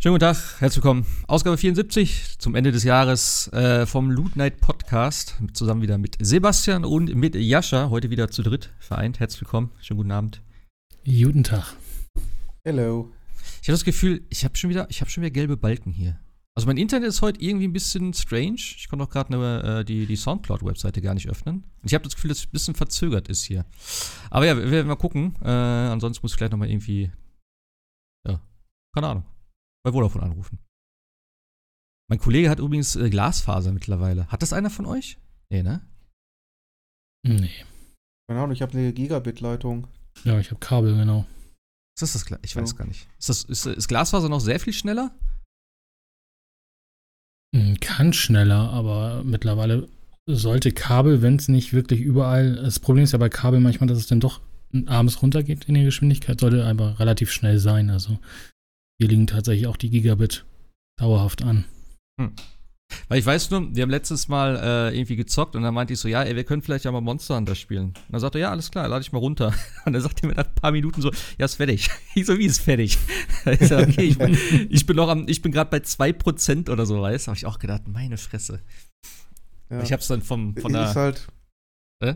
Schönen guten Tag, herzlich willkommen. Ausgabe 74 zum Ende des Jahres äh, vom Loot Night Podcast. Zusammen wieder mit Sebastian und mit Jascha. Heute wieder zu dritt vereint. Herzlich willkommen. Schönen guten Abend. Guten Tag. Hello. Ich habe das Gefühl, ich habe schon, wieder, hab schon wieder gelbe Balken hier. Also mein Internet ist heute irgendwie ein bisschen strange. Ich konnte auch gerade äh, die, die Soundcloud-Webseite gar nicht öffnen. Und ich habe das Gefühl, dass es ein bisschen verzögert ist hier. Aber ja, wir werden mal gucken. Äh, ansonsten muss ich gleich nochmal irgendwie. Ja, keine Ahnung bei Vodafone anrufen. Mein Kollege hat übrigens äh, Glasfaser mittlerweile. Hat das einer von euch? Nee, ne? Nee. Keine Ahnung, ich habe eine Gigabit-Leitung. Ja, ich habe Kabel, genau. Ist das das Gla Ich weiß ja. gar nicht. Ist, das, ist, ist Glasfaser noch sehr viel schneller? Hm, kann schneller, aber mittlerweile sollte Kabel, wenn es nicht wirklich überall. Das Problem ist ja bei Kabel manchmal, dass es dann doch abends runtergeht in der Geschwindigkeit, sollte aber relativ schnell sein. Also hier liegen tatsächlich auch die Gigabit dauerhaft an. Hm. Weil ich weiß nur, wir haben letztes Mal äh, irgendwie gezockt und dann meinte ich so, ja, ey, wir können vielleicht ja mal Monster Hunter spielen. Und dann sagte er, ja, alles klar, lade ich mal runter. Und dann sagte er mir nach ein paar Minuten so, ja, ist fertig. Ich so, wie ist fertig? ich sag, okay, ich bin, ich bin noch am, ich bin gerade bei 2% oder so, weißt du? Habe ich auch gedacht, meine Fresse. Ja. Ich hab's dann vom, von der. Ist halt, äh?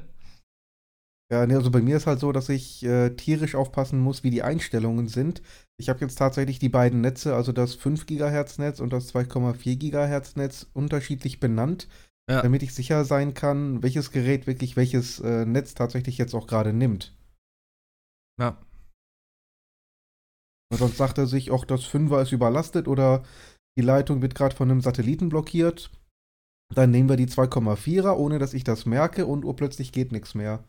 Ja, nee, also bei mir ist halt so, dass ich äh, tierisch aufpassen muss, wie die Einstellungen sind. Ich habe jetzt tatsächlich die beiden Netze, also das 5 GHz Netz und das 2,4 GHz Netz unterschiedlich benannt, ja. damit ich sicher sein kann, welches Gerät wirklich welches äh, Netz tatsächlich jetzt auch gerade nimmt. Ja. Und sonst sagt er sich, auch das 5er ist überlastet oder die Leitung wird gerade von einem Satelliten blockiert. Dann nehmen wir die 2,4er, ohne dass ich das merke und urplötzlich geht nichts mehr.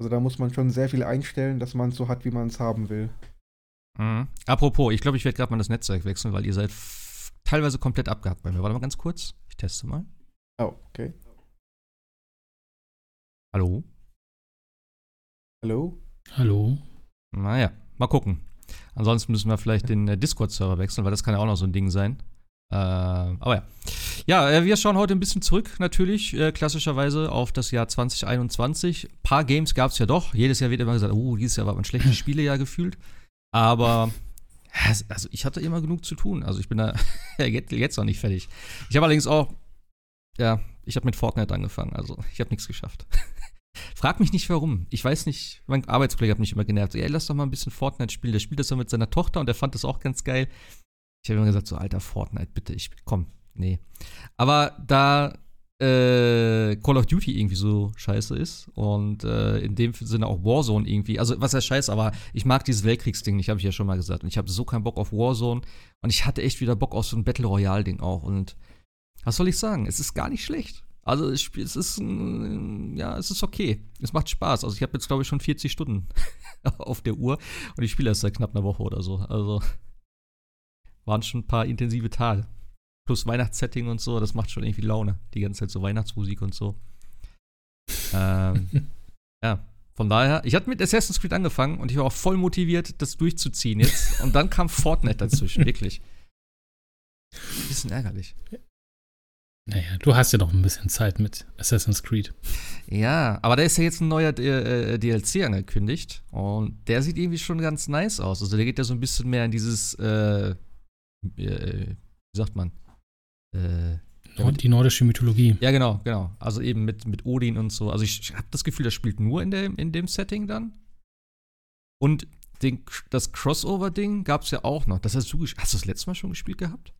Also da muss man schon sehr viel einstellen, dass man es so hat, wie man es haben will. Mhm. Apropos, ich glaube, ich werde gerade mal das Netzwerk wechseln, weil ihr seid teilweise komplett abgehakt bei mir. Warte mal ganz kurz. Ich teste mal. Oh, okay. Hallo? Hallo? Hallo? Naja, mal gucken. Ansonsten müssen wir vielleicht den äh, Discord-Server wechseln, weil das kann ja auch noch so ein Ding sein. Äh, aber ja. Ja, äh, wir schauen heute ein bisschen zurück, natürlich, äh, klassischerweise auf das Jahr 2021. Ein paar Games gab es ja doch. Jedes Jahr wird immer gesagt, oh, dieses Jahr war ein schlechtes Spielejahr gefühlt. Aber also ich hatte immer genug zu tun. Also ich bin da jetzt noch nicht fertig. Ich habe allerdings auch, ja, ich habe mit Fortnite angefangen. Also ich habe nichts geschafft. Frag mich nicht warum. Ich weiß nicht, mein Arbeitskollege hat mich immer genervt. So, ey, lass doch mal ein bisschen Fortnite spielen. Der spielt das so mit seiner Tochter und der fand das auch ganz geil. Ich habe immer gesagt, so, alter Fortnite, bitte, ich komm, nee. Aber da äh, Call of Duty irgendwie so scheiße ist und äh, in dem Sinne auch Warzone irgendwie, also was heißt scheiße, aber ich mag dieses Weltkriegsding nicht, habe ich ja schon mal gesagt. Und ich habe so keinen Bock auf Warzone und ich hatte echt wieder Bock auf so ein Battle Royale-Ding auch. Und was soll ich sagen? Es ist gar nicht schlecht. Also es, ist, ja, es ist okay. Es macht Spaß. Also ich habe jetzt, glaube ich, schon 40 Stunden auf der Uhr und ich spiele erst seit knapp einer Woche oder so. Also waren schon ein paar intensive Tage. Plus Weihnachtssetting und so, das macht schon irgendwie Laune. Die ganze Zeit so Weihnachtsmusik und so. ähm, ja, von daher, ich hatte mit Assassin's Creed angefangen und ich war auch voll motiviert, das durchzuziehen jetzt. Und dann kam Fortnite dazwischen, wirklich. Ein bisschen ärgerlich. Naja, du hast ja noch ein bisschen Zeit mit Assassin's Creed. Ja, aber da ist ja jetzt ein neuer äh, DLC angekündigt und der sieht irgendwie schon ganz nice aus. Also der geht ja so ein bisschen mehr in dieses äh, äh, wie sagt man? Äh, die nordische Mythologie. Ja, genau, genau. Also eben mit, mit Odin und so. Also ich, habe das Gefühl, das spielt nur in, der, in dem Setting dann. Und den, das Crossover-Ding gab es ja auch noch. Das hast du Hast du das letzte Mal schon gespielt gehabt?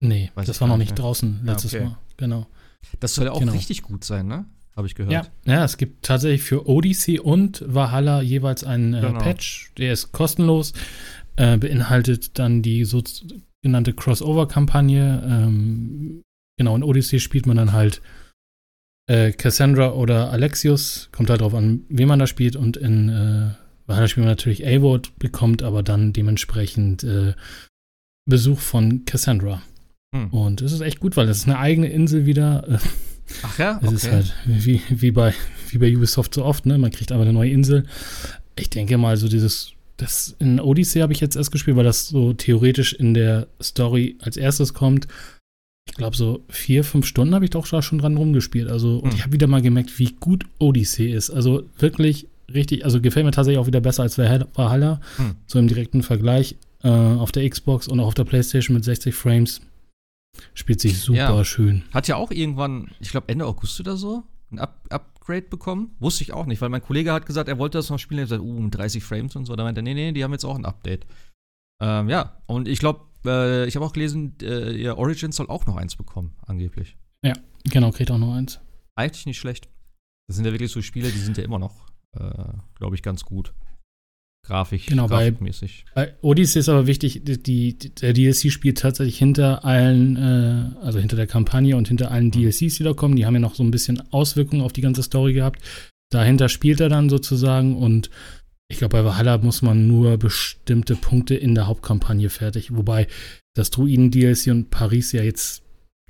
Nee, Weiß das war noch nicht mehr. draußen letztes ja, okay. Mal. Genau. Das soll ja auch genau. richtig gut sein, ne? Habe ich gehört. Ja, ja, es gibt tatsächlich für Odyssey und Valhalla jeweils einen äh, genau. Patch. Der ist kostenlos. Äh, beinhaltet dann die sogenannte Crossover-Kampagne. Ähm, genau, in Odyssey spielt man dann halt äh, Cassandra oder Alexius. Kommt halt drauf an, wen man da spielt. Und in äh, Valhalla spielt man natürlich A-Word, bekommt aber dann dementsprechend äh, Besuch von Cassandra. Hm. Und es ist echt gut, weil das ist eine eigene Insel wieder. Ach ja? Okay. Es ist halt wie, wie, bei, wie bei Ubisoft so oft, ne? Man kriegt aber eine neue Insel. Ich denke mal, so dieses das in Odyssey habe ich jetzt erst gespielt, weil das so theoretisch in der Story als erstes kommt. Ich glaube, so vier, fünf Stunden habe ich doch schon dran rumgespielt. Also, und hm. ich habe wieder mal gemerkt, wie gut Odyssey ist. Also wirklich richtig, also gefällt mir tatsächlich auch wieder besser als Valhalla. Hm. So im direkten Vergleich. äh, auf der Xbox und auch auf der PlayStation mit 60 Frames. Spielt sich super ja. schön. Hat ja auch irgendwann, ich glaube Ende August oder so, ein Up Upgrade bekommen. Wusste ich auch nicht, weil mein Kollege hat gesagt, er wollte das noch spielen. Er hat gesagt, uh, 30 Frames und so. Da meinte er, nee, nee, die haben jetzt auch ein Update. Ähm, ja, und ich glaube, äh, ich habe auch gelesen, äh, ihr Origins soll auch noch eins bekommen, angeblich. Ja, genau, kriegt auch noch eins. Eigentlich nicht schlecht. Das sind ja wirklich so Spiele, die sind ja immer noch, äh, glaube ich, ganz gut. Grafik, genau, grafikmäßig. Bei, bei Odyssey ist aber wichtig, die, die, der DLC spielt tatsächlich hinter allen, äh, also hinter der Kampagne und hinter allen mhm. DLCs, die da kommen. Die haben ja noch so ein bisschen Auswirkungen auf die ganze Story gehabt. Dahinter spielt er dann sozusagen und ich glaube, bei Valhalla muss man nur bestimmte Punkte in der Hauptkampagne fertig. Wobei das Druiden-DLC und Paris ja jetzt,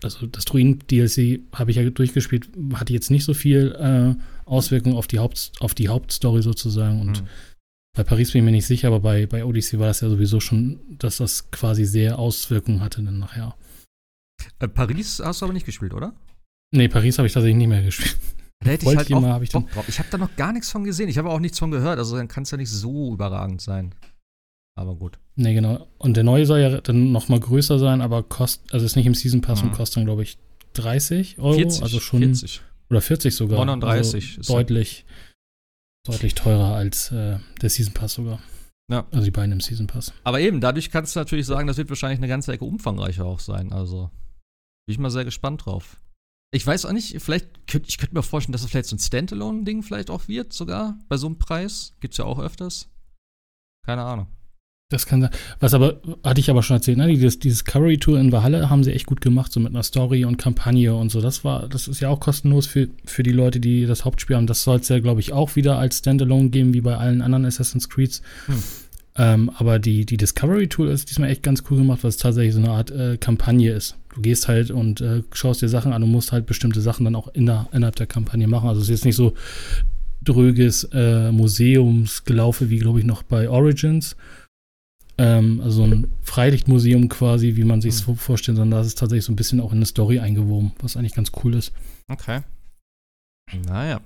also das Druiden-DLC habe ich ja durchgespielt, hatte jetzt nicht so viel äh, Auswirkungen auf die, Haupt, auf die Hauptstory sozusagen. Und mhm. Bei Paris bin ich mir nicht sicher, aber bei, bei Odyssey war das ja sowieso schon, dass das quasi sehr Auswirkungen hatte dann nachher. Äh, Paris hast du aber nicht gespielt, oder? Nee, Paris habe ich tatsächlich nicht mehr gespielt. Da hätte ich halt auch hab ich Bock drauf. Ich habe da noch gar nichts von gesehen. Ich habe auch nichts von gehört. Also dann kann es ja nicht so überragend sein. Aber gut. Nee, genau. Und der neue soll ja dann noch mal größer sein, aber kostet, also ist nicht im Season Pass mhm. und kostet dann, glaube ich, 30 Euro. 40, also schon. 40. Oder 40 sogar. 39. Also deutlich, deutlich teurer als äh, der Season Pass sogar. Ja. Also die beiden im Season Pass. Aber eben, dadurch kannst du natürlich sagen, das wird wahrscheinlich eine ganze Ecke umfangreicher auch sein. Also bin ich mal sehr gespannt drauf. Ich weiß auch nicht, vielleicht könnte ich könnte mir vorstellen, dass es vielleicht so ein Standalone-Ding vielleicht auch wird, sogar bei so einem Preis. Gibt's ja auch öfters. Keine Ahnung. Das kann sein. Was aber, hatte ich aber schon erzählt, ne? Dieses Discovery Tour in Valhalla haben sie echt gut gemacht, so mit einer Story und Kampagne und so. Das war, das ist ja auch kostenlos für, für die Leute, die das Hauptspiel haben. Das soll es ja, glaube ich, auch wieder als Standalone geben, wie bei allen anderen Assassin's Creeds. Hm. Ähm, aber die, die Discovery Tool ist diesmal echt ganz cool gemacht, weil es tatsächlich so eine Art äh, Kampagne ist. Du gehst halt und äh, schaust dir Sachen an und musst halt bestimmte Sachen dann auch in der, innerhalb der Kampagne machen. Also es ist jetzt nicht so dröges äh, Museumsgelaufe wie, glaube ich, noch bei Origins. Ähm, also ein Freilichtmuseum quasi, wie man sich es mhm. vorstellt, sondern da ist tatsächlich so ein bisschen auch in eine Story eingewoben, was eigentlich ganz cool ist. Okay. Naja.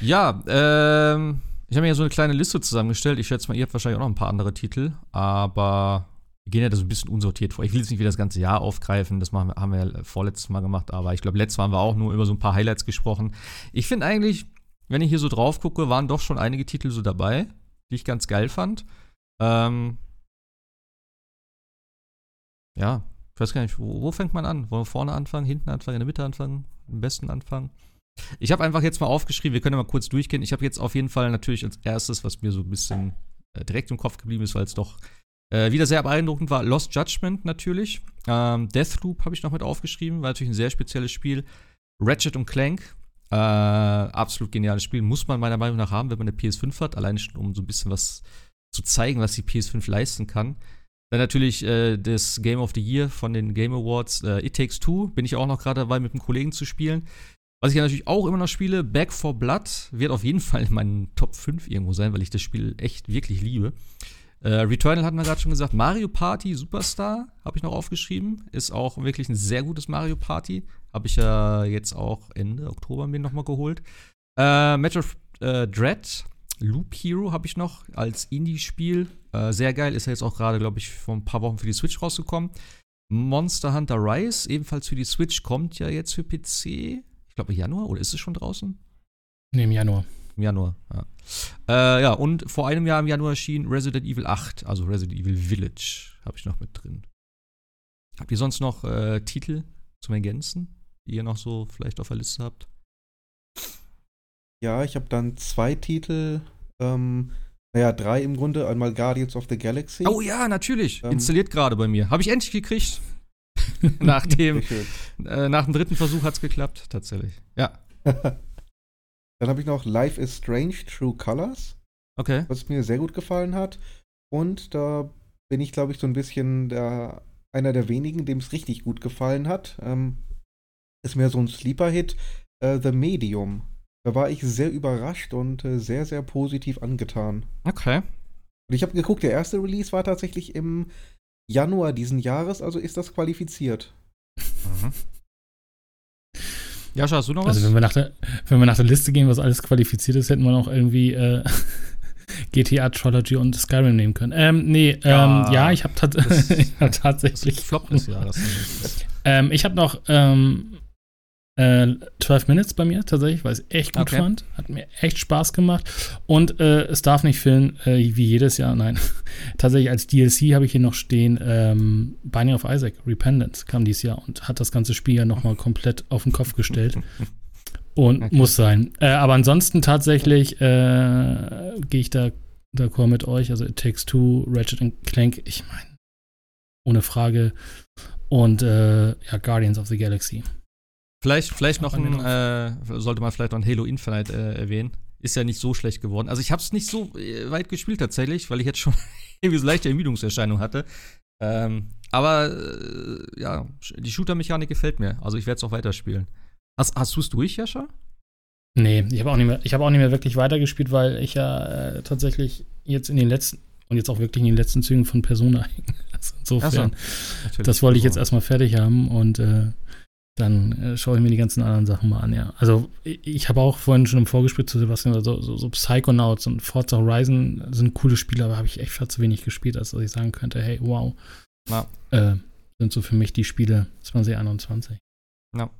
Ja, ähm ich habe mir ja so eine kleine Liste zusammengestellt. Ich schätze mal, ihr habt wahrscheinlich auch noch ein paar andere Titel, aber wir gehen ja da so ein bisschen unsortiert vor. Ich will jetzt nicht wieder das ganze Jahr aufgreifen, das wir, haben wir ja vorletztes Mal gemacht, aber ich glaube, letztes Mal haben wir auch nur über so ein paar Highlights gesprochen. Ich finde eigentlich, wenn ich hier so drauf gucke, waren doch schon einige Titel so dabei, die ich ganz geil fand. Ähm ja, ich weiß gar nicht, wo, wo fängt man an? Wollen wir vorne anfangen, hinten anfangen, in der Mitte anfangen, im besten anfangen? Ich habe einfach jetzt mal aufgeschrieben, wir können ja mal kurz durchgehen. Ich habe jetzt auf jeden Fall natürlich als erstes, was mir so ein bisschen äh, direkt im Kopf geblieben ist, weil es doch äh, wieder sehr beeindruckend war, Lost Judgment natürlich. Ähm, Deathloop habe ich noch mit aufgeschrieben, war natürlich ein sehr spezielles Spiel. Ratchet und Clank, äh, absolut geniales Spiel, muss man meiner Meinung nach haben, wenn man eine PS5 hat, allein schon um so ein bisschen was zu zeigen, was die PS5 leisten kann. Dann natürlich äh, das Game of the Year von den Game Awards, äh, It Takes Two, bin ich auch noch gerade dabei, mit einem Kollegen zu spielen. Was ich natürlich auch immer noch spiele, Back for Blood, wird auf jeden Fall in meinen Top 5 irgendwo sein, weil ich das Spiel echt wirklich liebe. Äh, Returnal hatten wir gerade schon gesagt. Mario Party Superstar habe ich noch aufgeschrieben. Ist auch wirklich ein sehr gutes Mario Party. Habe ich ja jetzt auch Ende Oktober mir nochmal geholt. Äh, Metro äh, Dread Loop Hero habe ich noch als Indie-Spiel. Äh, sehr geil. Ist ja jetzt auch gerade, glaube ich, vor ein paar Wochen für die Switch rausgekommen. Monster Hunter Rise, ebenfalls für die Switch, kommt ja jetzt für PC ich glaube Januar, oder ist es schon draußen? Nee, im Januar. Im Januar, ja. Äh, ja, und vor einem Jahr im Januar erschien Resident Evil 8, also Resident Evil Village, habe ich noch mit drin. Habt ihr sonst noch äh, Titel zum Ergänzen, die ihr noch so vielleicht auf der Liste habt? Ja, ich habe dann zwei Titel, ähm, naja, drei im Grunde. Einmal Guardians of the Galaxy. Oh ja, natürlich. Ähm, Installiert gerade bei mir. Habe ich endlich gekriegt. nach, dem, äh, nach dem dritten Versuch hat es geklappt, tatsächlich. Ja. Dann habe ich noch Life is Strange, True Colors. Okay. Was mir sehr gut gefallen hat. Und da bin ich, glaube ich, so ein bisschen der, einer der wenigen, dem es richtig gut gefallen hat. Ähm, ist mir so ein Sleeper-Hit. Äh, The Medium. Da war ich sehr überrascht und äh, sehr, sehr positiv angetan. Okay. Und ich habe geguckt, der erste Release war tatsächlich im Januar diesen Jahres, also ist das qualifiziert. Mhm. Jascha, hast du noch also, was? Also wenn wir, nach der, wenn wir nach der Liste gehen, was alles qualifiziert ist, hätten wir noch irgendwie äh, GTA Trilogy und Skyrim nehmen können. Ähm, nee, ähm, ja, ja ich habe tat tatsächlich. Das floppt das Jahr. Das ähm, ich habe noch ähm, äh, 12 Minutes bei mir tatsächlich, weil ich es echt gut okay. fand. Hat mir echt Spaß gemacht. Und äh, es darf nicht fehlen, äh, wie jedes Jahr, nein. tatsächlich als DLC habe ich hier noch stehen, ähm, Binding of Isaac, Repentance kam dieses Jahr und hat das ganze Spiel ja nochmal komplett auf den Kopf gestellt. Und okay. muss sein. Äh, aber ansonsten tatsächlich äh, gehe ich da d'accord mit euch. Also It Takes Two, Ratchet Clank, ich meine, ohne Frage. Und äh, ja, Guardians of the Galaxy. Vielleicht, vielleicht noch ein, äh, sollte man vielleicht noch ein Halo Infinite äh, erwähnen. Ist ja nicht so schlecht geworden. Also ich habe es nicht so äh, weit gespielt tatsächlich, weil ich jetzt schon irgendwie so leichte Ermüdungserscheinung hatte. Ähm, aber äh, ja, die Shooter-Mechanik gefällt mir. Also ich werde es auch weiterspielen. Hast, hast du es durch, Jascha? Nee, ich habe auch, nicht mehr, hab auch nicht mehr wirklich weitergespielt, weil ich ja äh, tatsächlich jetzt in den letzten und jetzt auch wirklich in den letzten Zügen von Persona. Also insofern, so, das wollte ich jetzt erstmal fertig haben und äh, dann äh, schaue ich mir die ganzen anderen Sachen mal an, ja. Also ich, ich habe auch vorhin schon im Vorgespräch zu Sebastian so, so, so Psychonauts und Forza Horizon sind coole Spiele, aber habe ich echt viel zu wenig gespielt, als dass ich sagen könnte, hey, wow. Ja. Äh, sind so für mich die Spiele 2021. Ja.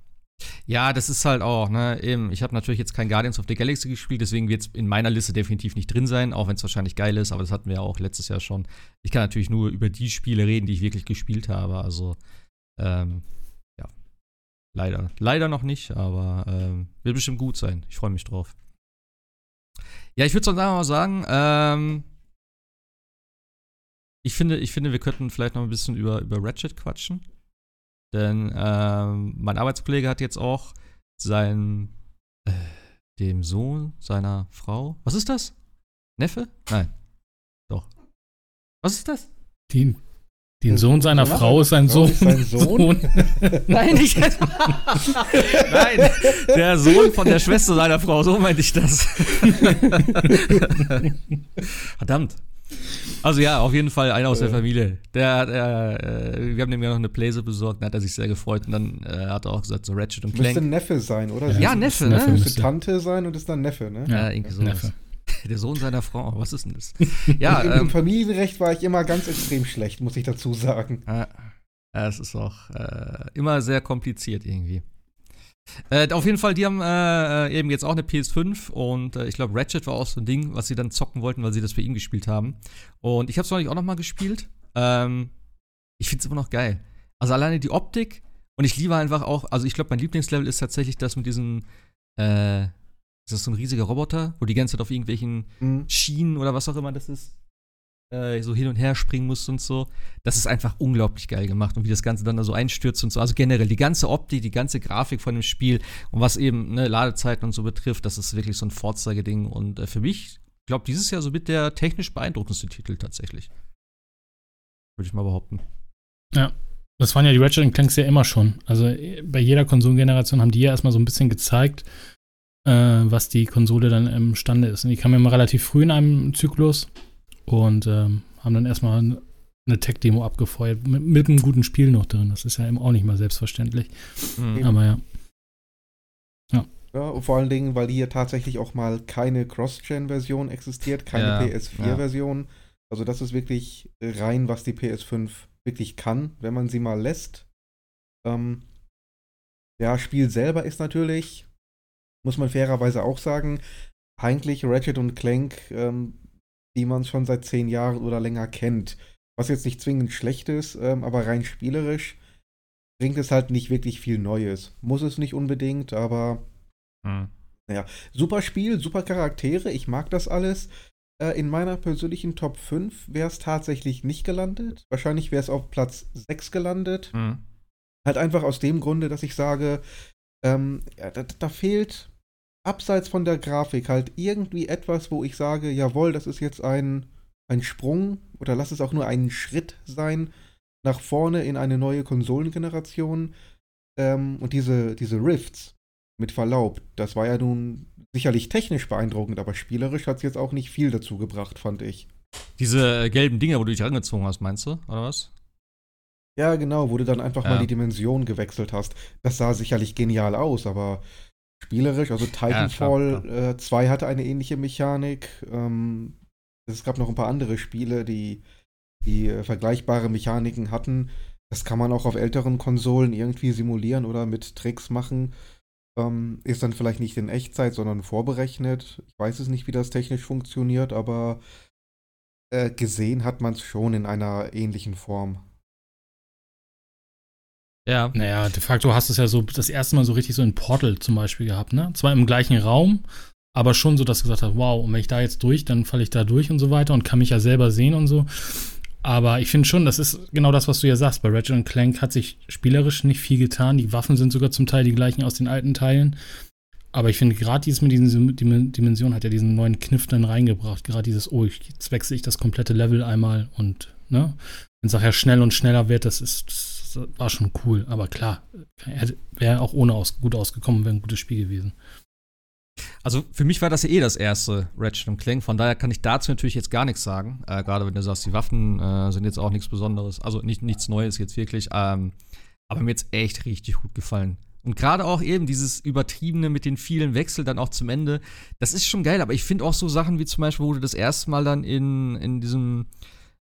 Ja, das ist halt auch, ne, eben, ich habe natürlich jetzt kein Guardians of the Galaxy gespielt, deswegen wird es in meiner Liste definitiv nicht drin sein, auch wenn es wahrscheinlich geil ist, aber das hatten wir ja auch letztes Jahr schon. Ich kann natürlich nur über die Spiele reden, die ich wirklich gespielt habe, also, ähm, leider. Leider noch nicht, aber ähm, wird bestimmt gut sein. Ich freue mich drauf. Ja, ich würde sonst einfach mal sagen, ähm, ich finde, ich finde, wir könnten vielleicht noch ein bisschen über, über Ratchet quatschen. Denn ähm, mein Arbeitskollege hat jetzt auch seinen, äh, dem Sohn seiner Frau. Was ist das? Neffe? Nein. Doch. Was ist das? Den, den Sohn seiner ja, Frau ist sein Sohn. Ist sein Sohn? Nein, nicht. Nein, der Sohn von der Schwester seiner Frau, so meinte ich das. Verdammt. Also ja, auf jeden Fall einer aus der Familie. Der, der äh, wir haben dem ja noch eine Playse besorgt, da hat er sich sehr gefreut und dann äh, hat er auch gesagt, so Ratchet und Clank. Müsste Neffe sein, oder? Ja, ja Neffe, ne? Müsste Tante sein und ist dann Neffe, ne? Ja, irgendwie so. Neffe. Der Sohn seiner Frau, was ist denn das? ja, Im, ähm, Familienrecht war ich immer ganz extrem schlecht, muss ich dazu sagen. Ja, es ist auch äh, immer sehr kompliziert irgendwie. Äh, auf jeden Fall, die haben äh, eben jetzt auch eine PS5 und äh, ich glaube, Ratchet war auch so ein Ding, was sie dann zocken wollten, weil sie das für ihn gespielt haben. Und ich habe es neulich auch noch mal gespielt. Ähm, ich finde es immer noch geil. Also alleine die Optik und ich liebe einfach auch, also ich glaube, mein Lieblingslevel ist tatsächlich das mit diesen, äh, ist das so ein riesiger Roboter, wo die ganze Zeit auf irgendwelchen mhm. Schienen oder was auch immer das ist, äh, so hin und her springen musst und so. Das ist einfach unglaublich geil gemacht und wie das Ganze dann da so einstürzt und so. Also generell die ganze Optik, die ganze Grafik von dem Spiel und was eben ne, Ladezeiten und so betrifft, das ist wirklich so ein Vorzeigeding und äh, für mich, ich glaube, dieses Jahr so mit der technisch beeindruckendste Titel tatsächlich. Würde ich mal behaupten. Ja, das waren ja die Ratchet Clanks ja immer schon. Also äh, bei jeder Konsolengeneration haben die ja erstmal so ein bisschen gezeigt, äh, was die Konsole dann imstande ist. Und die kamen ja immer relativ früh in einem Zyklus und ähm, haben dann erstmal eine Tech-Demo abgefeuert, mit, mit, einem guten Spiel noch drin. Das ist ja eben auch nicht mal selbstverständlich. Mhm. Aber ja. Ja. Ja, vor allen Dingen, weil hier tatsächlich auch mal keine Cross-Gen-Version existiert, keine ja, PS4-Version. Ja. Also das ist wirklich rein, was die PS5 wirklich kann, wenn man sie mal lässt. Ähm, ja, Spiel selber ist natürlich, muss man fairerweise auch sagen, eigentlich Ratchet und Clank ähm, die man schon seit zehn Jahren oder länger kennt. Was jetzt nicht zwingend schlecht ist, ähm, aber rein spielerisch bringt es halt nicht wirklich viel Neues. Muss es nicht unbedingt, aber hm. naja, super Spiel, super Charaktere, ich mag das alles. Äh, in meiner persönlichen Top 5 wäre es tatsächlich nicht gelandet. Wahrscheinlich wäre es auf Platz 6 gelandet. Hm. Halt einfach aus dem Grunde, dass ich sage, ähm, ja, da, da fehlt abseits von der Grafik halt irgendwie etwas, wo ich sage, jawohl, das ist jetzt ein, ein Sprung oder lass es auch nur ein Schritt sein nach vorne in eine neue Konsolengeneration. Ähm, und diese, diese Rifts, mit Verlaub, das war ja nun sicherlich technisch beeindruckend, aber spielerisch hat es jetzt auch nicht viel dazu gebracht, fand ich. Diese gelben Dinger, wo du dich angezogen hast, meinst du, oder was? Ja, genau, wo du dann einfach ja. mal die Dimension gewechselt hast. Das sah sicherlich genial aus, aber spielerisch. Also Titanfall 2 ja, äh, hatte eine ähnliche Mechanik. Ähm, es gab noch ein paar andere Spiele, die, die äh, vergleichbare Mechaniken hatten. Das kann man auch auf älteren Konsolen irgendwie simulieren oder mit Tricks machen. Ähm, ist dann vielleicht nicht in Echtzeit, sondern vorberechnet. Ich weiß es nicht, wie das technisch funktioniert, aber äh, gesehen hat man es schon in einer ähnlichen Form. Ja. Naja, de facto hast du es ja so das erste Mal so richtig so in Portal zum Beispiel gehabt, ne? Zwar im gleichen Raum, aber schon so, dass du gesagt hast, wow, und wenn ich da jetzt durch, dann falle ich da durch und so weiter und kann mich ja selber sehen und so. Aber ich finde schon, das ist genau das, was du ja sagst. Bei Ratchet Clank hat sich spielerisch nicht viel getan. Die Waffen sind sogar zum Teil die gleichen aus den alten Teilen. Aber ich finde, gerade dieses mit diesen Dimensionen hat ja diesen neuen Kniff dann reingebracht. Gerade dieses, oh, jetzt wechsle ich das komplette Level einmal und, ne? Wenn es nachher schnell und schneller wird, das ist, das war schon cool. Aber klar, wäre auch ohne aus, gut ausgekommen, wäre ein gutes Spiel gewesen. Also für mich war das ja eh das erste Ratchet Clank, von daher kann ich dazu natürlich jetzt gar nichts sagen. Äh, Gerade wenn du sagst, die Waffen äh, sind jetzt auch nichts Besonderes, also nicht, nichts Neues jetzt wirklich. Ähm, aber mir jetzt echt richtig gut gefallen. Und gerade auch eben dieses Übertriebene mit den vielen Wechseln dann auch zum Ende, das ist schon geil, aber ich finde auch so Sachen wie zum Beispiel, wo du das erste Mal dann in, in diesem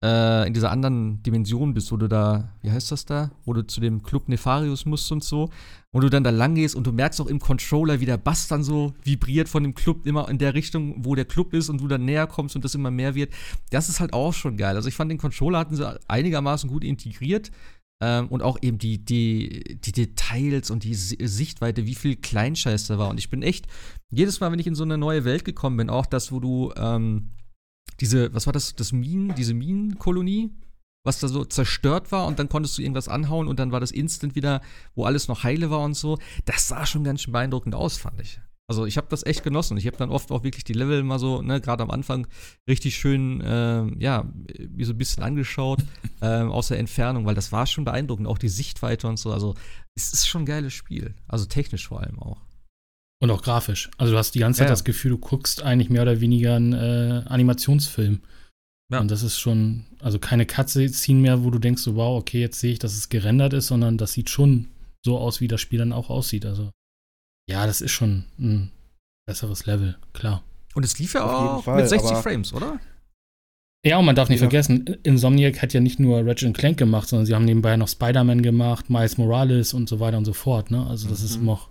äh, in dieser anderen Dimension bist, wo du da, wie heißt das da, wo du zu dem Club Nefarius musst und so, wo du dann da lang gehst und du merkst auch im Controller, wie der Bass dann so vibriert von dem Club immer in der Richtung, wo der Club ist und du dann näher kommst und das immer mehr wird. Das ist halt auch schon geil. Also ich fand den Controller hatten sie einigermaßen gut integriert. Ähm, und auch eben die, die, die Details und die Sichtweite, wie viel Kleinscheiß da war. Und ich bin echt, jedes Mal, wenn ich in so eine neue Welt gekommen bin, auch das, wo du ähm, diese, was war das, das Minen, diese Minenkolonie, was da so zerstört war und dann konntest du irgendwas anhauen und dann war das instant wieder, wo alles noch heile war und so. Das sah schon ganz schön beeindruckend aus, fand ich. Also ich habe das echt genossen. Ich habe dann oft auch wirklich die Level mal so, ne, gerade am Anfang richtig schön, äh, ja, wie so ein bisschen angeschaut äh, aus der Entfernung, weil das war schon beeindruckend. Auch die Sichtweite und so. Also es ist schon ein geiles Spiel. Also technisch vor allem auch. Und auch grafisch. Also du hast die ganze Zeit ja. das Gefühl, du guckst eigentlich mehr oder weniger einen äh, Animationsfilm. Ja. Und das ist schon, also keine Katze ziehen mehr, wo du denkst, so, wow, okay, jetzt sehe ich, dass es gerendert ist, sondern das sieht schon so aus, wie das Spiel dann auch aussieht. Also ja, das ist schon ein besseres Level, klar. Und es lief ja auch Fall, mit 60 Frames, oder? Ja, und man darf nicht ja. vergessen, Insomniac hat ja nicht nur Ratchet Clank gemacht, sondern sie haben nebenbei noch Spider-Man gemacht, Miles Morales und so weiter und so fort. Ne? Also das mhm. ist noch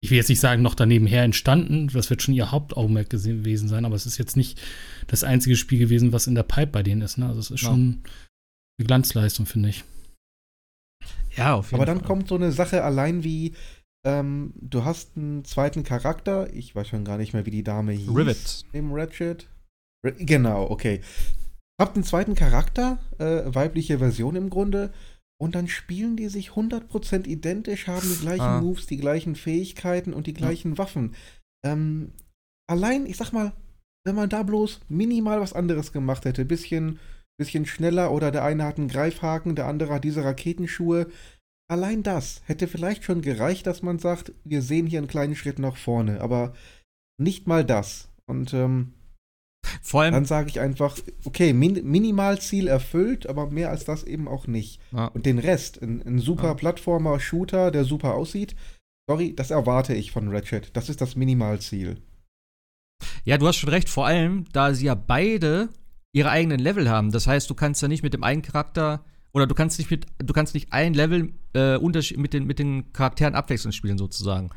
ich will jetzt nicht sagen, noch daneben her entstanden. Das wird schon ihr Hauptaugenmerk gewesen sein, aber es ist jetzt nicht das einzige Spiel gewesen, was in der Pipe bei denen ist. Ne? Also es ist ja. schon eine Glanzleistung, finde ich. Ja, auf jeden Aber dann Fall. kommt so eine Sache allein wie, ähm, du hast einen zweiten Charakter, ich weiß schon gar nicht mehr, wie die Dame hieß. Rivet. Im Ratchet. Genau, okay. Habt einen zweiten Charakter, äh, weibliche Version im Grunde, und dann spielen die sich 100% identisch, haben die gleichen ah. Moves, die gleichen Fähigkeiten und die gleichen ja. Waffen. Ähm, allein, ich sag mal, wenn man da bloß minimal was anderes gemacht hätte, bisschen, bisschen schneller oder der eine hat einen Greifhaken, der andere hat diese Raketenschuhe. Allein das hätte vielleicht schon gereicht, dass man sagt, wir sehen hier einen kleinen Schritt nach vorne, aber nicht mal das. Und ähm, vor allem. Dann sage ich einfach, okay, Min Minimalziel erfüllt, aber mehr als das eben auch nicht. Ja. Und den Rest, ein, ein super ja. Plattformer-Shooter, der super aussieht, sorry, das erwarte ich von Ratchet. Das ist das Minimalziel. Ja, du hast schon recht, vor allem, da sie ja beide ihre eigenen Level haben. Das heißt, du kannst ja nicht mit dem einen Charakter oder du kannst nicht mit, du kannst nicht ein Level äh, mit, den, mit den Charakteren abwechselnd spielen, sozusagen.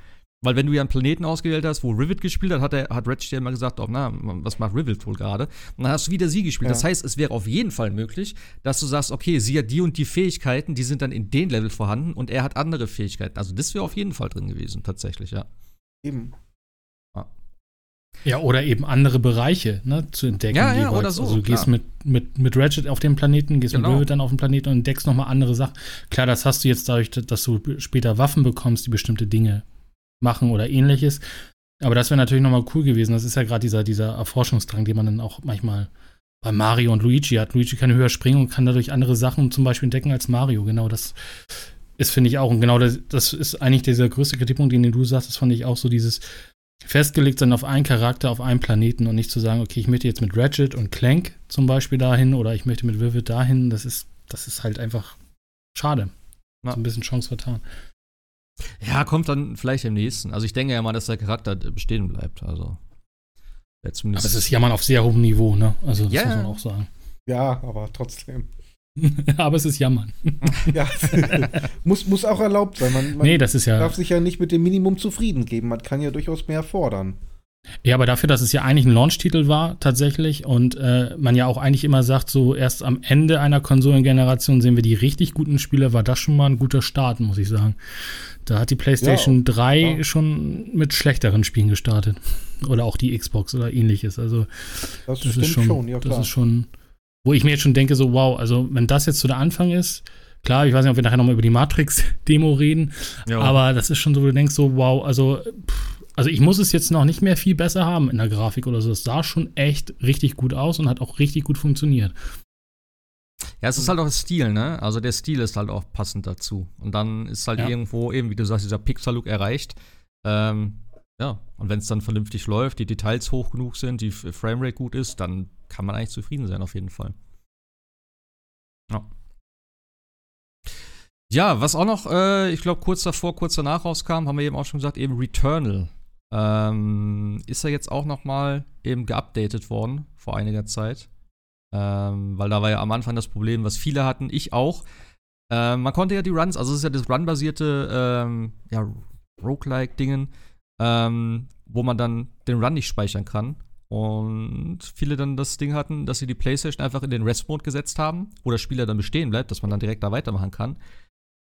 Weil wenn du ja einen Planeten ausgewählt hast, wo Rivet gespielt hat, hat, er, hat Ratchet ja immer gesagt, oh, na, was macht Rivet wohl gerade? Und dann hast du wieder sie gespielt. Ja. Das heißt, es wäre auf jeden Fall möglich, dass du sagst, okay, sie hat die und die Fähigkeiten, die sind dann in den Level vorhanden und er hat andere Fähigkeiten. Also das wäre auf jeden Fall drin gewesen, tatsächlich, ja. Eben. Ja. Ja, oder eben andere Bereiche ne, zu entdecken. Ja, ja, oder so. Also du gehst mit, mit, mit Ratchet auf den Planeten, gehst genau. mit Rivet dann auf den Planeten und entdeckst nochmal andere Sachen. Klar, das hast du jetzt dadurch, dass du später Waffen bekommst, die bestimmte Dinge machen oder ähnliches. Aber das wäre natürlich nochmal cool gewesen. Das ist ja gerade dieser, dieser Erforschungsdrang, den man dann auch manchmal bei Mario und Luigi hat. Luigi kann höher springen und kann dadurch andere Sachen zum Beispiel entdecken als Mario. Genau das ist, finde ich auch. Und genau das, das ist eigentlich dieser größte Kritikpunkt, den du sagst. Das fand ich auch so dieses festgelegt sein auf einen Charakter, auf einen Planeten und nicht zu sagen, okay, ich möchte jetzt mit Ratchet und Clank zum Beispiel dahin oder ich möchte mit Vivid dahin. Das ist, das ist halt einfach schade. Ja. So ein bisschen Chance vertan. Ja, kommt dann vielleicht im nächsten. Also ich denke ja mal, dass der Charakter bestehen bleibt. Also. Ja, aber es ist Jammern auf sehr hohem Niveau, ne? Also das ja. muss man auch sagen. Ja, aber trotzdem. aber es ist Jammern. ja, muss, muss auch erlaubt sein. Man, man nee, das ist ja darf sich ja nicht mit dem Minimum zufrieden geben. Man kann ja durchaus mehr fordern. Ja, aber dafür, dass es ja eigentlich ein Launch-Titel war, tatsächlich, und äh, man ja auch eigentlich immer sagt, so erst am Ende einer Konsolengeneration sehen wir die richtig guten Spiele, war das schon mal ein guter Start, muss ich sagen. Da hat die PlayStation ja, 3 ja. schon mit schlechteren Spielen gestartet. Oder auch die Xbox oder ähnliches. Also, das, das ist schon, schon ja, das ist schon, wo ich mir jetzt schon denke, so, wow, also, wenn das jetzt so der Anfang ist, Klar, ich weiß nicht, ob wir nachher nochmal über die Matrix-Demo reden, ja. aber das ist schon so, wo du denkst, so, wow, also pff, also ich muss es jetzt noch nicht mehr viel besser haben in der Grafik oder so. Es sah schon echt richtig gut aus und hat auch richtig gut funktioniert. Ja, es ist halt auch Stil, ne? Also der Stil ist halt auch passend dazu. Und dann ist halt ja. irgendwo eben, wie du sagst, dieser Pixel-Look erreicht. Ähm, ja, und wenn es dann vernünftig läuft, die Details hoch genug sind, die Framerate gut ist, dann kann man eigentlich zufrieden sein, auf jeden Fall. Ja. Ja, was auch noch, äh, ich glaube, kurz davor, kurz danach rauskam, haben wir eben auch schon gesagt, eben Returnal ähm, ist er jetzt auch noch mal eben geupdatet worden vor einiger Zeit. Ähm, weil da war ja am Anfang das Problem, was viele hatten, ich auch. Ähm, man konnte ja die Runs, also es ist ja das Run-basierte ähm, ja, Roguelike-Dingen, ähm, wo man dann den Run nicht speichern kann. Und viele dann das Ding hatten, dass sie die Playstation einfach in den Rest-Mode gesetzt haben, wo der Spieler dann bestehen bleibt, dass man dann direkt da weitermachen kann.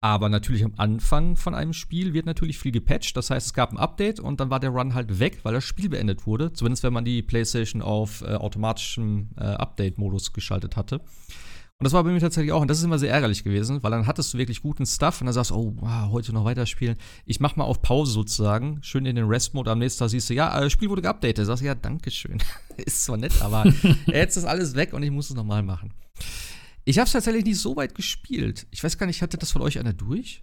Aber natürlich am Anfang von einem Spiel wird natürlich viel gepatcht. Das heißt, es gab ein Update und dann war der Run halt weg, weil das Spiel beendet wurde. Zumindest wenn man die PlayStation auf äh, automatischem äh, Update-Modus geschaltet hatte. Und das war bei mir tatsächlich auch, und das ist immer sehr ärgerlich gewesen, weil dann hattest du wirklich guten Stuff und dann sagst du, oh, wow, heute noch weiterspielen. Ich mach mal auf Pause sozusagen, schön in den Rest-Mode. Am nächsten Tag siehst du, ja, das äh, Spiel wurde geupdatet. Sagst du, ja, danke schön. ist zwar nett, aber jetzt ist alles weg und ich muss es nochmal machen. Ich habe es tatsächlich nicht so weit gespielt. Ich weiß gar nicht, hatte das von euch einer durch?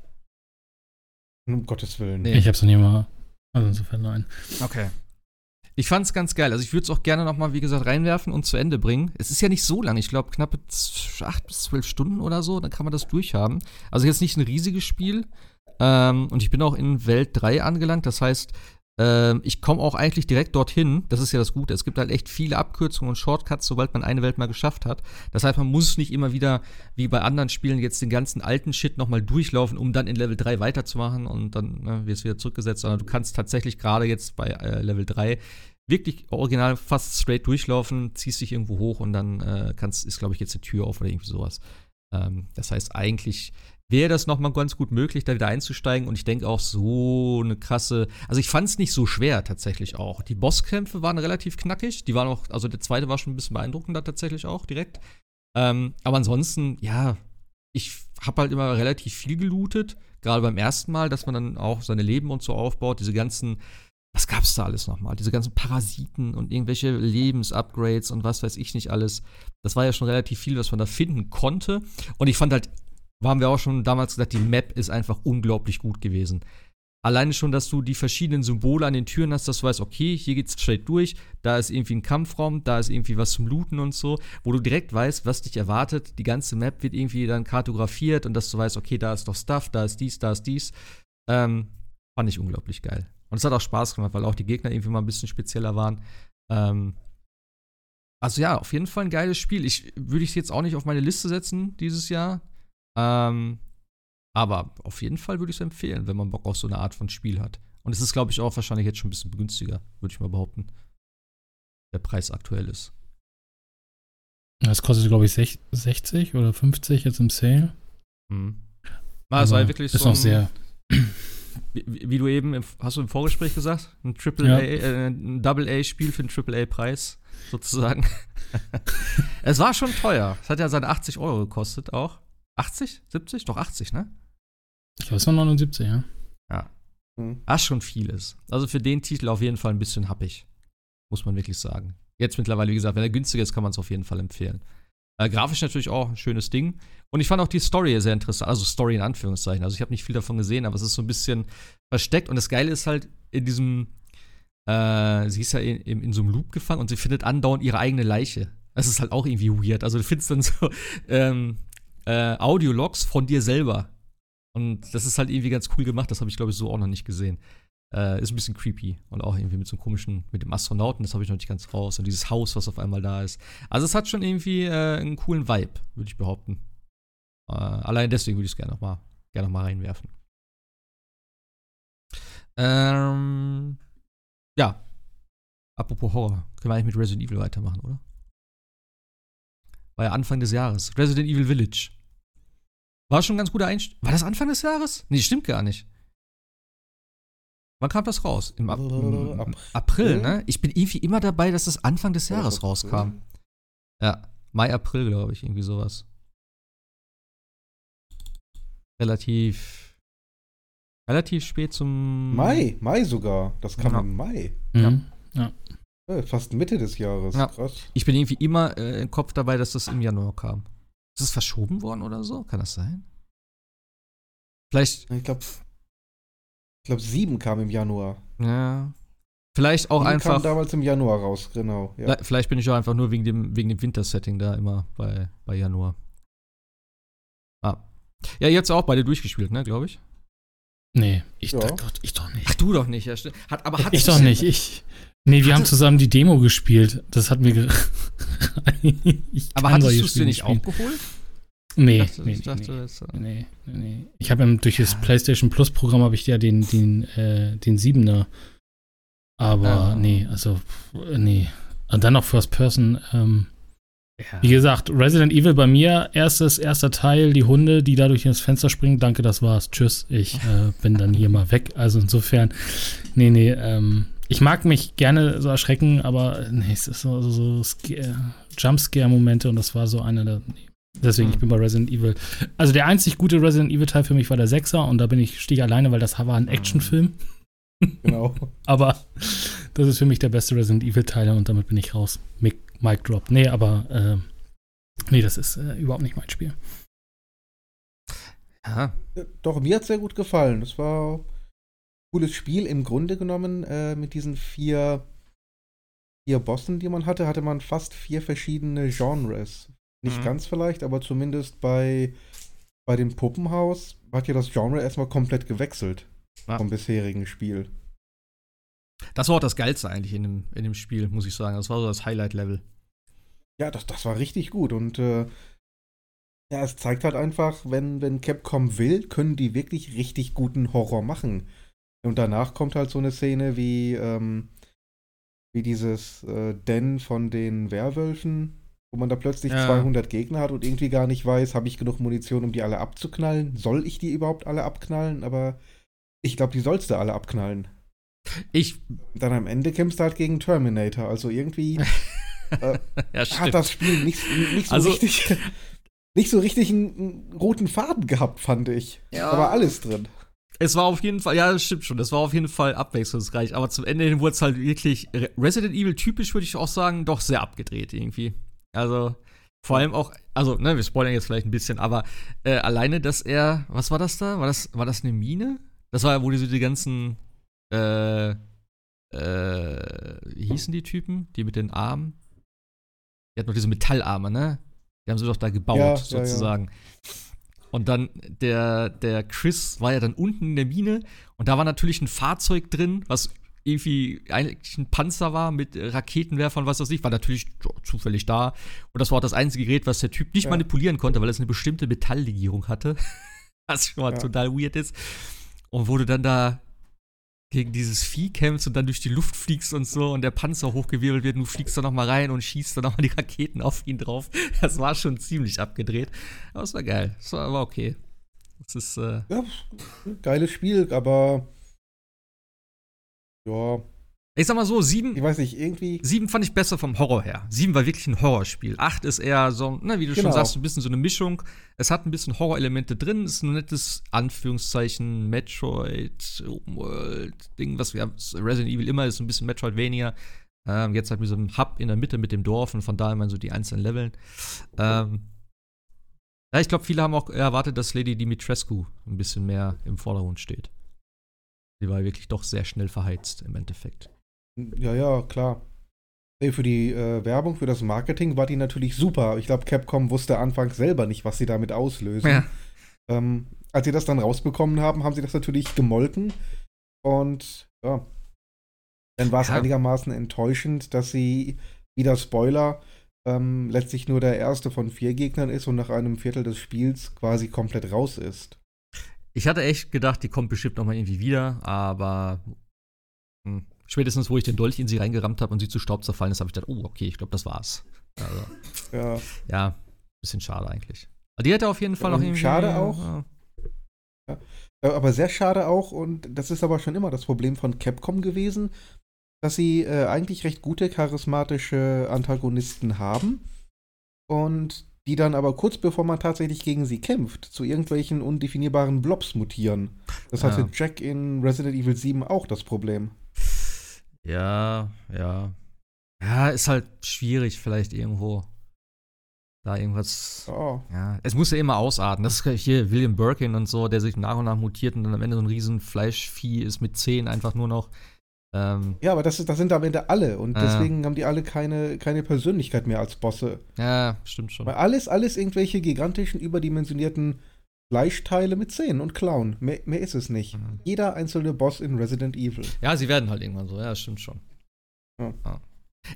Um Gottes Willen. Nee. Ich habe es noch nie mal. Also insofern nein. Okay. Ich fand es ganz geil. Also ich würde es auch gerne noch mal, wie gesagt, reinwerfen und zu Ende bringen. Es ist ja nicht so lang. Ich glaube, knappe acht bis zwölf Stunden oder so. Dann kann man das durchhaben. Also jetzt nicht ein riesiges Spiel. Ähm, und ich bin auch in Welt 3 angelangt. Das heißt, ich komme auch eigentlich direkt dorthin. Das ist ja das Gute. Es gibt halt echt viele Abkürzungen und Shortcuts, sobald man eine Welt mal geschafft hat. Das heißt, man muss nicht immer wieder, wie bei anderen Spielen, jetzt den ganzen alten Shit nochmal durchlaufen, um dann in Level 3 weiterzumachen und dann ne, wird es wieder zurückgesetzt. Sondern du kannst tatsächlich gerade jetzt bei äh, Level 3 wirklich original fast straight durchlaufen, ziehst dich irgendwo hoch und dann äh, kannst, ist, glaube ich, jetzt die Tür auf oder irgendwie sowas. Ähm, das heißt, eigentlich wäre das nochmal ganz gut möglich, da wieder einzusteigen. Und ich denke auch so eine krasse. Also ich fand es nicht so schwer tatsächlich auch. Die Bosskämpfe waren relativ knackig. Die waren auch, also der zweite war schon ein bisschen beeindruckender tatsächlich auch direkt. Ähm, aber ansonsten, ja, ich habe halt immer relativ viel gelootet. Gerade beim ersten Mal, dass man dann auch seine Leben und so aufbaut. Diese ganzen, was gab's da alles nochmal? Diese ganzen Parasiten und irgendwelche Lebensupgrades und was weiß ich nicht alles. Das war ja schon relativ viel, was man da finden konnte. Und ich fand halt haben wir auch schon damals gesagt, die Map ist einfach unglaublich gut gewesen. Alleine schon, dass du die verschiedenen Symbole an den Türen hast, dass du weißt, okay, hier geht's straight durch, da ist irgendwie ein Kampfraum, da ist irgendwie was zum Looten und so, wo du direkt weißt, was dich erwartet. Die ganze Map wird irgendwie dann kartografiert und dass du weißt, okay, da ist doch Stuff, da ist dies, da ist dies. Ähm, fand ich unglaublich geil. Und es hat auch Spaß gemacht, weil auch die Gegner irgendwie mal ein bisschen spezieller waren. Ähm, also ja, auf jeden Fall ein geiles Spiel. Ich würde es jetzt auch nicht auf meine Liste setzen dieses Jahr. Ähm, aber auf jeden Fall würde ich es empfehlen, wenn man Bock auf so eine Art von Spiel hat. Und es ist, glaube ich, auch wahrscheinlich jetzt schon ein bisschen günstiger, würde ich mal behaupten. Der Preis aktuell ist. Das kostet, glaube ich, 60 oder 50 jetzt im Sale. Mhm. Es war wirklich ist so. Ist noch sehr. Wie, wie, du eben, im, hast du im Vorgespräch gesagt, ein Triple ja. A, äh, ein Double A-Spiel für einen Triple A-Preis, sozusagen. es war schon teuer. Es hat ja seine 80 Euro gekostet auch. 80? 70? Doch 80, ne? Ich glaube, es war 79, ja. Ja. Mhm. Was schon vieles. Also für den Titel auf jeden Fall ein bisschen happig. Muss man wirklich sagen. Jetzt mittlerweile, wie gesagt, wenn er günstiger ist, kann man es auf jeden Fall empfehlen. Äh, grafisch natürlich auch ein schönes Ding. Und ich fand auch die Story sehr interessant. Also Story in Anführungszeichen. Also ich habe nicht viel davon gesehen, aber es ist so ein bisschen versteckt. Und das Geile ist halt in diesem, äh, sie ist ja in, in, in so einem Loop gefangen und sie findet andauernd ihre eigene Leiche. Das ist halt auch irgendwie weird. Also du findest dann so, ähm, äh, Audiologs von dir selber. Und das ist halt irgendwie ganz cool gemacht. Das habe ich, glaube ich, so auch noch nicht gesehen. Äh, ist ein bisschen creepy. Und auch irgendwie mit so einem komischen, mit dem Astronauten, das habe ich noch nicht ganz raus. Und dieses Haus, was auf einmal da ist. Also es hat schon irgendwie äh, einen coolen Vibe, würde ich behaupten. Äh, allein deswegen würde ich es gerne nochmal gerne noch reinwerfen. Ähm, ja. Apropos Horror. Können wir eigentlich mit Resident Evil weitermachen, oder? War ja Anfang des Jahres. Resident Evil Village. War schon ein ganz guter Einstieg. War das Anfang des Jahres? Nee, stimmt gar nicht. Wann kam das raus? Im, Ap im April, April, ne? Ich bin irgendwie immer dabei, dass das Anfang des Jahres rauskam. Ja, Mai, April, glaube ich, irgendwie sowas. Relativ. Relativ spät zum. Mai, Mai sogar. Das kam ja. im Mai. Mhm. Ja. ja. Fast Mitte des Jahres. Ja. Krass. Ich bin irgendwie immer äh, im Kopf dabei, dass das im Januar kam. Ist es verschoben worden oder so? Kann das sein? Vielleicht. Ich glaube, ich glaube, sieben kam im Januar. Ja. Vielleicht auch sieben einfach. kam damals im Januar raus, genau. Ja. Vielleicht bin ich auch einfach nur wegen dem, wegen dem Wintersetting da immer bei, bei Januar. Ah. Ja, jetzt auch beide durchgespielt, ne, glaube ich. Nee, ich, ja. doch, ich doch nicht. Ach, du doch nicht, ja, Hat, aber hat ich doch nicht, ich. Nee, wir haben zusammen die Demo gespielt. Das hat mir. aber hattest du es dir nicht spielen. auch geholt? Nee, ich dachte, nee, ich dachte, nee, das, nee, nee, nee. Ich habe durch das PlayStation Plus Programm habe ich ja den, den, äh, den Siebener. Aber ah. nee, also, nee. Und dann noch First Person. Ähm, ja. Wie gesagt, Resident Evil bei mir, erstes, erster Teil, die Hunde, die dadurch ins Fenster springen. Danke, das war's. Tschüss. Ich äh, bin dann hier mal weg. Also insofern, nee, nee, ähm, ich mag mich gerne so erschrecken, aber nee, es ist so, so, so Jumpscare-Momente und das war so einer der. Nee. Deswegen, hm. ich bin bei Resident Evil. Also der einzig gute Resident Evil-Teil für mich war der Sechser und da bin ich, ich alleine, weil das war ein hm. Actionfilm. Genau. aber das ist für mich der beste Resident Evil-Teil und damit bin ich raus. Mic, Mic Drop. Nee, aber äh, nee, das ist äh, überhaupt nicht mein Spiel. Ja. Doch, mir hat es sehr gut gefallen. Das war ein cooles Spiel. Im Grunde genommen äh, mit diesen vier, vier Bossen, die man hatte, hatte man fast vier verschiedene Genres. Nicht mhm. ganz vielleicht, aber zumindest bei, bei dem Puppenhaus hat ja das Genre erstmal komplett gewechselt ja. vom bisherigen Spiel. Das war auch das Geilste eigentlich in dem, in dem Spiel, muss ich sagen. Das war so das Highlight-Level. Ja, das, das war richtig gut und äh, ja, es zeigt halt einfach, wenn, wenn Capcom will, können die wirklich richtig guten Horror machen. Und danach kommt halt so eine Szene wie, ähm, wie dieses äh, Den von den Werwölfen, wo man da plötzlich ja. 200 Gegner hat und irgendwie gar nicht weiß, habe ich genug Munition, um die alle abzuknallen? Soll ich die überhaupt alle abknallen? Aber ich glaube, die sollst du alle abknallen. Ich. Dann am Ende kämpfst du halt gegen Terminator. Also irgendwie äh, ja, hat das Spiel nicht, nicht so also, richtig. Nicht so richtig einen, einen, roten Faden gehabt, fand ich. Ja. Da war alles drin. Es war auf jeden Fall, ja, das stimmt schon, das war auf jeden Fall abwechslungsreich, aber zum Ende hin wurde es halt wirklich Resident Evil typisch, würde ich auch sagen, doch sehr abgedreht irgendwie. Also, vor allem auch, also, ne, wir spoilern jetzt vielleicht ein bisschen, aber äh, alleine, dass er, was war das da? War das, war das eine Mine? Das war ja, wo die so die ganzen, äh, äh, wie hießen die Typen? Die mit den Armen? Die hatten noch diese Metallarme, ne? Die haben sie doch da gebaut, ja, sozusagen. Ja, ja. Und dann der, der Chris war ja dann unten in der Mine und da war natürlich ein Fahrzeug drin, was irgendwie eigentlich ein Panzer war mit Raketenwerfern, was weiß ich, war natürlich zufällig da. Und das war auch das einzige Gerät, was der Typ nicht ja. manipulieren konnte, weil es eine bestimmte Metalllegierung hatte. was schon mal ja. total weird ist. Und du dann da gegen dieses Vieh kämpfst und dann durch die Luft fliegst und so und der Panzer hochgewirbelt wird und du fliegst da nochmal rein und schießt dann nochmal die Raketen auf ihn drauf. Das war schon ziemlich abgedreht. Aber es war geil. Es war, war okay. Das ist, äh ja, geiles Spiel, aber ja. Ich sag mal so, sieben. Ich weiß nicht, irgendwie. Sieben fand ich besser vom Horror her. Sieben war wirklich ein Horrorspiel. Acht ist eher so, ne, wie du genau. schon sagst, ein bisschen so eine Mischung. Es hat ein bisschen Horrorelemente drin. Es ist ein nettes Anführungszeichen Metroid, Open World Ding, was wir haben. Resident Evil immer ist ein bisschen Metroidvania. Ähm, jetzt halt mit so einem Hub in der Mitte mit dem Dorf und von daher mal so die einzelnen Leveln. Ähm, ja, ich glaube, viele haben auch erwartet, dass Lady Dimitrescu ein bisschen mehr im Vordergrund steht. Die war wirklich doch sehr schnell verheizt im Endeffekt. Ja, ja, klar. Nee, für die äh, Werbung, für das Marketing war die natürlich super. Ich glaube, Capcom wusste anfangs selber nicht, was sie damit auslösen. Ja. Ähm, als sie das dann rausbekommen haben, haben sie das natürlich gemolken. Und ja, dann war es ja. einigermaßen enttäuschend, dass sie, wieder Spoiler, ähm, letztlich nur der erste von vier Gegnern ist und nach einem Viertel des Spiels quasi komplett raus ist. Ich hatte echt gedacht, die kommt bestimmt noch mal irgendwie wieder, aber hm, spätestens, wo ich den Dolch in sie reingerammt habe und sie zu Staub zerfallen ist, habe ich gedacht, oh, okay, ich glaube, das war's. Also, ja. Ja, bisschen schade eigentlich. Aber die hätte auf jeden Fall noch irgendwie. Schade auch. Ja. Ja. Aber sehr schade auch, und das ist aber schon immer das Problem von Capcom gewesen, dass sie äh, eigentlich recht gute charismatische Antagonisten haben und die dann aber kurz bevor man tatsächlich gegen sie kämpft, zu irgendwelchen undefinierbaren Blobs mutieren. Das hatte Jack in Resident Evil 7 auch das Problem. Ja, ja. Ja, ist halt schwierig vielleicht irgendwo. Da irgendwas. Oh. Ja, es muss ja immer ausarten. Das ist hier William Birkin und so, der sich nach und nach mutiert und dann am Ende so ein riesen Fleischvieh ist mit Zehen einfach nur noch. Ähm, ja, aber das, ist, das sind am Ende alle und äh, deswegen haben die alle keine, keine Persönlichkeit mehr als Bosse. Ja, stimmt schon. Weil alles, alles irgendwelche gigantischen, überdimensionierten Fleischteile mit Zähnen und Klauen. Mehr, mehr ist es nicht. Mhm. Jeder einzelne Boss in Resident Evil. Ja, sie werden halt irgendwann so, ja, stimmt schon. Ja. Ja.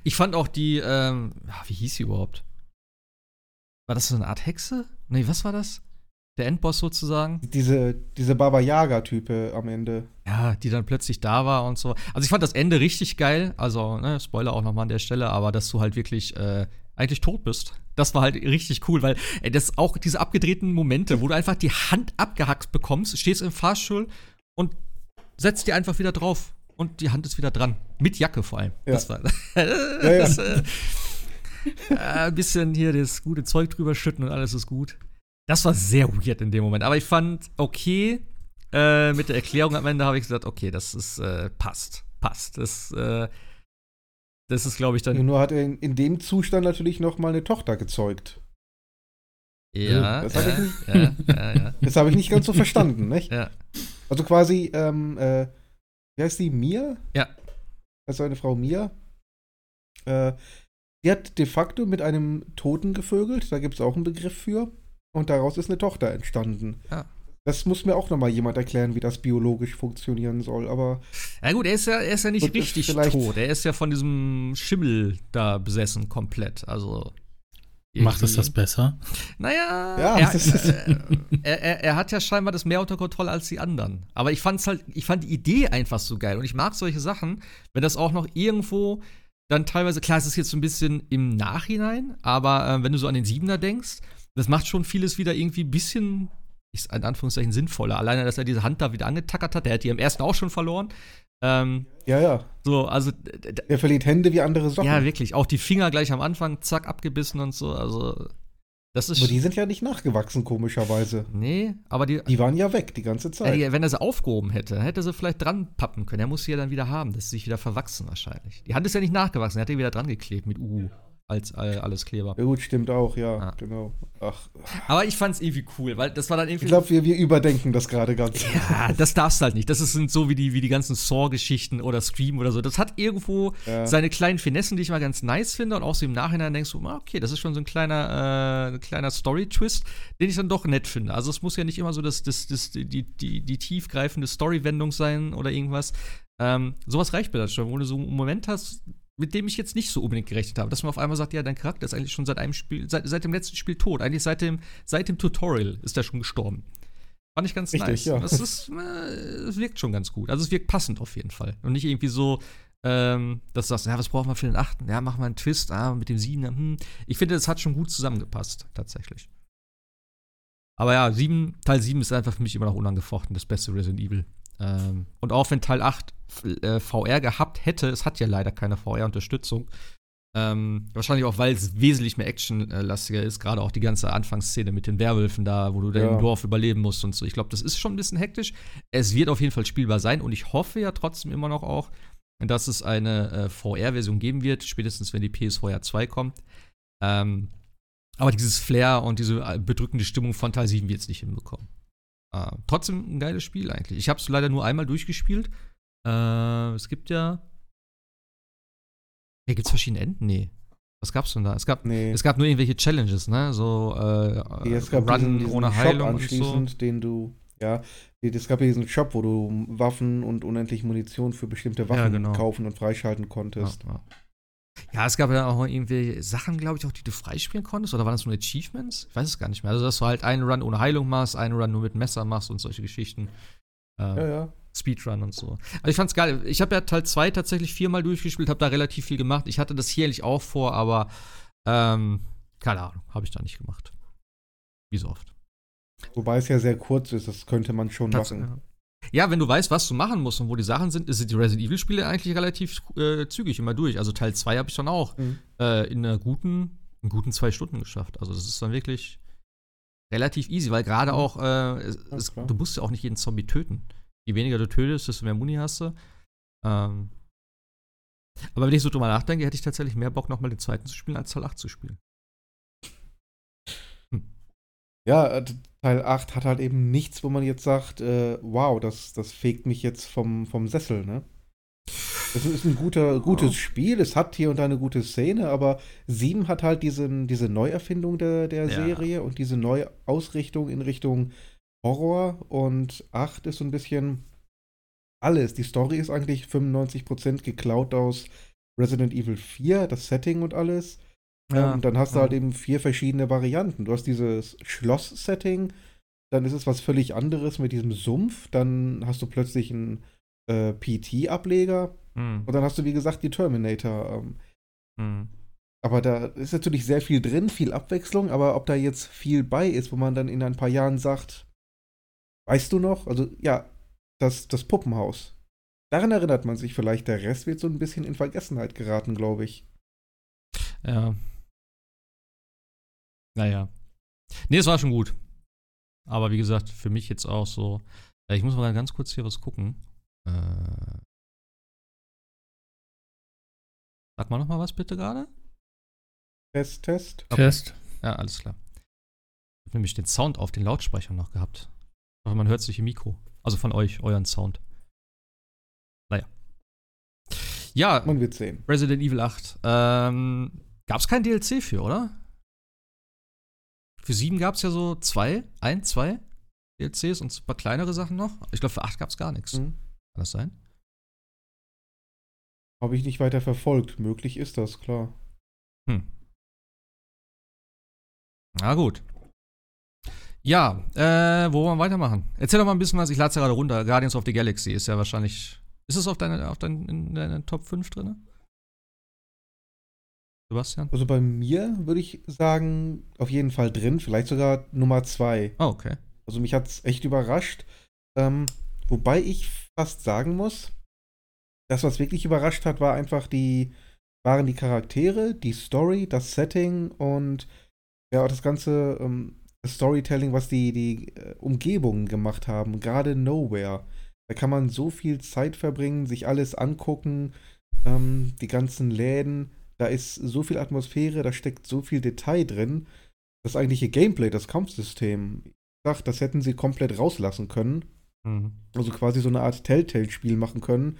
Ich fand auch die, ähm, wie hieß sie überhaupt? War das so eine Art Hexe? Nee, was war das? der Endboss sozusagen. Diese, diese Baba Yaga-Type am Ende. Ja, die dann plötzlich da war und so. Also ich fand das Ende richtig geil. Also, ne, Spoiler auch nochmal an der Stelle, aber dass du halt wirklich äh, eigentlich tot bist. Das war halt richtig cool, weil ey, das auch diese abgedrehten Momente, wo du einfach die Hand abgehackt bekommst, stehst im Fahrstuhl und setzt dir einfach wieder drauf und die Hand ist wieder dran. Mit Jacke vor allem. Ja. Das war ja, ja. das, äh, äh, ein bisschen hier das gute Zeug drüber schütten und alles ist gut. Das war sehr weird in dem Moment. Aber ich fand, okay, äh, mit der Erklärung am Ende habe ich gesagt, okay, das ist, äh, passt. Passt. Das, äh, das ist, glaube ich, dann. Nur hat er in, in, dem Zustand natürlich noch mal eine Tochter gezeugt. Ja, das habe ja, ich, nicht, ja, ja, ja. Das hab ich nicht ganz so verstanden, nicht? Ja. Also quasi, ähm, äh, wie heißt die? Mia? Ja. Das ist eine Frau Mia. Äh, die hat de facto mit einem Toten gevögelt, da gibt es auch einen Begriff für. Und daraus ist eine Tochter entstanden. Ja. Das muss mir auch nochmal jemand erklären, wie das biologisch funktionieren soll, aber. Ja, gut, er ist ja, er ist ja nicht richtig tot. Er ist ja von diesem Schimmel da besessen komplett. Also. Macht es das besser? Naja, ja, er, äh, er, er, er, hat ja scheinbar das mehr unter Kontrolle als die anderen. Aber ich fand's halt, ich fand die Idee einfach so geil. Und ich mag solche Sachen, wenn das auch noch irgendwo dann teilweise, klar, es ist jetzt so ein bisschen im Nachhinein, aber äh, wenn du so an den Siebener denkst, das macht schon vieles wieder irgendwie ein bisschen, ist in Anführungszeichen, sinnvoller. Alleine, dass er diese Hand da wieder angetackert hat. Der hat die im ersten auch schon verloren. Ähm, ja, ja. So, also. Er verliert Hände wie andere Socken. Ja, wirklich. Auch die Finger gleich am Anfang, zack, abgebissen und so. Also. Das ist aber die sind ja nicht nachgewachsen, komischerweise. Nee, aber die. Die waren ja weg die ganze Zeit. Äh, wenn er sie aufgehoben hätte, hätte er sie vielleicht dran pappen können. Er muss sie ja dann wieder haben. Das ist sich wieder verwachsen wahrscheinlich. Die Hand ist ja nicht nachgewachsen. Er hat die wieder dran geklebt mit U als äh, alles Kleber. Ja, gut, stimmt auch, ja, ah. genau. Ach. Aber ich fand's irgendwie cool, weil das war dann irgendwie. Ich glaube, wir, wir überdenken das gerade ganz. Ja, das darfst halt nicht. Das sind so wie die, wie die ganzen Saw-Geschichten oder Scream oder so. Das hat irgendwo ja. seine kleinen Finessen, die ich mal ganz nice finde. Und auch so im Nachhinein denkst du, ah, okay, das ist schon so ein kleiner, äh, kleiner Story-Twist, den ich dann doch nett finde. Also es muss ja nicht immer so das, das, das, die, die, die tiefgreifende Story-Wendung sein oder irgendwas. Ähm, sowas reicht mir dann schon, wo du so einen Moment hast, mit dem ich jetzt nicht so unbedingt gerechnet habe. Dass man auf einmal sagt, ja, dein Charakter ist eigentlich schon seit einem Spiel, seit, seit dem letzten Spiel tot. Eigentlich seit dem, seit dem Tutorial ist er schon gestorben. Fand ich ganz Richtig, nice. Ja. Das ist, äh, es wirkt schon ganz gut. Also es wirkt passend auf jeden Fall. Und nicht irgendwie so, ähm, dass du sagst, ja, was brauchen wir für den achten? Ja, machen wir einen Twist, ah, mit dem sieben. Hm. Ich finde, das hat schon gut zusammengepasst, tatsächlich. Aber ja, sieben, Teil 7 ist einfach für mich immer noch unangefochten das beste Resident Evil. Ähm, und auch wenn Teil 8 äh, VR gehabt hätte, es hat ja leider keine VR-Unterstützung. Ähm, wahrscheinlich auch, weil es wesentlich mehr actionlastiger ist, gerade auch die ganze Anfangsszene mit den Werwölfen da, wo du ja. im Dorf überleben musst und so. Ich glaube, das ist schon ein bisschen hektisch. Es wird auf jeden Fall spielbar sein und ich hoffe ja trotzdem immer noch auch, dass es eine äh, VR-Version geben wird, spätestens wenn die PSVR 2 kommt. Ähm, aber dieses Flair und diese äh, bedrückende Stimmung von Teil 7 wird es nicht hinbekommen. Äh, trotzdem ein geiles Spiel eigentlich. Ich habe es leider nur einmal durchgespielt. Äh, es gibt ja. Hier gibt es verschiedene Enden? Nee. Was gab's denn da? Es gab, nee. es gab nur irgendwelche Challenges, ne? So äh, ja, es gab Run diesen, diesen ohne Heilung und so. den du Ja, es gab ja diesen Shop, wo du Waffen und unendlich Munition für bestimmte Waffen ja, genau. kaufen und freischalten konntest. Ja, ja. es gab ja auch irgendwie Sachen, glaube ich, auch die du freispielen konntest. Oder waren das nur Achievements? Ich weiß es gar nicht mehr. Also, dass du halt einen Run ohne Heilung machst, einen Run nur mit Messer machst und solche Geschichten. Äh, ja, ja. Speedrun und so. Also ich fand's geil. Ich habe ja Teil 2 tatsächlich viermal durchgespielt, habe da relativ viel gemacht. Ich hatte das hier eigentlich auch vor, aber ähm, keine Ahnung, habe ich da nicht gemacht. Wie so oft. Wobei es ja sehr kurz ist, das könnte man schon machen. Ja. wenn du weißt, was du machen musst und wo die Sachen sind, sind die Resident Evil-Spiele eigentlich relativ äh, zügig immer durch. Also Teil 2 habe ich dann auch mhm. äh, in einer guten, in guten zwei Stunden geschafft. Also das ist dann wirklich relativ easy, weil gerade mhm. auch, äh, es, du musst ja auch nicht jeden Zombie töten. Je weniger du tötest, desto mehr Muni hast du. Ähm, aber wenn ich so drüber nachdenke, hätte ich tatsächlich mehr Bock, nochmal den zweiten zu spielen, als Teil 8 zu spielen. Ja, äh, Teil 8 hat halt eben nichts, wo man jetzt sagt, äh, wow, das, das fegt mich jetzt vom, vom Sessel, ne? Es ist ein guter, gutes Spiel, es hat hier und da eine gute Szene, aber 7 hat halt diesen, diese Neuerfindung der, der ja. Serie und diese Neuausrichtung in Richtung Horror und 8 ist so ein bisschen alles. Die Story ist eigentlich 95% geklaut aus Resident Evil 4, das Setting und alles. Ja, ähm, dann hast du halt eben vier verschiedene Varianten. Du hast dieses Schloss-Setting, dann ist es was völlig anderes mit diesem Sumpf, dann hast du plötzlich einen äh, PT-Ableger mhm. und dann hast du, wie gesagt, die Terminator. Ähm, mhm. Aber da ist natürlich sehr viel drin, viel Abwechslung, aber ob da jetzt viel bei ist, wo man dann in ein paar Jahren sagt, weißt du noch? Also ja, das, das Puppenhaus. Daran erinnert man sich vielleicht, der Rest wird so ein bisschen in Vergessenheit geraten, glaube ich. Ja, naja. Nee, es war schon gut. Aber wie gesagt, für mich jetzt auch so. Ich muss mal ganz kurz hier was gucken. Äh, sag mal noch mal was bitte gerade. Test, Test. Okay. Test. Ja, alles klar. Ich habe nämlich den Sound auf den Lautsprechern noch gehabt. Aber man hört sich im Mikro. Also von euch, euren Sound. Naja. Ja. Man wird sehen. Resident Evil 8. Ähm, Gab es kein DLC für, oder? Für 7 gab es ja so zwei, ein, zwei DLCs und ein paar kleinere Sachen noch. Ich glaube, für 8 gab es gar nichts. Mhm. Kann das sein? Habe ich nicht weiter verfolgt. Möglich ist das, klar. Hm. Na gut. Ja, äh, wo wollen wir weitermachen? Erzähl doch mal ein bisschen was. Ich lade es ja gerade runter. Guardians of the Galaxy ist ja wahrscheinlich. Ist es auf deine, auf dein, in deiner Top 5 drin? Sebastian? Also bei mir würde ich sagen, auf jeden Fall drin, vielleicht sogar Nummer zwei. Oh, okay. Also mich hat es echt überrascht. Ähm, wobei ich fast sagen muss, das, was wirklich überrascht hat, war einfach die, waren die Charaktere, die Story, das Setting und ja auch das ganze ähm, Storytelling, was die, die äh, Umgebungen gemacht haben, gerade Nowhere. Da kann man so viel Zeit verbringen, sich alles angucken, ähm, die ganzen Läden da ist so viel Atmosphäre, da steckt so viel Detail drin. Das eigentliche Gameplay, das Kampfsystem, ich sag, das hätten sie komplett rauslassen können. Mhm. Also quasi so eine Art Telltale-Spiel machen können.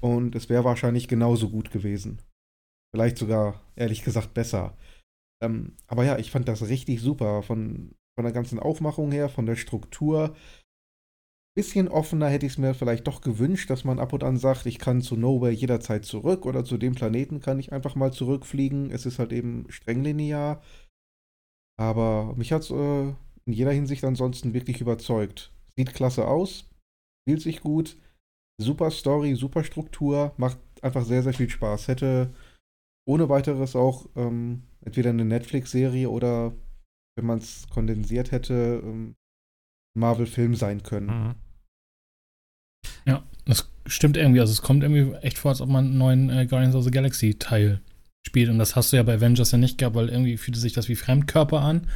Und es wäre wahrscheinlich genauso gut gewesen. Vielleicht sogar, ehrlich gesagt, besser. Ähm, aber ja, ich fand das richtig super. Von, von der ganzen Aufmachung her, von der Struktur bisschen offener hätte ich es mir vielleicht doch gewünscht, dass man ab und an sagt, ich kann zu Nowhere jederzeit zurück oder zu dem Planeten kann ich einfach mal zurückfliegen. Es ist halt eben streng linear. Aber mich hat es äh, in jeder Hinsicht ansonsten wirklich überzeugt. Sieht klasse aus, spielt sich gut, super Story, super Struktur, macht einfach sehr, sehr viel Spaß. Hätte ohne weiteres auch ähm, entweder eine Netflix-Serie oder, wenn man es kondensiert hätte, ähm, Marvel-Film sein können. Mhm. Ja, das stimmt irgendwie. Also es kommt irgendwie echt vor, als ob man einen neuen äh, Guardians of the Galaxy Teil spielt. Und das hast du ja bei Avengers ja nicht gehabt, weil irgendwie fühlte sich das wie Fremdkörper an.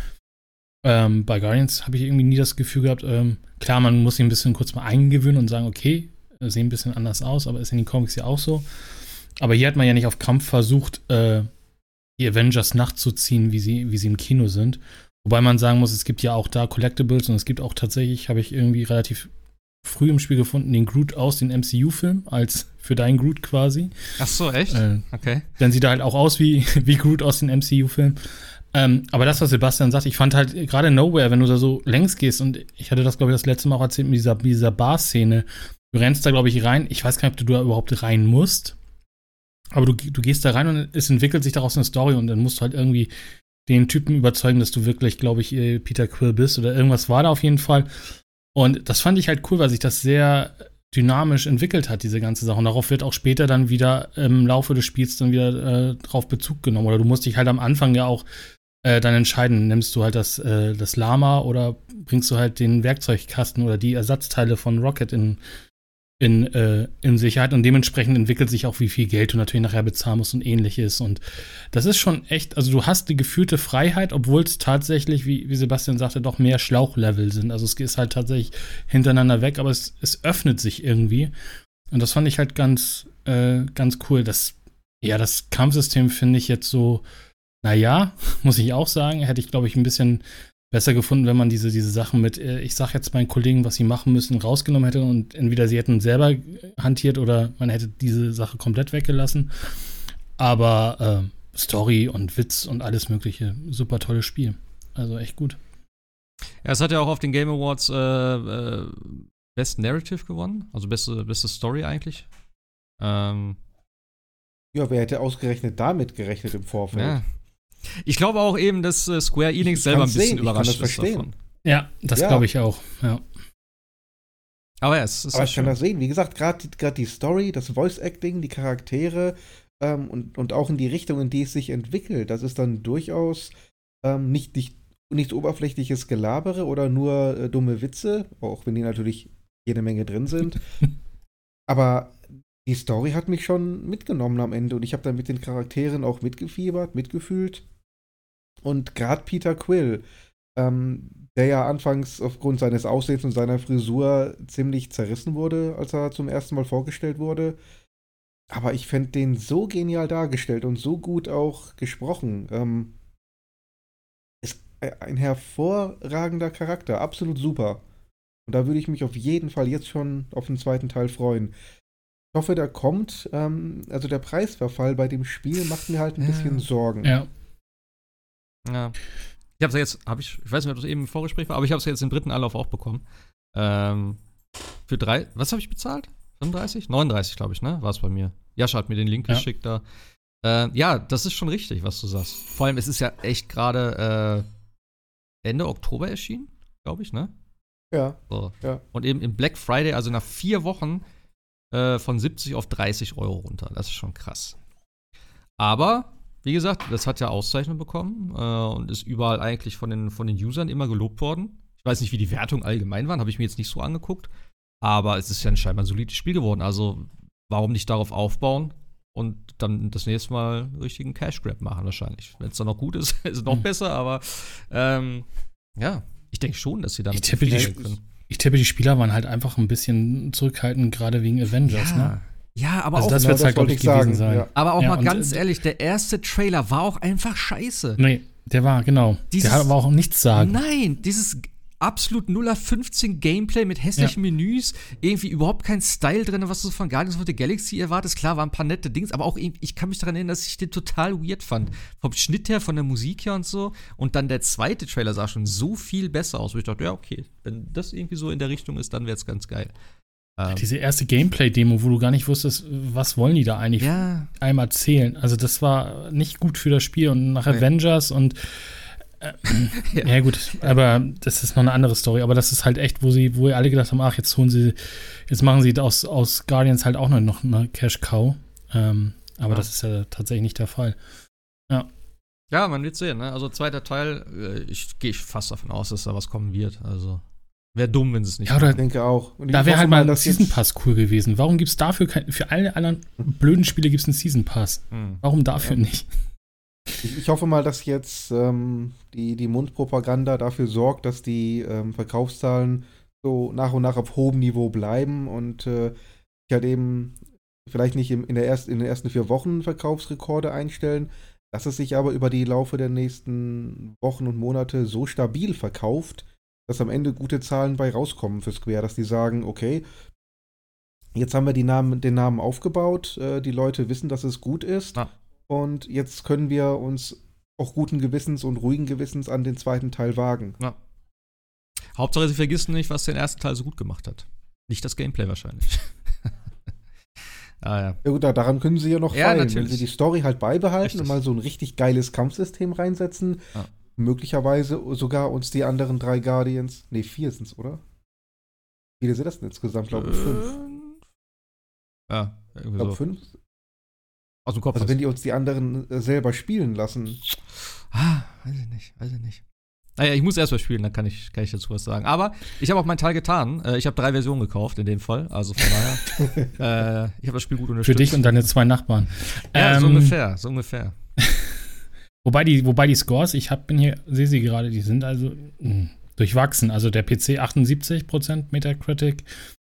Ähm, bei Guardians habe ich irgendwie nie das Gefühl gehabt, ähm, klar, man muss sich ein bisschen kurz mal eingewöhnen und sagen, okay, äh, sehen ein bisschen anders aus, aber ist in den Comics ja auch so. Aber hier hat man ja nicht auf Kampf versucht, äh, die Avengers nachzuziehen, wie sie, wie sie im Kino sind. Wobei man sagen muss, es gibt ja auch da Collectibles und es gibt auch tatsächlich, habe ich irgendwie relativ früh im Spiel gefunden, den Groot aus dem MCU-Film, als für deinen Groot quasi. Ach so, echt? Äh, okay. Dann sieht er halt auch aus wie, wie Groot aus dem MCU-Film. Ähm, aber das, was Sebastian sagt, ich fand halt gerade Nowhere, wenn du da so längs gehst und ich hatte das, glaube ich, das letzte Mal auch erzählt mit dieser, dieser Bar-Szene. Du rennst da, glaube ich, rein. Ich weiß gar nicht, ob du da überhaupt rein musst. Aber du, du gehst da rein und es entwickelt sich daraus eine Story und dann musst du halt irgendwie den Typen überzeugen, dass du wirklich, glaube ich, äh, Peter Quill bist oder irgendwas war da auf jeden Fall. Und das fand ich halt cool, weil sich das sehr dynamisch entwickelt hat, diese ganze Sache. Und darauf wird auch später dann wieder im Laufe des Spiels dann wieder äh, drauf Bezug genommen. Oder du musst dich halt am Anfang ja auch äh, dann entscheiden, nimmst du halt das, äh, das Lama oder bringst du halt den Werkzeugkasten oder die Ersatzteile von Rocket in, in, äh, in Sicherheit und dementsprechend entwickelt sich auch, wie viel Geld du natürlich nachher bezahlen musst und ähnliches. Und das ist schon echt, also du hast die gefühlte Freiheit, obwohl es tatsächlich, wie, wie Sebastian sagte, doch mehr Schlauchlevel sind. Also es ist halt tatsächlich hintereinander weg, aber es, es öffnet sich irgendwie. Und das fand ich halt ganz, äh, ganz cool. Das, ja, das Kampfsystem finde ich jetzt so, naja, muss ich auch sagen, hätte ich, glaube ich, ein bisschen besser gefunden, wenn man diese, diese Sachen mit, äh, ich sage jetzt meinen Kollegen, was sie machen müssen, rausgenommen hätte und entweder sie hätten selber hantiert oder man hätte diese Sache komplett weggelassen. Aber äh, Story und Witz und alles Mögliche, super tolles Spiel. Also echt gut. Ja, es hat ja auch auf den Game Awards äh, äh, Best Narrative gewonnen, also beste, beste Story eigentlich. Ähm, ja, wer hätte ausgerechnet damit gerechnet im Vorfeld? Ja, ich glaube auch eben, dass äh, Square Enix selber ein bisschen sehen. überrascht ist davon. Ja, das ja. glaube ich auch. Ja. Aber ja, es ist Aber ich schön. kann das sehen. Wie gesagt, gerade die Story, das Voice-Acting, die Charaktere ähm, und, und auch in die Richtung, in die es sich entwickelt, das ist dann durchaus ähm, nicht, nicht, nicht oberflächliches Gelabere oder nur äh, dumme Witze, auch wenn die natürlich jede Menge drin sind. Aber die Story hat mich schon mitgenommen am Ende und ich habe dann mit den Charakteren auch mitgefiebert, mitgefühlt. Und gerade Peter Quill, ähm, der ja anfangs aufgrund seines Aussehens und seiner Frisur ziemlich zerrissen wurde, als er zum ersten Mal vorgestellt wurde. Aber ich fände den so genial dargestellt und so gut auch gesprochen. Ähm, ist ein hervorragender Charakter, absolut super. Und da würde ich mich auf jeden Fall jetzt schon auf den zweiten Teil freuen. Ich hoffe, der kommt. Ähm, also der Preisverfall bei dem Spiel macht mir halt ein ja. bisschen Sorgen. Ja. Ja. Ich habe es jetzt, habe ich, ich weiß nicht, ob das eben im Vorgespräch war, aber ich habe es jetzt im dritten Anlauf auch bekommen. Ähm, für drei, was habe ich bezahlt? 35? 39, glaube ich, ne? War es bei mir. Jascha hat mir den Link ja. geschickt da. Äh, ja, das ist schon richtig, was du sagst. Vor allem, es ist ja echt gerade äh, Ende Oktober erschienen, glaube ich, ne? Ja. So. ja. Und eben im Black Friday, also nach vier Wochen, äh, von 70 auf 30 Euro runter. Das ist schon krass. Aber wie gesagt, das hat ja Auszeichnung bekommen äh, und ist überall eigentlich von den, von den Usern immer gelobt worden. Ich weiß nicht, wie die Wertungen allgemein waren, habe ich mir jetzt nicht so angeguckt. Aber es ist ja scheinbar ein solides Spiel geworden. Also, warum nicht darauf aufbauen und dann das nächste Mal einen richtigen Cash Grab machen, wahrscheinlich. Wenn es dann noch gut ist, ist es noch mhm. besser, aber ähm, ja, ich denke schon, dass sie damit ich tippe, die, können. Ich tippe, die Spieler waren halt einfach ein bisschen zurückhaltend, gerade wegen Avengers, ja. ne? Ja, aber also auch. Das wird halt, glaube ich, gewesen sagen, sein. Ja. Aber auch ja, mal ganz ehrlich, der erste Trailer war auch einfach scheiße. Nee, der war, genau. Dieses, der hat aber auch nichts sagen. Nein, dieses absolut 0815 Gameplay mit hässlichen ja. Menüs, irgendwie überhaupt kein Style drin, was du von Guardians of the Galaxy erwartest. Klar, waren ein paar nette Dings, aber auch ich kann mich daran erinnern, dass ich den total weird fand. Vom Schnitt her, von der Musik her und so. Und dann der zweite Trailer sah schon so viel besser aus, wo ich dachte, ja, okay, wenn das irgendwie so in der Richtung ist, dann wäre es ganz geil. Ähm, Diese erste Gameplay-Demo, wo du gar nicht wusstest, was wollen die da eigentlich ja. einmal zählen. Also das war nicht gut für das Spiel und nach nee. Avengers und äh, ja. ja. gut, aber das ist noch eine andere Story. Aber das ist halt echt, wo sie, wo alle gedacht haben, ach, jetzt holen sie, jetzt machen sie aus, aus Guardians halt auch noch eine Cash Cow. Ähm, aber ja. das ist ja tatsächlich nicht der Fall. Ja. Ja, man wird sehen, ne? Also zweiter Teil, äh, ich gehe fast davon aus, dass da was kommen wird. Also Wäre dumm, wenn es nicht Ja, oder ich denke auch. da wäre halt mal ein Season Pass cool gewesen. Warum gibt es dafür kein, für alle anderen blöden Spiele gibt es einen Season Pass? Hm. Warum dafür ja. nicht? Ich, ich, hoffe mal, dass jetzt ähm, die, die Mundpropaganda dafür sorgt, dass die ähm, Verkaufszahlen so nach und nach auf hohem Niveau bleiben und äh, ich halt eben vielleicht nicht im, in, der erst, in den ersten vier Wochen Verkaufsrekorde einstellen, dass es sich aber über die Laufe der nächsten Wochen und Monate so stabil verkauft, dass am Ende gute Zahlen bei rauskommen für Square, dass die sagen, okay, jetzt haben wir Namen, den Namen aufgebaut, äh, die Leute wissen, dass es gut ist. Ah. Und jetzt können wir uns auch guten Gewissens und ruhigen Gewissens an den zweiten Teil wagen. Ja. Hauptsache, sie vergessen nicht, was den ersten Teil so gut gemacht hat. Nicht das Gameplay wahrscheinlich. ah, ja. ja gut, daran können sie ja noch ja, fallen. Wenn sie die Story halt beibehalten richtig. und mal so ein richtig geiles Kampfsystem reinsetzen, ja. Möglicherweise sogar uns die anderen drei Guardians, nee, vier sind es, oder? Wie viele sind das denn insgesamt? Glaube ich, fünf. Ja, irgendwie ich glaube, so. fünf. Aus dem Kopf. Also, wenn die uns die anderen äh, selber spielen lassen. Ah, weiß ich nicht, weiß ich nicht. Naja, ich muss erst mal spielen, dann kann ich, kann ich dazu was sagen. Aber ich habe auch meinen Teil getan. Äh, ich habe drei Versionen gekauft in dem Fall. Also von daher, äh, ich habe das Spiel gut unterstützt. Für dich und deine zwei Nachbarn. Ja, ähm, so ungefähr, so ungefähr. Wobei, die, wobei die Scores, ich hab, bin hier, sehe sie gerade, die sind also mh, hm, durchwachsen. Also der PC 78% Metacritic,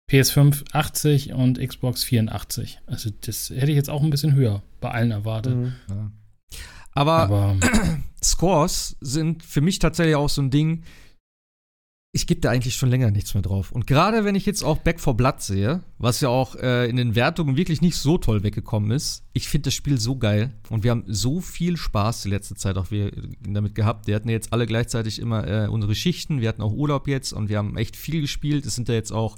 PS5 80 und Xbox 84. Also das hätte ich jetzt auch ein bisschen höher bei allen erwartet. Mhm. Ja. Aber, Aber Scores sind für mich tatsächlich auch so ein Ding, ich gebe da eigentlich schon länger nichts mehr drauf. Und gerade wenn ich jetzt auch Back for Blood sehe, was ja auch äh, in den Wertungen wirklich nicht so toll weggekommen ist, ich finde das Spiel so geil und wir haben so viel Spaß die letzte Zeit auch wir damit gehabt. Wir hatten jetzt alle gleichzeitig immer äh, unsere Schichten, wir hatten auch Urlaub jetzt und wir haben echt viel gespielt. Es sind da jetzt auch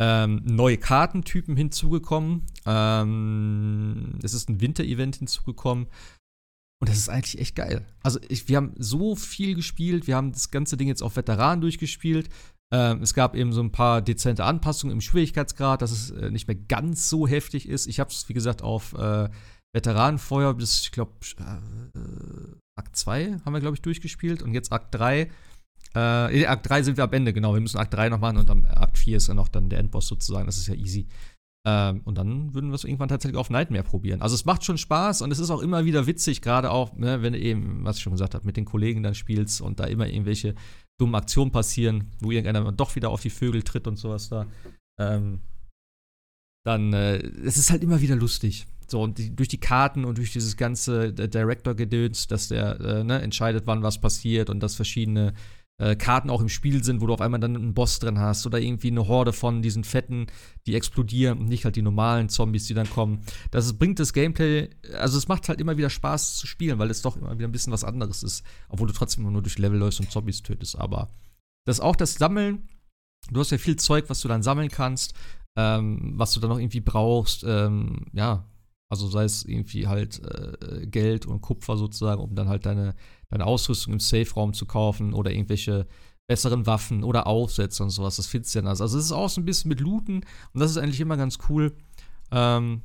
ähm, neue Kartentypen hinzugekommen. Ähm, es ist ein Winter-Event hinzugekommen. Und das ist eigentlich echt geil. Also ich, wir haben so viel gespielt, wir haben das ganze Ding jetzt auf Veteranen durchgespielt. Ähm, es gab eben so ein paar dezente Anpassungen im Schwierigkeitsgrad, dass es äh, nicht mehr ganz so heftig ist. Ich habe es, wie gesagt, auf äh, Veteranenfeuer bis, ich glaube, äh, Akt 2 haben wir, glaube ich, durchgespielt. Und jetzt Akt 3 äh, Akt 3 sind wir am Ende, genau. Wir müssen Akt 3 noch machen und am Akt 4 ist dann noch dann der Endboss sozusagen. Das ist ja easy. Ähm, und dann würden wir es irgendwann tatsächlich auf Nightmare probieren. Also es macht schon Spaß und es ist auch immer wieder witzig, gerade auch, ne, wenn du eben, was ich schon gesagt habe, mit den Kollegen dann spielst und da immer irgendwelche dummen Aktionen passieren, wo irgendeiner doch wieder auf die Vögel tritt und sowas da. Ähm, dann, äh, es ist halt immer wieder lustig. So, und die, durch die Karten und durch dieses ganze Director-Gedöns, dass der äh, ne, entscheidet, wann was passiert und dass verschiedene äh, Karten auch im Spiel sind, wo du auf einmal dann einen Boss drin hast oder irgendwie eine Horde von diesen Fetten, die explodieren und nicht halt die normalen Zombies, die dann kommen. Das bringt das Gameplay, also es macht halt immer wieder Spaß zu spielen, weil es doch immer wieder ein bisschen was anderes ist, obwohl du trotzdem immer nur durch Level läufst und Zombies tötest. Aber das auch das Sammeln, du hast ja viel Zeug, was du dann sammeln kannst, ähm, was du dann noch irgendwie brauchst, ähm, ja, also sei es irgendwie halt äh, Geld und Kupfer sozusagen, um dann halt deine, deine Ausrüstung im Safe-Raum zu kaufen oder irgendwelche besseren Waffen oder Aufsätze und sowas. Das findest du ja also. Also es ist auch so ein bisschen mit Looten und das ist eigentlich immer ganz cool. Ähm,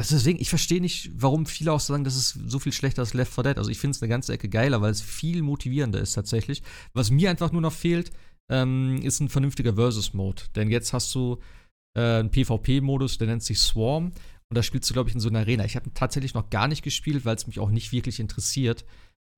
also deswegen, ich verstehe nicht, warum viele auch sagen, das ist so viel schlechter als Left 4 Dead. Also ich finde es eine ganze Ecke geiler, weil es viel motivierender ist tatsächlich. Was mir einfach nur noch fehlt, ähm, ist ein vernünftiger Versus-Mode. Denn jetzt hast du äh, einen PvP-Modus, der nennt sich Swarm. Und da spielst du, glaube ich, in so einer Arena. Ich habe tatsächlich noch gar nicht gespielt, weil es mich auch nicht wirklich interessiert.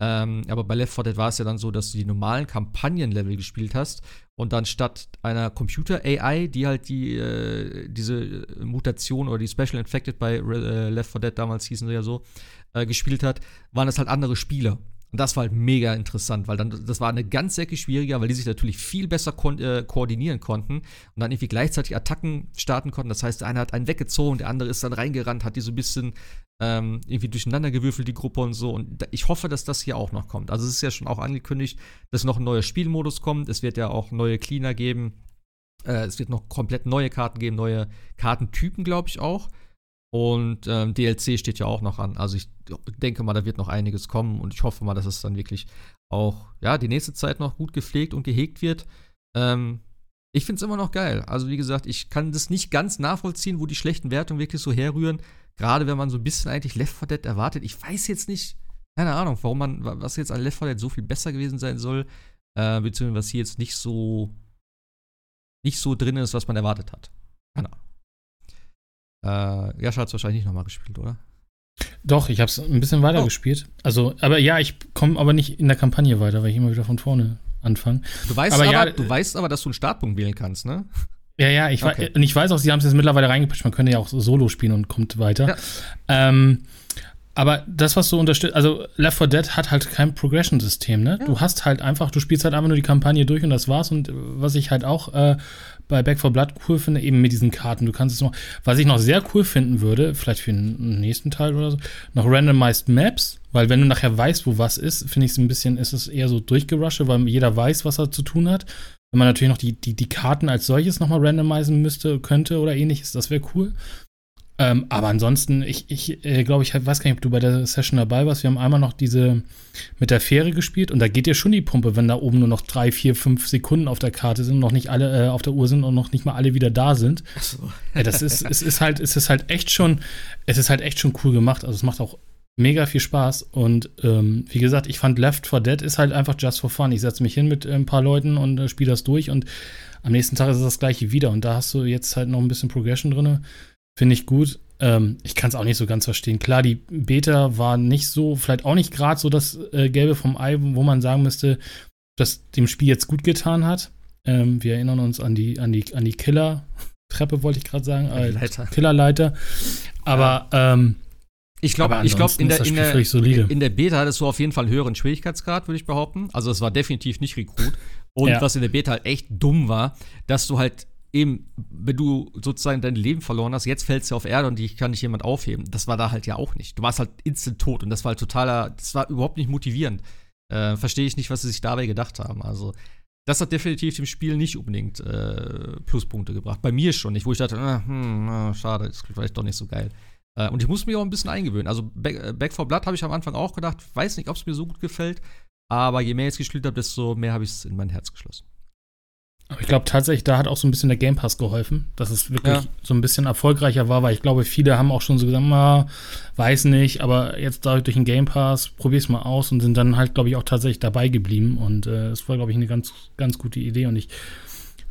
Ähm, aber bei Left 4 Dead war es ja dann so, dass du die normalen Kampagnenlevel gespielt hast und dann statt einer Computer-AI, die halt die, äh, diese Mutation oder die Special Infected bei äh, Left 4 Dead damals hießen sie ja so, äh, gespielt hat, waren das halt andere Spieler. Und das war halt mega interessant, weil dann, das war eine ganz Ecke schwieriger, weil die sich natürlich viel besser ko äh, koordinieren konnten und dann irgendwie gleichzeitig Attacken starten konnten. Das heißt, der eine hat einen weggezogen, der andere ist dann reingerannt, hat die so ein bisschen ähm, irgendwie durcheinander gewürfelt, die Gruppe und so. Und ich hoffe, dass das hier auch noch kommt. Also es ist ja schon auch angekündigt, dass noch ein neuer Spielmodus kommt. Es wird ja auch neue Cleaner geben. Äh, es wird noch komplett neue Karten geben, neue Kartentypen, glaube ich auch. Und ähm, DLC steht ja auch noch an. Also ich denke mal, da wird noch einiges kommen und ich hoffe mal, dass es dann wirklich auch, ja, die nächste Zeit noch gut gepflegt und gehegt wird. Ähm, ich finde es immer noch geil. Also wie gesagt, ich kann das nicht ganz nachvollziehen, wo die schlechten Wertungen wirklich so herrühren. Gerade wenn man so ein bisschen eigentlich Left 4 Dead erwartet. Ich weiß jetzt nicht, keine Ahnung, warum man, was jetzt an Left 4 Dead so viel besser gewesen sein soll, äh, beziehungsweise was hier jetzt nicht so, nicht so drin ist, was man erwartet hat. Keine Ahnung. Äh, Jascha hat es wahrscheinlich nicht nochmal gespielt, oder? Doch, ich habe es ein bisschen weiter oh. gespielt. Also, aber ja, ich komme aber nicht in der Kampagne weiter, weil ich immer wieder von vorne anfange. Du weißt aber, aber ja, du weißt aber, dass du einen Startpunkt wählen kannst, ne? Ja, ja, ich, okay. und ich weiß auch, sie haben es jetzt mittlerweile reingepatcht, man könnte ja auch Solo spielen und kommt weiter. Ja. Ähm, aber das, was du unterstützt, also Left 4 Dead hat halt kein Progression-System, ne? Ja. Du hast halt einfach, du spielst halt einfach nur die Kampagne durch und das war's. Und was ich halt auch äh, bei Back 4 Blood cool finde, eben mit diesen Karten. Du kannst es noch, was ich noch sehr cool finden würde, vielleicht für den nächsten Teil oder so, noch randomized Maps, weil wenn du nachher weißt, wo was ist, finde ich es ein bisschen, ist es eher so durchgerusche, weil jeder weiß, was er zu tun hat. Wenn man natürlich noch die, die, die Karten als solches nochmal randomisieren müsste, könnte oder ähnliches, das wäre cool. Ähm, aber ansonsten, ich, ich äh, glaube, ich weiß gar nicht, ob du bei der Session dabei warst. Wir haben einmal noch diese mit der Fähre gespielt und da geht dir schon die Pumpe, wenn da oben nur noch drei, vier, fünf Sekunden auf der Karte sind, noch nicht alle äh, auf der Uhr sind und noch nicht mal alle wieder da sind. Ach so. ja, das ist, es ist halt, es ist halt echt schon, es ist halt echt schon cool gemacht. Also es macht auch mega viel Spaß und ähm, wie gesagt, ich fand Left 4 Dead ist halt einfach just for fun. Ich setze mich hin mit äh, ein paar Leuten und äh, spiele das durch und am nächsten Tag ist es das gleiche wieder und da hast du jetzt halt noch ein bisschen Progression drin Finde ich gut. Ähm, ich kann es auch nicht so ganz verstehen. Klar, die Beta war nicht so, vielleicht auch nicht gerade so das äh, Gelbe vom Ei, wo man sagen müsste, dass dem Spiel jetzt gut getan hat. Ähm, wir erinnern uns an die, an die, an die Killer-Treppe, wollte ich gerade sagen. Äh, Leiter. Killerleiter. Aber ja. ähm, ich glaube, ich glaube, in, der, in, in der Beta hattest du auf jeden Fall einen höheren Schwierigkeitsgrad, würde ich behaupten. Also es war definitiv nicht Rekrut. Und ja. was in der Beta halt echt dumm war, dass du halt eben, wenn du sozusagen dein Leben verloren hast, jetzt fällst du auf Erde und dich kann nicht jemand aufheben. Das war da halt ja auch nicht. Du warst halt instant tot und das war halt totaler, das war überhaupt nicht motivierend. Äh, Verstehe ich nicht, was sie sich dabei gedacht haben. Also, das hat definitiv dem Spiel nicht unbedingt äh, Pluspunkte gebracht. Bei mir schon nicht, wo ich dachte, ah, hm, ah, schade, das ist vielleicht doch nicht so geil. Äh, und ich muss mich auch ein bisschen eingewöhnen. Also, Back, äh, Back 4 Blood habe ich am Anfang auch gedacht, weiß nicht, ob es mir so gut gefällt, aber je mehr ich es gespielt habe, desto mehr habe ich es in mein Herz geschlossen. Ich glaube tatsächlich, da hat auch so ein bisschen der Game Pass geholfen, dass es wirklich ja. so ein bisschen erfolgreicher war, weil ich glaube, viele haben auch schon so gesagt, ah, weiß nicht, aber jetzt durch den Game Pass, probier's mal aus und sind dann halt, glaube ich, auch tatsächlich dabei geblieben. Und es äh, war, glaube ich, eine ganz, ganz gute Idee. Und ich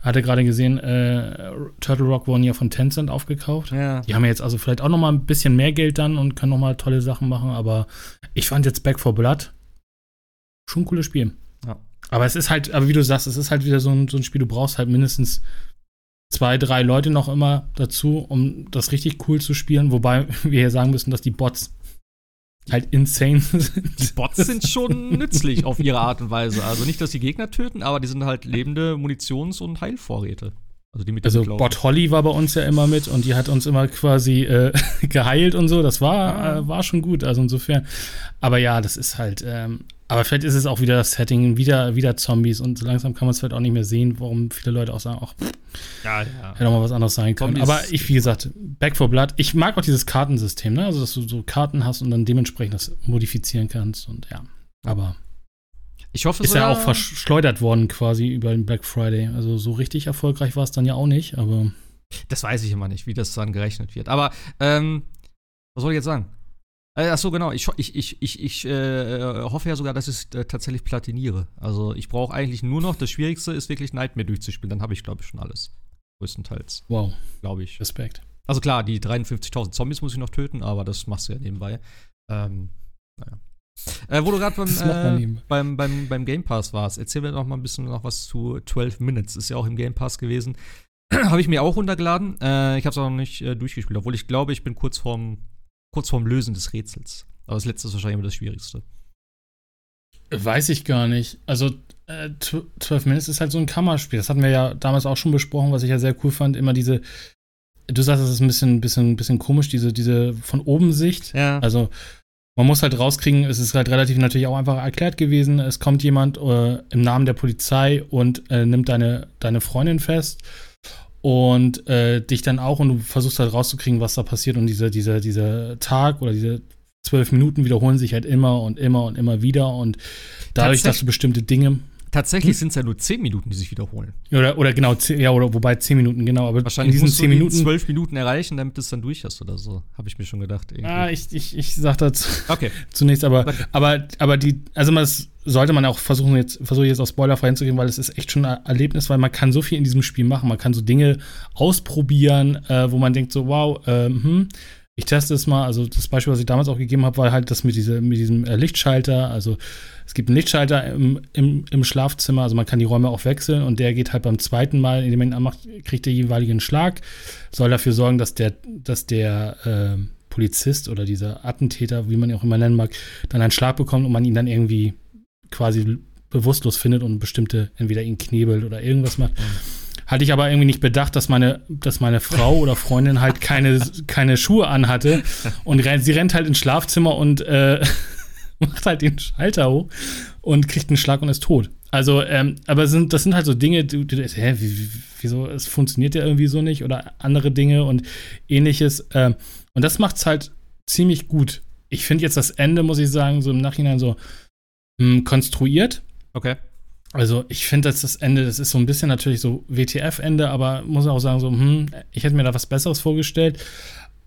hatte gerade gesehen, äh, Turtle Rock wurden ja von Tencent aufgekauft. Ja. Die haben ja jetzt also vielleicht auch noch mal ein bisschen mehr Geld dann und können noch mal tolle Sachen machen, aber ich fand jetzt Back for Blood schon ein cooles Spiel. Ja. Aber es ist halt, aber wie du sagst, es ist halt wieder so ein, so ein Spiel, du brauchst halt mindestens zwei, drei Leute noch immer dazu, um das richtig cool zu spielen. Wobei wir hier sagen müssen, dass die Bots halt insane sind. Die Bots sind schon nützlich auf ihre Art und Weise. Also nicht, dass die Gegner töten, aber die sind halt lebende Munitions- und Heilvorräte. Also, die mit also Bot Holly war bei uns ja immer mit und die hat uns immer quasi äh, geheilt und so. Das war, ah. äh, war schon gut. Also insofern. Aber ja, das ist halt. Ähm, aber vielleicht ist es auch wieder das Setting, wieder, wieder Zombies und so langsam kann man es vielleicht auch nicht mehr sehen, warum viele Leute auch sagen, ach, ja, ja. hätte auch mal was anderes sein können. Zombies. Aber ich, wie gesagt, Back for Blood, ich mag auch dieses Kartensystem, ne? Also, dass du so Karten hast und dann dementsprechend das modifizieren kannst und ja. Aber ich hoffe, ist ja auch verschleudert worden quasi über den Black Friday. Also so richtig erfolgreich war es dann ja auch nicht, aber. Das weiß ich immer nicht, wie das dann gerechnet wird. Aber, ähm, was soll ich jetzt sagen? Äh, ach so, genau. Ich, ich, ich, ich, ich äh, hoffe ja sogar, dass ich es äh, tatsächlich platiniere. Also ich brauche eigentlich nur noch, das Schwierigste ist wirklich Nightmare durchzuspielen. Dann habe ich, glaube ich, schon alles. Größtenteils. Wow. Glaube ich. Respekt. Also klar, die 53.000 Zombies muss ich noch töten, aber das machst du ja nebenbei. Ähm, naja. Äh, wo du gerade beim, äh, beim, beim, beim Game Pass warst, erzähl mir noch mal ein bisschen noch was zu 12 Minutes. Ist ja auch im Game Pass gewesen. habe ich mir auch runtergeladen. Äh, ich habe es auch noch nicht äh, durchgespielt, obwohl ich glaube, ich bin kurz vorm kurz vorm Lösen des Rätsels. Aber das letzte ist wahrscheinlich immer das Schwierigste. Weiß ich gar nicht. Also, äh, 12 Minutes ist halt so ein Kammerspiel. Das hatten wir ja damals auch schon besprochen, was ich ja sehr cool fand. Immer diese, du sagst, es ist ein bisschen, bisschen, bisschen komisch, diese, diese von oben Sicht. Ja. Also, man muss halt rauskriegen, es ist halt relativ natürlich auch einfach erklärt gewesen. Es kommt jemand äh, im Namen der Polizei und äh, nimmt deine, deine Freundin fest und äh, dich dann auch und du versuchst halt rauszukriegen, was da passiert und dieser diese, diese Tag oder diese zwölf Minuten wiederholen sich halt immer und immer und immer wieder und dadurch, dass du bestimmte Dinge Tatsächlich hm? sind es ja nur 10 Minuten, die sich wiederholen. Oder, oder genau, ja, oder wobei 10 Minuten, genau. Aber Wahrscheinlich in diesen 10 Minuten. 12 Minuten erreichen, damit du es dann durch hast oder so. Habe ich mir schon gedacht. Irgendwie. Ah, ich, ich, ich sag dazu okay. zunächst, aber, okay. aber, aber die, also das sollte man auch versuchen, jetzt, versuche jetzt auf Spoiler hinzugehen, weil es ist echt schon ein Erlebnis, weil man kann so viel in diesem Spiel machen. Man kann so Dinge ausprobieren, äh, wo man denkt so, wow, äh, hm, ich teste es mal. Also das Beispiel, was ich damals auch gegeben habe, war halt das mit, diese, mit diesem äh, Lichtschalter. Also es gibt einen Lichtschalter im, im, im, Schlafzimmer, also man kann die Räume auch wechseln und der geht halt beim zweiten Mal, in dem man anmacht, kriegt der jeweiligen Schlag, soll dafür sorgen, dass der, dass der, äh, Polizist oder dieser Attentäter, wie man ihn auch immer nennen mag, dann einen Schlag bekommt und man ihn dann irgendwie quasi bewusstlos findet und bestimmte, entweder ihn knebelt oder irgendwas macht. Hatte ich aber irgendwie nicht bedacht, dass meine, dass meine Frau oder Freundin halt keine, keine Schuhe anhatte und sie rennt halt ins Schlafzimmer und äh, macht halt den Schalter hoch und kriegt einen Schlag und ist tot. Also, ähm, aber sind, das sind halt so Dinge, du, du hä, wie, wieso, es funktioniert ja irgendwie so nicht oder andere Dinge und ähnliches. Ähm, und das macht es halt ziemlich gut. Ich finde jetzt das Ende, muss ich sagen, so im Nachhinein so mh, hm, konstruiert. Okay. Also ich finde, dass das Ende, das ist so ein bisschen natürlich so WTF-Ende, aber muss auch sagen, so, hm, ich hätte mir da was Besseres vorgestellt.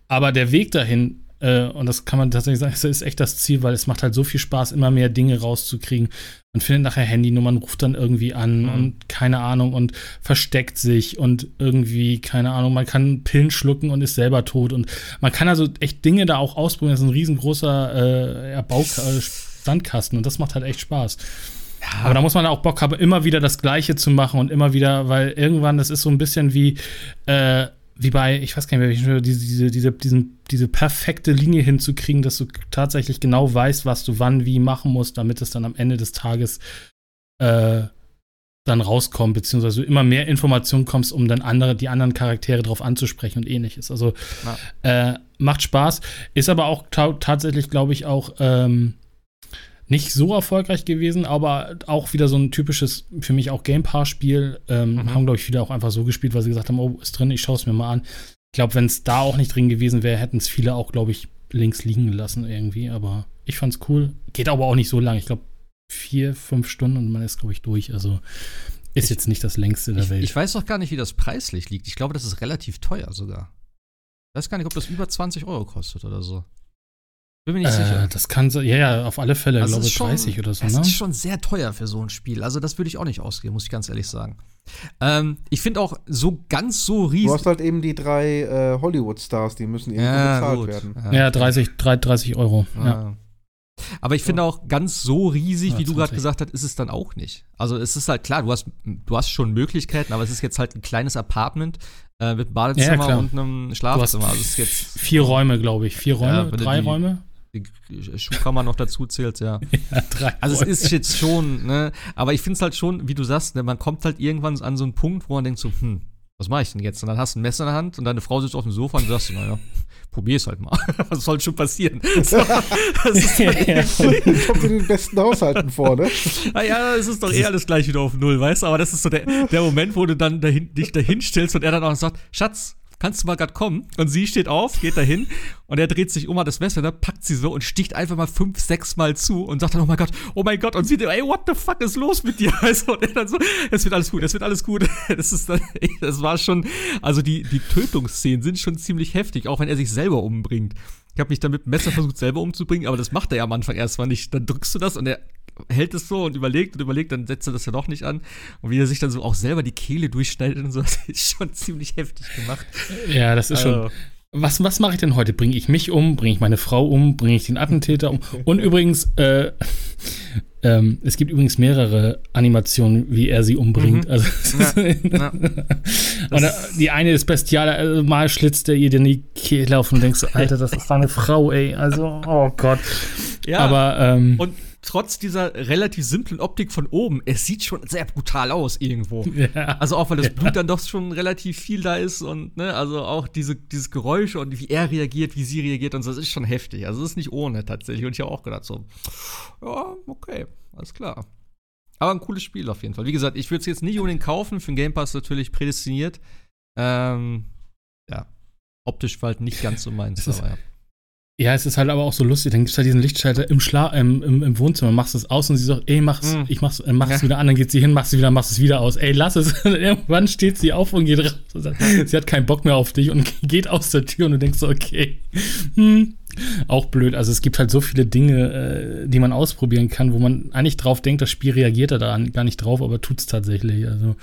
Aber der Weg dahin äh, und das kann man tatsächlich sagen, das ist echt das Ziel, weil es macht halt so viel Spaß, immer mehr Dinge rauszukriegen. Man findet nachher Handynummern, ruft dann irgendwie an mhm. und keine Ahnung und versteckt sich und irgendwie, keine Ahnung, man kann Pillen schlucken und ist selber tot. Und man kann also echt Dinge da auch ausprobieren. Das ist ein riesengroßer äh, Bau äh, Sandkasten und das macht halt echt Spaß. Ja. Aber da muss man auch Bock haben, immer wieder das Gleiche zu machen und immer wieder, weil irgendwann, das ist so ein bisschen wie, äh, wie bei, ich weiß gar nicht mehr, diese, diese, diese, diesen, diese perfekte Linie hinzukriegen, dass du tatsächlich genau weißt, was du wann wie machen musst, damit es dann am Ende des Tages äh, dann rauskommt, beziehungsweise du immer mehr Informationen kommst, um dann andere, die anderen Charaktere drauf anzusprechen und ähnliches. Also äh, macht Spaß, ist aber auch ta tatsächlich, glaube ich, auch ähm, nicht so erfolgreich gewesen, aber auch wieder so ein typisches, für mich auch Game Pass-Spiel. Ähm, mhm. Haben, glaube ich, wieder auch einfach so gespielt, weil sie gesagt haben, oh, ist drin, ich schaue es mir mal an. Ich glaube, wenn es da auch nicht drin gewesen wäre, hätten es viele auch, glaube ich, links liegen lassen irgendwie. Aber ich fand es cool. Geht aber auch nicht so lang. Ich glaube, vier, fünf Stunden und man ist, glaube ich, durch. Also ist ich, jetzt nicht das längste der ich, Welt. Ich weiß doch gar nicht, wie das preislich liegt. Ich glaube, das ist relativ teuer sogar. Ich weiß gar nicht, ob das über 20 Euro kostet oder so. Bin mir nicht äh, sicher. Das kann so, ja, ja, auf alle Fälle, also glaube ich, 30 oder so. Das ne? ist schon sehr teuer für so ein Spiel. Also, das würde ich auch nicht ausgeben, muss ich ganz ehrlich sagen. Ähm, ich finde auch so ganz so riesig. Du hast halt eben die drei äh, Hollywood-Stars, die müssen irgendwie ja, bezahlt gut. werden. Ja, ja 30, 30 Euro. Ja. ja. Aber ich finde auch ganz so riesig, ja, wie du gerade gesagt hast, ist es dann auch nicht. Also es ist halt klar, du hast, du hast schon Möglichkeiten, aber es ist jetzt halt ein kleines Apartment äh, mit Badezimmer ja, und einem Schlafzimmer. Also es ist jetzt vier Räume, glaube ich. Vier Räume, drei die, Räume Schuhkammer noch dazu zählt, ja. ja drei also es ist jetzt schon, ne, aber ich finde es halt schon, wie du sagst, ne, man kommt halt irgendwann an so einen Punkt, wo man denkt so, hm, was mache ich denn jetzt? Und dann hast du ein Messer in der Hand und deine Frau sitzt auf dem Sofa und du sagst, naja, probier's halt mal. was soll schon passieren? So, das ist halt ja. Kommt in den besten Haushalten vor, ne? Naja, es ist doch eh alles gleich wieder auf Null, weißt du? Aber das ist so der, der Moment, wo du dann dahin, dich dahin stellst und er dann auch sagt, Schatz, kannst du mal gerade kommen? Und sie steht auf, geht dahin und er dreht sich um, hat das Messer, ne, packt sie so und sticht einfach mal fünf, sechs Mal zu und sagt dann, oh mein Gott, oh mein Gott, und sie, ey, what the fuck ist los mit dir? Also, und er dann so, es wird alles gut, es wird alles gut. Das ist dann, das war schon, also die, die Tötungsszenen sind schon ziemlich heftig, auch wenn er sich selber umbringt. Ich habe mich dann mit dem Messer versucht, selber umzubringen, aber das macht er ja am Anfang erstmal nicht. Dann drückst du das und er hält es so und überlegt und überlegt, dann setzt er das ja doch nicht an. Und wie er sich dann so auch selber die Kehle durchschneidet und so, das ist schon ziemlich heftig gemacht. Ja, das ist also, schon. Was, was mache ich denn heute? Bringe ich mich um? Bringe ich meine Frau um? Bringe ich den Attentäter um? Und übrigens, äh, ähm, es gibt übrigens mehrere Animationen, wie er sie umbringt. Mhm. Also, ja, ja. und die eine ist bestial, also mal schlitzt er ihr in die Kehle auf und denkst Alter, das ist deine Frau, ey. Also, oh Gott. Ja. Aber, ähm, und trotz dieser relativ simplen Optik von oben, es sieht schon sehr brutal aus irgendwo. Ja. Also auch weil das ja. Blut dann doch schon relativ viel da ist und ne, also auch diese, dieses Geräusch und wie er reagiert, wie sie reagiert und so, das ist schon heftig. Also das ist nicht ohne tatsächlich. Und ich habe auch gedacht so, ja, okay, alles klar. Aber ein cooles Spiel auf jeden Fall. Wie gesagt, ich würde es jetzt nicht unbedingt kaufen, für den Game Pass natürlich prädestiniert. Ähm, ja, optisch war halt nicht ganz so meins, aber ja. Ja, es ist halt aber auch so lustig. Dann gibt es halt diesen Lichtschalter im, Schla im, im, im, Wohnzimmer, machst es aus und sie sagt, ey, mach's, mm. ich mach's, äh, mach's ja. wieder an, dann geht sie hin, machst es wieder, machst es wieder aus. Ey, lass es. Irgendwann steht sie auf und geht raus. sie hat keinen Bock mehr auf dich und geht aus der Tür und du denkst so, okay. Hm. Auch blöd. Also es gibt halt so viele Dinge, äh, die man ausprobieren kann, wo man eigentlich drauf denkt, das Spiel reagiert da gar nicht drauf, aber tut's tatsächlich. Also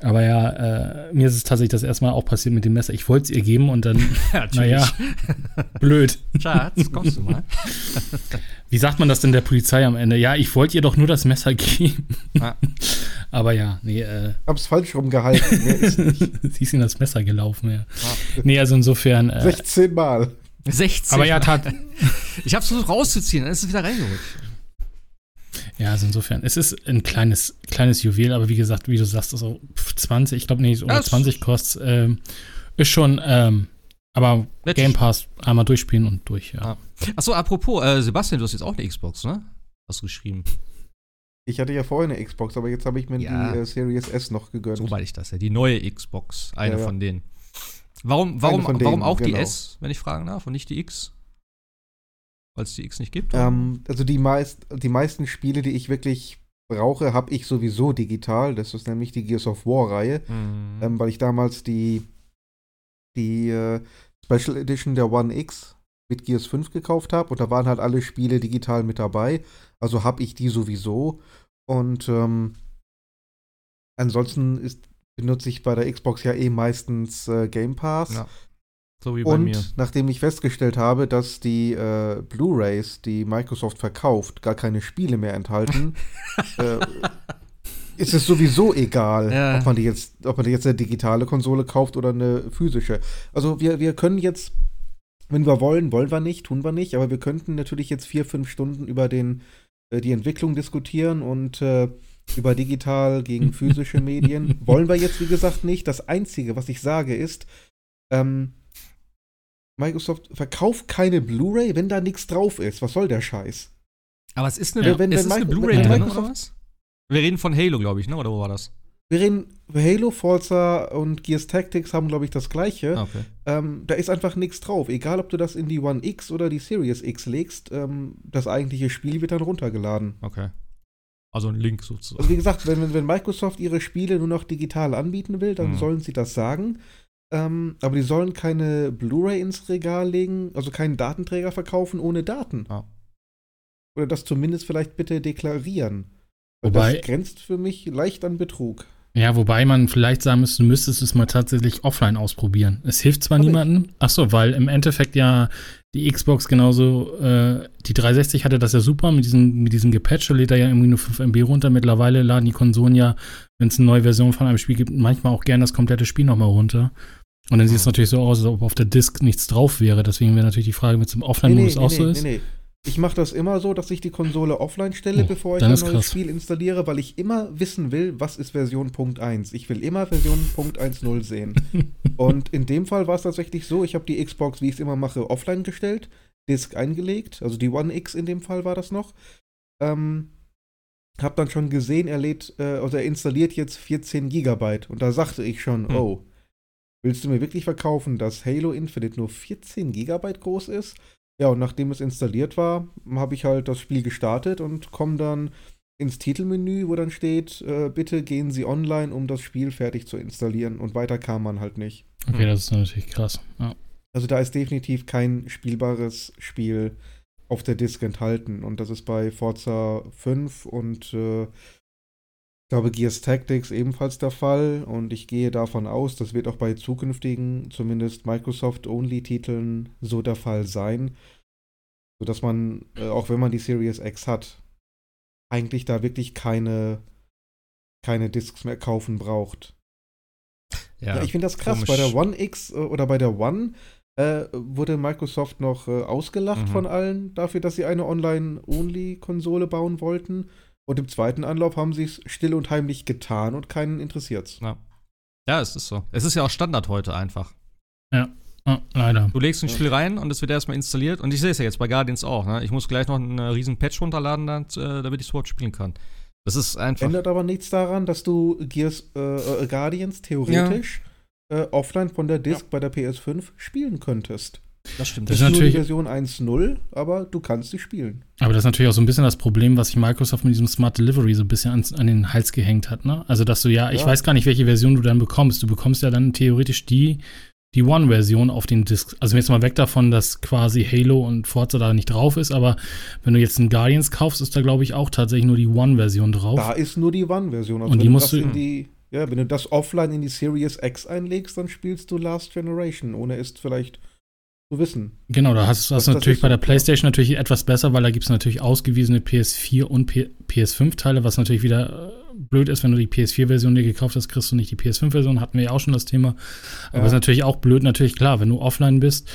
aber ja, äh, mir ist es tatsächlich das erste Mal auch passiert mit dem Messer. Ich wollte es ihr geben und dann, ja, naja, blöd. Schatz, kommst du mal. Wie sagt man das denn der Polizei am Ende? Ja, ich wollte ihr doch nur das Messer geben. Ah. Aber ja, nee. Äh, Hab's falsch rumgehalten. Sie ist in das Messer gelaufen, ja. Ah. Nee, also insofern. Äh, 16 Mal. 60. Aber ja, tat. ich hab's versucht rauszuziehen, dann ist es wieder reingerutscht. Ja, also insofern, es ist ein kleines, kleines Juwel, aber wie gesagt, wie du sagst, so 20, ich glaube nicht, oder 20 kostet, ähm, ist schon, ähm, aber Let's Game Pass einmal durchspielen und durch, ja. Ah. Achso, apropos, äh, Sebastian, du hast jetzt auch eine Xbox, ne? Hast du geschrieben. Ich hatte ja vorher eine Xbox, aber jetzt habe ich mir ja. die äh, Series S noch gegönnt. So meine ich das ja, die neue Xbox, eine ja, ja. von denen. Warum, warum, denen, warum auch genau. die S, wenn ich fragen darf, und nicht die X? Weil es die X nicht gibt? Ähm, also die, meist, die meisten Spiele, die ich wirklich brauche, habe ich sowieso digital. Das ist nämlich die Gears of War-Reihe, mhm. ähm, weil ich damals die, die äh, Special Edition der One X mit Gears 5 gekauft habe und da waren halt alle Spiele digital mit dabei. Also habe ich die sowieso. Und ähm, ansonsten ist, benutze ich bei der Xbox ja eh meistens äh, Game Pass. Ja. So wie bei und mir. nachdem ich festgestellt habe, dass die äh, Blu-rays, die Microsoft verkauft, gar keine Spiele mehr enthalten, äh, ist es sowieso egal, ja. ob man die jetzt, ob man jetzt eine digitale Konsole kauft oder eine physische. Also wir, wir können jetzt, wenn wir wollen, wollen wir nicht, tun wir nicht, aber wir könnten natürlich jetzt vier, fünf Stunden über den, äh, die Entwicklung diskutieren und äh, über digital gegen physische Medien. wollen wir jetzt, wie gesagt, nicht. Das Einzige, was ich sage, ist, ähm, Microsoft verkauft keine Blu-ray, wenn da nichts drauf ist. Was soll der Scheiß? Aber es ist eine, ja, wenn, wenn, eine Blu-ray drin, oder was? Wir reden von Halo, glaube ich, ne? Oder wo war das? Wir reden Halo, Forza und Gears Tactics haben, glaube ich, das gleiche. Ah, okay. Ähm, da ist einfach nichts drauf. Egal, ob du das in die One X oder die Series X legst, ähm, das eigentliche Spiel wird dann runtergeladen. Okay. Also ein Link sozusagen. Also wie gesagt, wenn, wenn Microsoft ihre Spiele nur noch digital anbieten will, dann mhm. sollen sie das sagen. Ähm, aber die sollen keine Blu-ray ins Regal legen, also keinen Datenträger verkaufen ohne Daten. Ah. Oder das zumindest vielleicht bitte deklarieren. Wobei, das grenzt für mich leicht an Betrug. Ja, wobei man vielleicht sagen müsste, du müsstest es mal tatsächlich offline ausprobieren. Es hilft zwar Hab niemandem, achso, weil im Endeffekt ja die Xbox genauso, äh, die 360 hatte das ja super mit diesem, mit diesem Gepatch, da lädt er ja irgendwie nur 5 MB runter. Mittlerweile laden die Konsolen ja, wenn es eine neue Version von einem Spiel gibt, manchmal auch gerne das komplette Spiel nochmal runter. Und dann sieht es natürlich so aus, als ob auf der Disk nichts drauf wäre. Deswegen wäre natürlich die Frage, wenn es im Offline-Modus nee, nee, auch nee, so ist. Nee, nee. Ich mache das immer so, dass ich die Konsole offline stelle, oh, bevor ich ein neues krass. Spiel installiere, weil ich immer wissen will, was ist Version Punkt 1. Ich will immer Version Punkt 1.0 sehen. Und in dem Fall war es tatsächlich so, ich habe die Xbox, wie ich es immer mache, offline gestellt, Disk eingelegt, also die One X in dem Fall war das noch. Ähm, hab dann schon gesehen, er lädt, äh, also er installiert jetzt 14 Gigabyte. Und da sagte ich schon, hm. oh, willst du mir wirklich verkaufen, dass Halo Infinite nur 14 Gigabyte groß ist? Ja, und nachdem es installiert war, habe ich halt das Spiel gestartet und komme dann ins Titelmenü, wo dann steht, äh, bitte gehen Sie online, um das Spiel fertig zu installieren. Und weiter kam man halt nicht. Okay, das ist natürlich krass. Ja. Also da ist definitiv kein spielbares Spiel auf der Disk enthalten. Und das ist bei Forza 5 und äh, ich glaube Gears Tactics ebenfalls der Fall. Und ich gehe davon aus, das wird auch bei zukünftigen, zumindest Microsoft-Only-Titeln so der Fall sein. Sodass man, äh, auch wenn man die Series X hat, eigentlich da wirklich keine, keine Discs mehr kaufen braucht. Ja, ja ich finde das krass. Komisch. Bei der One X äh, oder bei der One äh, wurde Microsoft noch äh, ausgelacht mhm. von allen dafür, dass sie eine Online-Only-Konsole bauen wollten. Und im zweiten Anlauf haben sie es still und heimlich getan und keinen interessiert's. Ja. ja, es ist so. Es ist ja auch Standard heute einfach. Ja. Oh, leider. Du legst ein Spiel rein und es wird erstmal installiert. Und ich sehe es ja jetzt bei Guardians auch. Ne? Ich muss gleich noch einen riesen Patch runterladen, dann, äh, damit ich Sword spielen kann. Das ist einfach. Ändert aber nichts daran, dass du Gears äh, Guardians theoretisch ja äh, offline von der Disk ja. bei der PS5 spielen könntest. Das stimmt. Das, das ist natürlich die Version 1.0, aber du kannst sie spielen. Aber das ist natürlich auch so ein bisschen das Problem, was sich Microsoft mit diesem Smart Delivery so ein bisschen an, an den Hals gehängt hat. Ne? Also, dass du ja, ja, ich weiß gar nicht, welche Version du dann bekommst. Du bekommst ja dann theoretisch die, die One-Version auf den Disc. Also jetzt mal weg davon, dass quasi Halo und Forza da nicht drauf ist, aber wenn du jetzt einen Guardians kaufst, ist da, glaube ich, auch tatsächlich nur die One-Version drauf. Da ist nur die One-Version. Also und die musst du in die ja, wenn du das offline in die Series X einlegst, dann spielst du Last Generation, ohne es vielleicht zu wissen. Genau, da hast du das, natürlich bei der PlayStation natürlich etwas besser, weil da gibt es natürlich ausgewiesene PS4 und PS5-Teile, was natürlich wieder äh, blöd ist, wenn du die PS4-Version dir gekauft hast, kriegst du nicht die PS5-Version, hatten wir ja auch schon das Thema. Aber ja. ist natürlich auch blöd, natürlich klar, wenn du offline bist,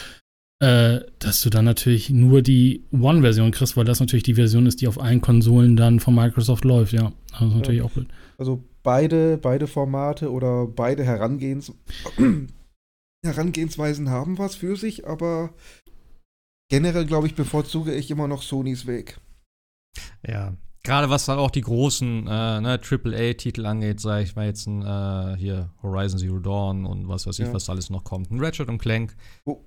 äh, dass du dann natürlich nur die One-Version kriegst, weil das natürlich die Version ist, die auf allen Konsolen dann von Microsoft läuft, ja. Das ist natürlich ja. auch blöd. Also beide, beide Formate oder beide Herangehens Herangehensweisen haben was für sich, aber generell, glaube ich, bevorzuge ich immer noch Sonys Weg. Ja, gerade was dann auch die großen äh, ne, AAA-Titel angeht, sage ich mal jetzt ein äh, hier Horizon Zero Dawn und was weiß ich, ja. was alles noch kommt. Ein Ratchet und Clank. Wo,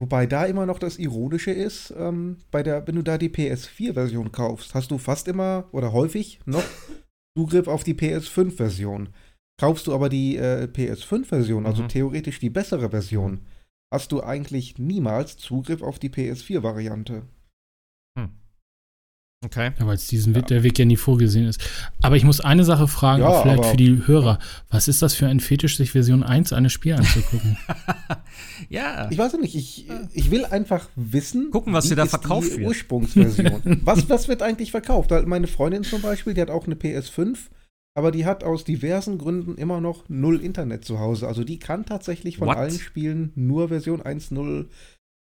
wobei da immer noch das Ironische ist, ähm, bei der, wenn du da die PS4-Version kaufst, hast du fast immer oder häufig noch Zugriff auf die PS5-Version. Kaufst du aber die äh, PS5-Version, also mhm. theoretisch die bessere Version, hast du eigentlich niemals Zugriff auf die PS4-Variante. Hm. Okay. Ja, weil es diesen ja. der Weg ja nie vorgesehen ist. Aber ich muss eine Sache fragen, ja, vielleicht für die Hörer. Was ist das für ein Fetisch, sich Version 1 eines Spiels anzugucken? ja. Ich weiß nicht, ich, ich will einfach wissen, gucken, was dir da verkauft die wird. Ursprungsversion. was, was wird eigentlich verkauft? Meine Freundin zum Beispiel, die hat auch eine PS5, aber die hat aus diversen Gründen immer noch null Internet zu Hause. Also die kann tatsächlich von What? allen Spielen nur Version 1.0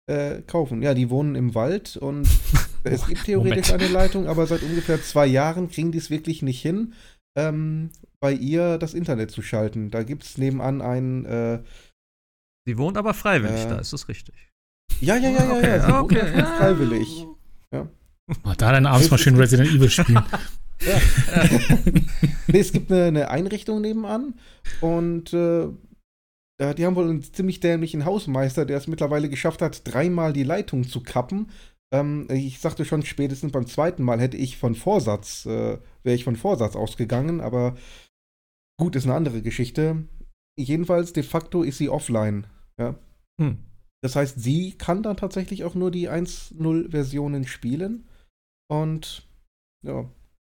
äh, kaufen. Ja, die wohnen im Wald und es gibt theoretisch Moment. eine Leitung, aber seit ungefähr zwei Jahren kriegen die es wirklich nicht hin, ähm, bei ihr das Internet zu schalten. Da gibt es nebenan einen. Äh, sie wohnt aber freiwillig, äh, da ist es richtig. Ja, ja, ja, ja, okay, ja. Sie okay, wohnt ja. freiwillig. Ja. Oh, da dann abends mal schön Resident Evil spielen. Ja. nee, es gibt eine, eine, Einrichtung nebenan und äh, die haben wohl einen ziemlich dämlichen Hausmeister, der es mittlerweile geschafft hat, dreimal die Leitung zu kappen. Ähm, ich sagte schon, spätestens beim zweiten Mal hätte ich von Vorsatz, äh, wäre ich von Vorsatz ausgegangen, aber gut, ist eine andere Geschichte. Jedenfalls, de facto ist sie offline. Ja. Hm. Das heißt, sie kann dann tatsächlich auch nur die 1.0-Versionen spielen. Und ja,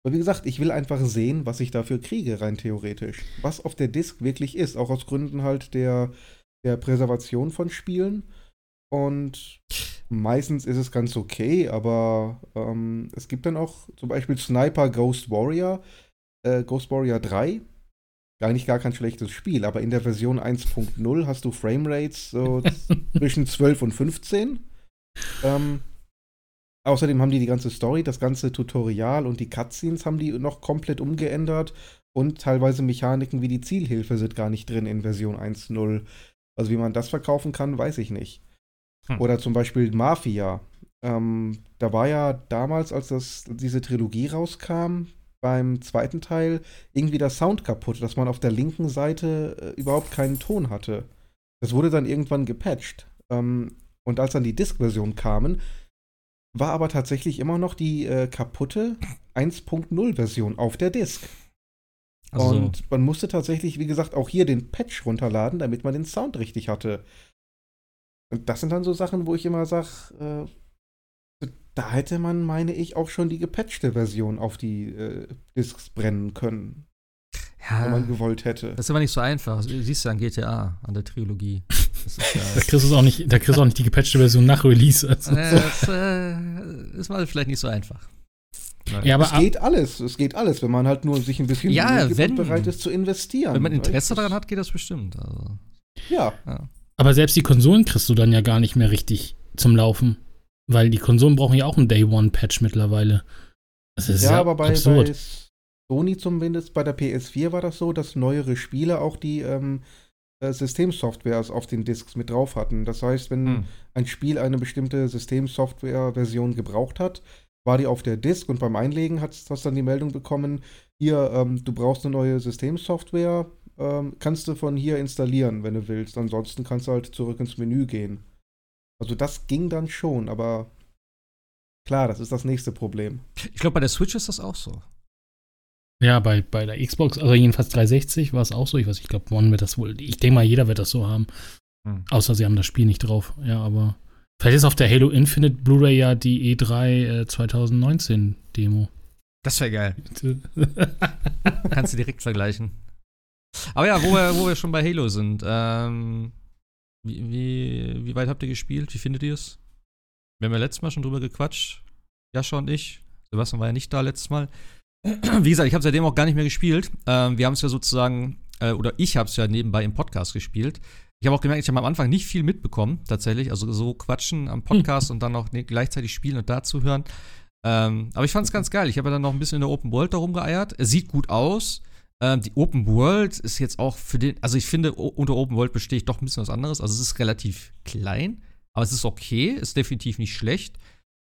aber wie gesagt, ich will einfach sehen, was ich dafür kriege, rein theoretisch. Was auf der Disk wirklich ist, auch aus Gründen halt der, der Präservation von Spielen. Und meistens ist es ganz okay, aber ähm, es gibt dann auch zum Beispiel Sniper Ghost Warrior, äh, Ghost Warrior 3. Eigentlich gar kein schlechtes Spiel, aber in der Version 1.0 hast du Framerates so zwischen 12 und 15. Ähm, Außerdem haben die die ganze Story, das ganze Tutorial und die Cutscenes haben die noch komplett umgeändert und teilweise Mechaniken wie die Zielhilfe sind gar nicht drin in Version 1.0. Also wie man das verkaufen kann, weiß ich nicht. Hm. Oder zum Beispiel Mafia. Ähm, da war ja damals, als das, diese Trilogie rauskam, beim zweiten Teil irgendwie der Sound kaputt, dass man auf der linken Seite äh, überhaupt keinen Ton hatte. Das wurde dann irgendwann gepatcht. Ähm, und als dann die Disk-Version kamen, war aber tatsächlich immer noch die äh, kaputte 1.0-Version auf der Disk. Also. Und man musste tatsächlich, wie gesagt, auch hier den Patch runterladen, damit man den Sound richtig hatte. Und das sind dann so Sachen, wo ich immer sage, äh, da hätte man, meine ich, auch schon die gepatchte Version auf die äh, Disks brennen können. Ja, wenn man gewollt hätte. Das ist aber nicht so einfach. Du siehst ja an GTA, an der Trilogie. Ja da kriegst du auch nicht, da kriegst du auch nicht die gepatchte Version nach Release. Also. Äh, das äh, ist mal vielleicht nicht so einfach. Ja, aber es geht alles, es geht alles, wenn man halt nur sich ein bisschen ja, wenn, bereit ist zu investieren. Wenn man Interesse daran hat, geht das bestimmt. Also. Ja. ja. Aber selbst die Konsolen kriegst du dann ja gar nicht mehr richtig zum Laufen. Weil die Konsolen brauchen ja auch einen Day-One-Patch mittlerweile. Das ist ja, ja aber bei, absurd. bei Sony zumindest, bei der PS4 war das so, dass neuere Spiele auch die ähm, äh, Systemsoftwares auf den Disks mit drauf hatten. Das heißt, wenn hm. ein Spiel eine bestimmte Systemsoftware-Version gebraucht hat, war die auf der Disk und beim Einlegen hat es dann die Meldung bekommen, hier, ähm, du brauchst eine neue Systemsoftware, ähm, kannst du von hier installieren, wenn du willst. Ansonsten kannst du halt zurück ins Menü gehen. Also das ging dann schon, aber klar, das ist das nächste Problem. Ich glaube, bei der Switch ist das auch so. Ja, bei, bei der Xbox, also jedenfalls 360 war es auch so. Ich weiß, ich glaube, One wird das wohl. Ich denke mal, jeder wird das so haben. Hm. Außer sie haben das Spiel nicht drauf. Ja, aber vielleicht ist auf der Halo Infinite Blu-ray ja die E3 äh, 2019 Demo. Das wäre geil. Kannst du direkt vergleichen. Aber ja, wo wir, wo wir schon bei Halo sind. Ähm, wie, wie, wie weit habt ihr gespielt? Wie findet ihr es? Wir haben ja letztes Mal schon drüber gequatscht. Jascha und ich. Sebastian war ja nicht da letztes Mal. Wie gesagt, ich habe seitdem auch gar nicht mehr gespielt. Ähm, wir haben es ja sozusagen äh, oder ich habe es ja nebenbei im Podcast gespielt. Ich habe auch gemerkt, ich habe am Anfang nicht viel mitbekommen, tatsächlich. Also so quatschen am Podcast und dann noch ne, gleichzeitig spielen und dazu hören. Ähm, aber ich fand es ganz geil. Ich habe dann noch ein bisschen in der Open World darum geeiert. Es sieht gut aus. Ähm, die Open World ist jetzt auch für den, also ich finde, unter Open World bestehe ich doch ein bisschen was anderes. Also es ist relativ klein, aber es ist okay, ist definitiv nicht schlecht.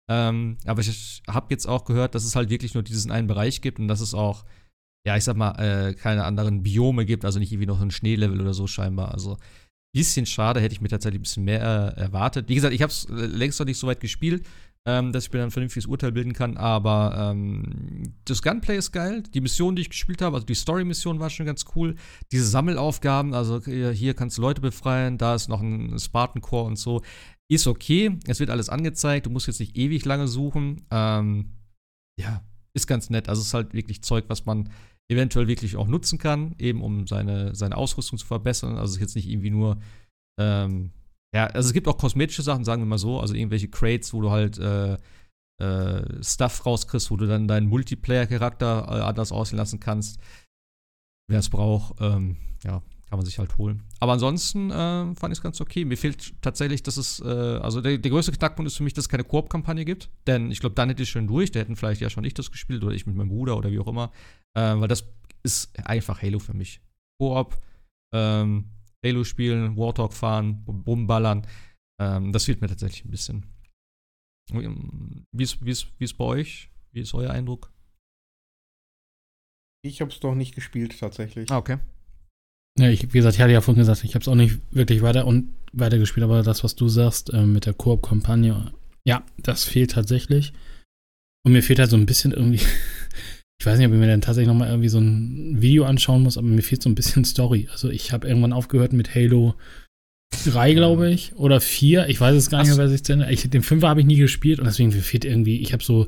Ähm, aber ich habe jetzt auch gehört, dass es halt wirklich nur diesen einen Bereich gibt und dass es auch, ja, ich sag mal, äh, keine anderen Biome gibt, also nicht irgendwie noch ein Schneelevel oder so scheinbar. Also bisschen schade, hätte ich mir tatsächlich ein bisschen mehr äh, erwartet. Wie gesagt, ich habe es längst noch nicht so weit gespielt ähm, dass ich mir dann ein vernünftiges Urteil bilden kann. Aber ähm, das Gunplay ist geil. Die Mission, die ich gespielt habe, also die Story-Mission war schon ganz cool. Diese Sammelaufgaben, also hier kannst du Leute befreien, da ist noch ein Spartan Core und so. Ist okay. Es wird alles angezeigt. Du musst jetzt nicht ewig lange suchen. Ähm, ja, ist ganz nett. Also es ist halt wirklich Zeug, was man eventuell wirklich auch nutzen kann, eben um seine, seine Ausrüstung zu verbessern. Also es ist jetzt nicht irgendwie nur ähm, ja, also es gibt auch kosmetische Sachen, sagen wir mal so, also irgendwelche Crates, wo du halt äh, äh, Stuff rauskriegst, wo du dann deinen Multiplayer-Charakter äh, anders aussehen lassen kannst. Wer es braucht, ähm, ja, kann man sich halt holen. Aber ansonsten äh, fand ich es ganz okay. Mir fehlt tatsächlich, dass es, äh, also der, der, größte Knackpunkt ist für mich, dass es keine Koop-Kampagne gibt. Denn ich glaube, dann hätte ich schon durch. Da hätten vielleicht ja schon ich das gespielt oder ich mit meinem Bruder oder wie auch immer. Äh, weil das ist einfach Halo für mich. Koop, ähm, Halo spielen, Warthog fahren, rumballern. Ähm, das fehlt mir tatsächlich ein bisschen. Wie ist, wie, ist, wie ist bei euch? Wie ist euer Eindruck? Ich habe es doch nicht gespielt, tatsächlich. Ah, okay. Ja, ich, wie gesagt, ich hatte ja vorhin gesagt, ich habe es auch nicht wirklich weiter und weiter gespielt, aber das, was du sagst äh, mit der Koop-Kampagne, ja, das fehlt tatsächlich. Und mir fehlt halt so ein bisschen irgendwie ich weiß nicht, ob ich mir dann tatsächlich nochmal irgendwie so ein Video anschauen muss, aber mir fehlt so ein bisschen Story. Also ich habe irgendwann aufgehört mit Halo 3, glaube ich, oder 4. Ich weiß es gar nicht mehr, was ich denn. Den 5 habe ich nie gespielt und deswegen fehlt irgendwie, ich habe so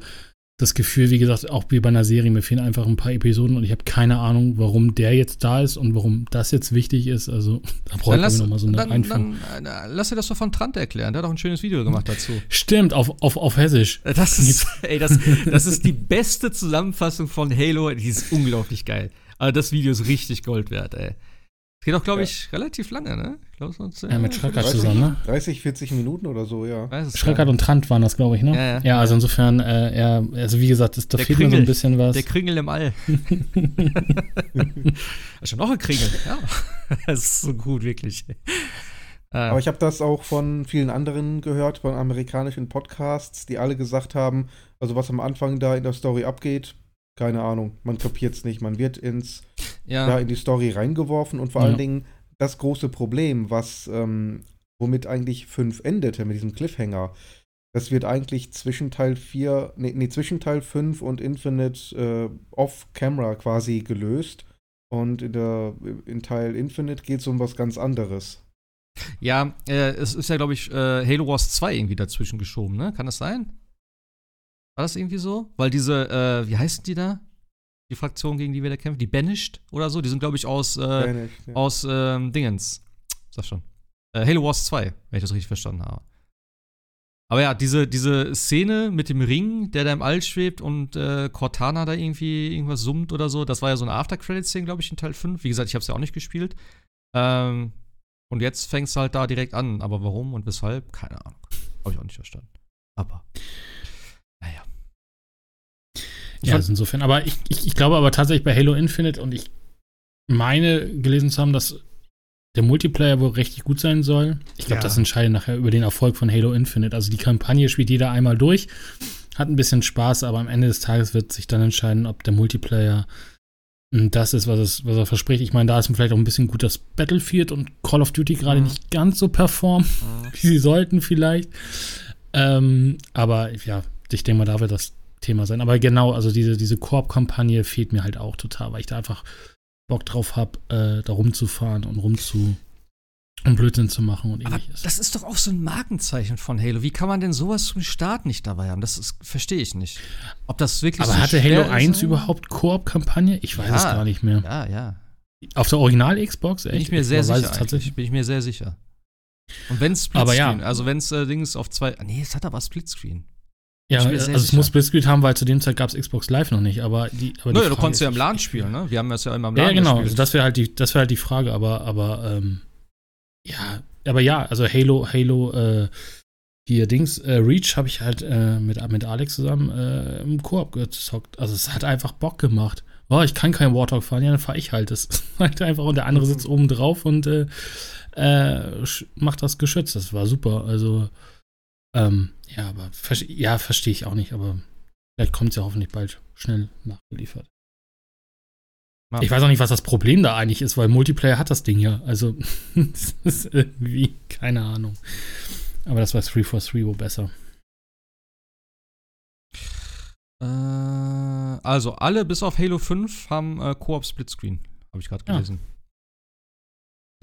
das Gefühl, wie gesagt, auch wie bei einer Serie, mir fehlen einfach ein paar Episoden und ich habe keine Ahnung, warum der jetzt da ist und warum das jetzt wichtig ist. Also da brauche ich nochmal so eine dann, Einführung. Dann, dann, lass dir das doch von Trant erklären, der hat auch ein schönes Video gemacht dazu. Stimmt, auf, auf, auf Hessisch. Das ist, ey, das, das ist die beste Zusammenfassung von Halo, die ist unglaublich geil. Aber das Video ist richtig Gold wert, ey. Geht auch, glaube ich, ja. relativ lange, ne? Ich glaub, sonst, ja, mit Schreckert zusammen, ne? 30, 40 Minuten oder so, ja. Schreckert und Trant waren das, glaube ich, ne? Ja, ja. ja also insofern, äh, ja, also wie gesagt, das, da fehlt mir so ein bisschen was. Der Kringel im All. also noch ein Kringel, ja. das ist so gut, wirklich. Aber ich habe das auch von vielen anderen gehört, von amerikanischen Podcasts, die alle gesagt haben, also was am Anfang da in der Story abgeht, keine Ahnung, man kapiert es nicht. Man wird ins, ja. ja. in die Story reingeworfen und vor ja. allen Dingen das große Problem, was, ähm, womit eigentlich 5 endete, mit diesem Cliffhanger, das wird eigentlich zwischen Teil 4, nee, nee zwischen Teil 5 und Infinite äh, off-camera quasi gelöst. Und in, der, in Teil Infinite geht es um was ganz anderes. Ja, äh, es ist ja, glaube ich, äh, Halo Wars 2 irgendwie dazwischen geschoben, ne? Kann das sein? War das irgendwie so? Weil diese, äh, wie heißen die da? Die Fraktion, gegen die wir da kämpfen? Die Banished oder so? Die sind, glaube ich, aus, äh, Banished, ja. aus ähm, Dingens. Sag schon. Äh, Halo Wars 2, wenn ich das richtig verstanden habe. Aber ja, diese, diese Szene mit dem Ring, der da im All schwebt und äh, Cortana da irgendwie irgendwas summt oder so, das war ja so eine After-Credit-Szene, glaube ich, in Teil 5. Wie gesagt, ich habe es ja auch nicht gespielt. Ähm, und jetzt fängst du halt da direkt an. Aber warum und weshalb? Keine Ahnung. Habe ich auch nicht verstanden. Aber. Naja. Ja, also insofern, aber ich, ich, ich glaube aber tatsächlich bei Halo Infinite und ich meine gelesen zu haben, dass der Multiplayer wohl richtig gut sein soll. Ich glaube, ja. das entscheidet nachher über den Erfolg von Halo Infinite. Also die Kampagne spielt jeder einmal durch, hat ein bisschen Spaß, aber am Ende des Tages wird sich dann entscheiden, ob der Multiplayer das ist, was, es, was er verspricht. Ich meine, da ist vielleicht auch ein bisschen gut, dass Battlefield und Call of Duty gerade mhm. nicht ganz so performen, mhm. wie sie sollten vielleicht. Ähm, aber ja, ich denke mal, da wird das Thema sein. Aber genau, also diese, diese Koop-Kampagne fehlt mir halt auch total, weil ich da einfach Bock drauf habe, äh, da rumzufahren und rumzu und Blödsinn zu machen und ähnliches. das ist doch auch so ein Markenzeichen von Halo. Wie kann man denn sowas zum Start nicht dabei haben? Das verstehe ich nicht. Ob das wirklich Aber so hatte Halo 1 überhaupt Koop-Kampagne? Ich weiß ja, es gar nicht mehr. Ja, ja. Auf der Original-Xbox? Bin ich mir sehr ich sicher. Tatsächlich. Bin ich mir sehr sicher. Und wenn es Splitscreen, ja. also wenn es äh, Dings auf zwei. Nee, es hat aber Splitscreen. Ja, also es muss Splitscreen haben, weil zu dem Zeit gab es Xbox Live noch nicht, aber die. Aber naja, du konntest ja im LAN spielen, ne? Wir haben das ja immer im LAN Ja, genau, also das wäre halt die, das wäre halt die Frage, aber, aber, ähm, ja, aber ja, also Halo, Halo, äh, hier Dings, äh, Reach habe ich halt äh, mit, mit Alex zusammen äh, im Koop gezockt. Also es hat einfach Bock gemacht. Oh, ich kann kein Warthog fahren, ja, dann fahre ich halt. Das halt einfach und der andere sitzt oben drauf und äh, äh, macht das Geschütz. Das war super. Also, ähm, ja, aber ja, verstehe ich auch nicht, aber vielleicht kommt es ja hoffentlich bald schnell nachgeliefert. Ja. Ich weiß auch nicht, was das Problem da eigentlich ist, weil Multiplayer hat das Ding ja. Also, das ist irgendwie, keine Ahnung. Aber das war 343 wohl besser. Äh, also, alle bis auf Halo 5 haben äh, Koop Splitscreen. Habe ich gerade ah. gelesen.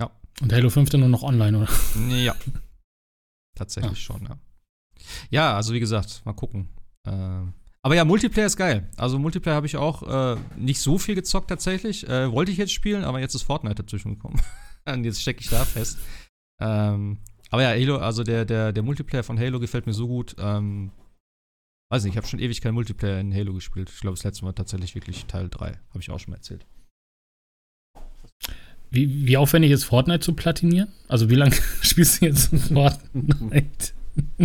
Ja. ja. Und Halo 5 dann nur noch online, oder? Ja. Tatsächlich ah. schon, ja. Ja, also wie gesagt, mal gucken. Äh, aber ja, Multiplayer ist geil. Also Multiplayer habe ich auch äh, nicht so viel gezockt tatsächlich. Äh, wollte ich jetzt spielen, aber jetzt ist Fortnite dazwischen gekommen. Und jetzt stecke ich da fest. Ähm, aber ja, Halo, also der, der, der Multiplayer von Halo gefällt mir so gut. Ähm, weiß nicht, ich habe schon ewig keinen Multiplayer in Halo gespielt. Ich glaube, das letzte Mal tatsächlich wirklich Teil 3. Habe ich auch schon mal erzählt. Wie, wie aufwendig ist Fortnite zu platinieren? Also wie lange spielst du jetzt Fortnite?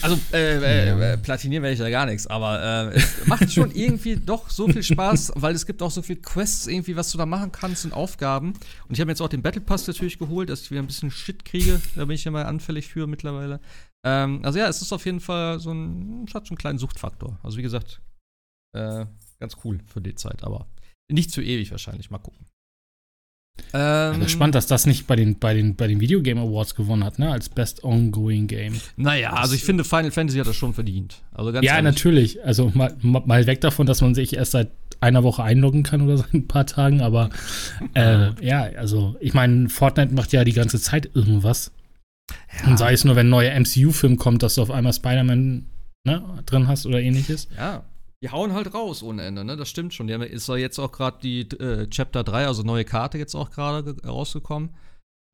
Also, äh, äh, äh, platinieren werde ich da gar nichts, aber äh, es macht schon irgendwie doch so viel Spaß, weil es gibt auch so viele Quests irgendwie, was du da machen kannst und Aufgaben. Und ich habe jetzt auch den Battle Pass natürlich geholt, dass ich wieder ein bisschen Shit kriege. Da bin ich ja mal anfällig für mittlerweile. Ähm, also ja, es ist auf jeden Fall so ein, hat so einen kleinen Suchtfaktor. Also wie gesagt, äh, ganz cool für die Zeit, aber nicht zu ewig wahrscheinlich. Mal gucken. Ähm, ja, spannend, dass das nicht bei den, bei den, bei den Video Game Awards gewonnen hat, ne? Als Best Ongoing Game. Naja, also ich finde, Final Fantasy hat das schon verdient. Also ganz ja, ehrlich. natürlich. Also mal, mal weg davon, dass man sich erst seit einer Woche einloggen kann oder seit ein paar Tagen, aber äh, ja, also ich meine, Fortnite macht ja die ganze Zeit irgendwas. Ja. Und sei es nur, wenn ein neuer MCU-Film kommt, dass du auf einmal Spider-Man ne, drin hast oder ähnliches. Ja. Die hauen halt raus ohne Ende, ne? Das stimmt schon. Die haben, ist ja jetzt auch gerade die äh, Chapter 3, also neue Karte jetzt auch gerade rausgekommen.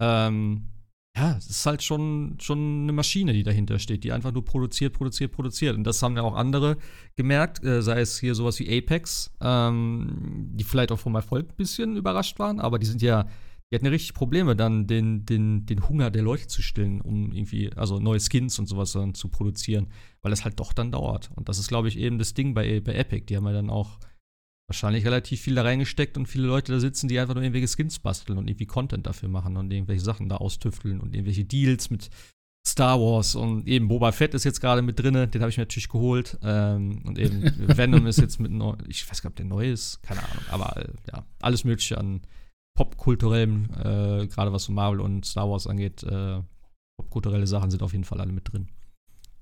Ähm, ja, es ist halt schon, schon eine Maschine, die dahinter steht, die einfach nur produziert, produziert, produziert. Und das haben ja auch andere gemerkt, äh, sei es hier sowas wie Apex, ähm, die vielleicht auch vom Erfolg ein bisschen überrascht waren, aber die sind ja die hatten ja richtig Probleme, dann den, den, den Hunger der Leute zu stillen, um irgendwie, also neue Skins und sowas dann zu produzieren, weil es halt doch dann dauert. Und das ist, glaube ich, eben das Ding bei, bei Epic. Die haben ja dann auch wahrscheinlich relativ viel da reingesteckt und viele Leute da sitzen, die einfach nur irgendwelche Skins basteln und irgendwie Content dafür machen und irgendwelche Sachen da austüfteln und irgendwelche Deals mit Star Wars und eben Boba Fett ist jetzt gerade mit drin, den habe ich mir natürlich geholt. Ähm, und eben Venom ist jetzt mit neu, ich weiß gar nicht, ob der neu ist, keine Ahnung, aber äh, ja, alles Mögliche an popkulturellem, äh, gerade was so Marvel und Star Wars angeht, äh, popkulturelle Sachen sind auf jeden Fall alle mit drin.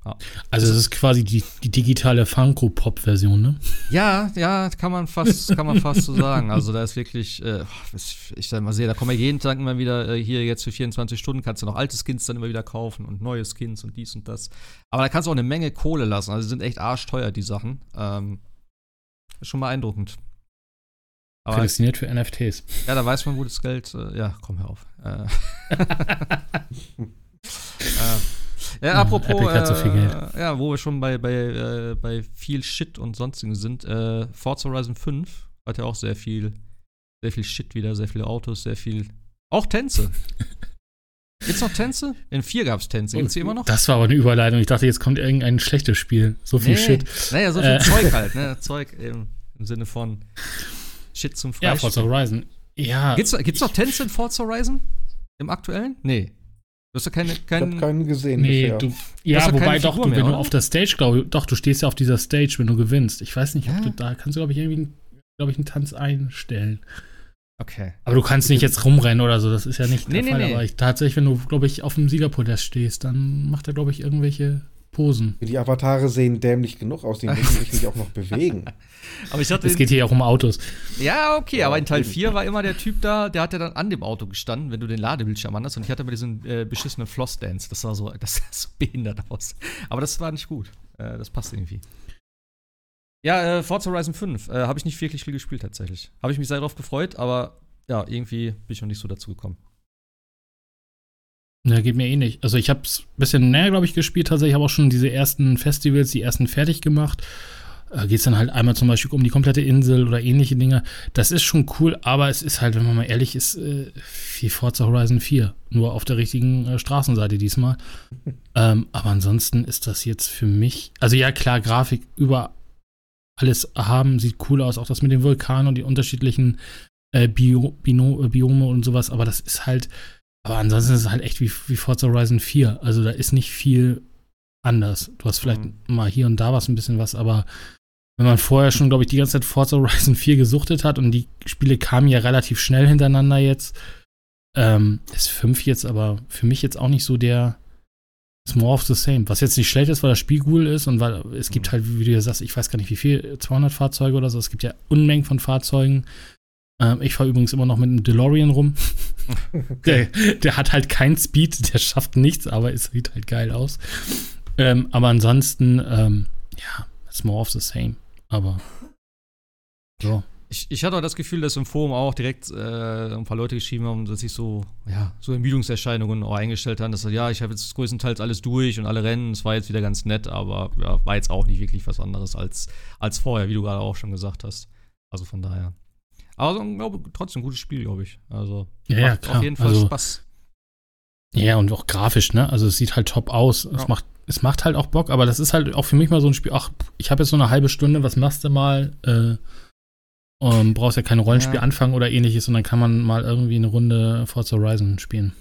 Ja. Also es ist quasi die, die digitale Funko-Pop-Version, ne? Ja, ja, kann man fast, kann man fast so sagen. Also da ist wirklich, äh, ich sag mal sehe, da kommen ja jeden Tag immer wieder äh, hier jetzt für 24 Stunden kannst du noch alte Skins dann immer wieder kaufen und neue Skins und dies und das. Aber da kannst du auch eine Menge Kohle lassen. Also die sind echt arschteuer, die Sachen. Ähm, ist schon beeindruckend. Aber, Prädestiniert für NFTs. Ja, da weiß man, wo das Geld. Äh, ja, komm hör auf. Äh. äh, ja, apropos. Epic hat so viel Geld. Äh, ja, wo wir schon bei, bei, äh, bei viel Shit und sonstigen sind. Äh, Forza Horizon 5 hat ja auch sehr viel, sehr viel Shit wieder, sehr viele Autos, sehr viel. Auch Tänze. Gibt's noch Tänze? In 4 gab's Tänze. Gibt's die immer noch? Das war aber eine Überleitung. Ich dachte, jetzt kommt irgendein schlechtes Spiel. So viel nee. Shit. Naja, so viel Zeug halt, ne? Zeug im, im Sinne von. Shit zum Freispielen. Ja, Forza Horizon. Ja. Gibt's, gibt's noch Tänze in Forza Horizon? Im aktuellen? Nee. Du hast ja keine, kein, ich hab keinen gesehen. Nee, bisher. du, ja, du wobei doch, du, wenn du auf der Stage, glaube doch, du stehst ja auf dieser Stage, wenn du gewinnst. Ich weiß nicht, ob ja. du da kannst du, glaube ich, irgendwie, glaube ich, einen Tanz einstellen. Okay. Aber du kannst nicht jetzt rumrennen oder so, das ist ja nicht nee, der nee, Fall. Nee. Aber ich, tatsächlich, wenn du, glaube ich, auf dem Siegerpodest stehst, dann macht er, glaube ich, irgendwelche Posen. Die Avatare sehen dämlich genug aus, die müssen sich nicht auch noch bewegen. Aber ich hatte es geht hier auch um Autos. Ja, okay, ja, aber in Teil 4 war immer der Typ da, der hat ja dann an dem Auto gestanden, wenn du den Ladebildschirm hast. Und ich hatte immer diesen äh, beschissenen Floss-Dance. Das sah so, das sah so behindert aus. Aber das war nicht gut. Äh, das passt irgendwie. Ja, äh, Forza Horizon 5 äh, habe ich nicht wirklich viel gespielt tatsächlich. Habe ich mich sehr darauf gefreut, aber ja, irgendwie bin ich noch nicht so dazu gekommen. Ja, geht mir eh nicht. Also ich habe es ein bisschen näher, glaube ich, gespielt. Tatsächlich habe auch schon diese ersten Festivals, die ersten fertig gemacht. Äh, Geht es dann halt einmal zum Beispiel um die komplette Insel oder ähnliche Dinge. Das ist schon cool, aber es ist halt, wenn man mal ehrlich ist, äh, wie Forza Horizon 4. Nur auf der richtigen äh, Straßenseite diesmal. ähm, aber ansonsten ist das jetzt für mich, also ja klar, Grafik über alles haben, sieht cool aus, auch das mit den Vulkanen und die unterschiedlichen äh, Bio, Bino, Biome und sowas, aber das ist halt, aber ansonsten ist es halt echt wie, wie Forza Horizon 4. Also da ist nicht viel anders. Du hast vielleicht mhm. mal hier und da was ein bisschen was, aber wenn man vorher schon, glaube ich, die ganze Zeit Forza Horizon 4 gesuchtet hat und die Spiele kamen ja relativ schnell hintereinander jetzt, ähm, ist 5 jetzt aber für mich jetzt auch nicht so der ist more of the same. Was jetzt nicht schlecht ist, weil das Spiel cool ist und weil es gibt mhm. halt, wie du ja sagst, ich weiß gar nicht wie viel, 200 Fahrzeuge oder so. Es gibt ja Unmengen von Fahrzeugen. Ähm, ich fahre übrigens immer noch mit einem DeLorean rum. Okay. Der, der, hat halt keinen Speed, der schafft nichts, aber es sieht halt geil aus. Ähm, aber ansonsten, ähm, ja, it's more of the same. Aber so. Ich, ich hatte auch das Gefühl, dass im Forum auch direkt äh, ein paar Leute geschrieben haben, dass sich so, ja, so Ermüdungserscheinungen auch eingestellt haben, dass ja, ich habe jetzt größtenteils alles durch und alle Rennen, es war jetzt wieder ganz nett, aber ja, war jetzt auch nicht wirklich was anderes als, als vorher, wie du gerade auch schon gesagt hast. Also von daher. Aber glaube, trotzdem ein gutes Spiel, glaube ich. Also ja, macht ja, auf jeden Fall also, Spaß. Ja, und auch grafisch, ne? Also es sieht halt top aus. Ja. Es, macht, es macht halt auch Bock, aber das ist halt auch für mich mal so ein Spiel, ach, ich habe jetzt so eine halbe Stunde, was machst du mal? Äh, um, brauchst ja kein Rollenspiel ja. anfangen oder ähnliches und dann kann man mal irgendwie eine Runde Forza Horizon spielen.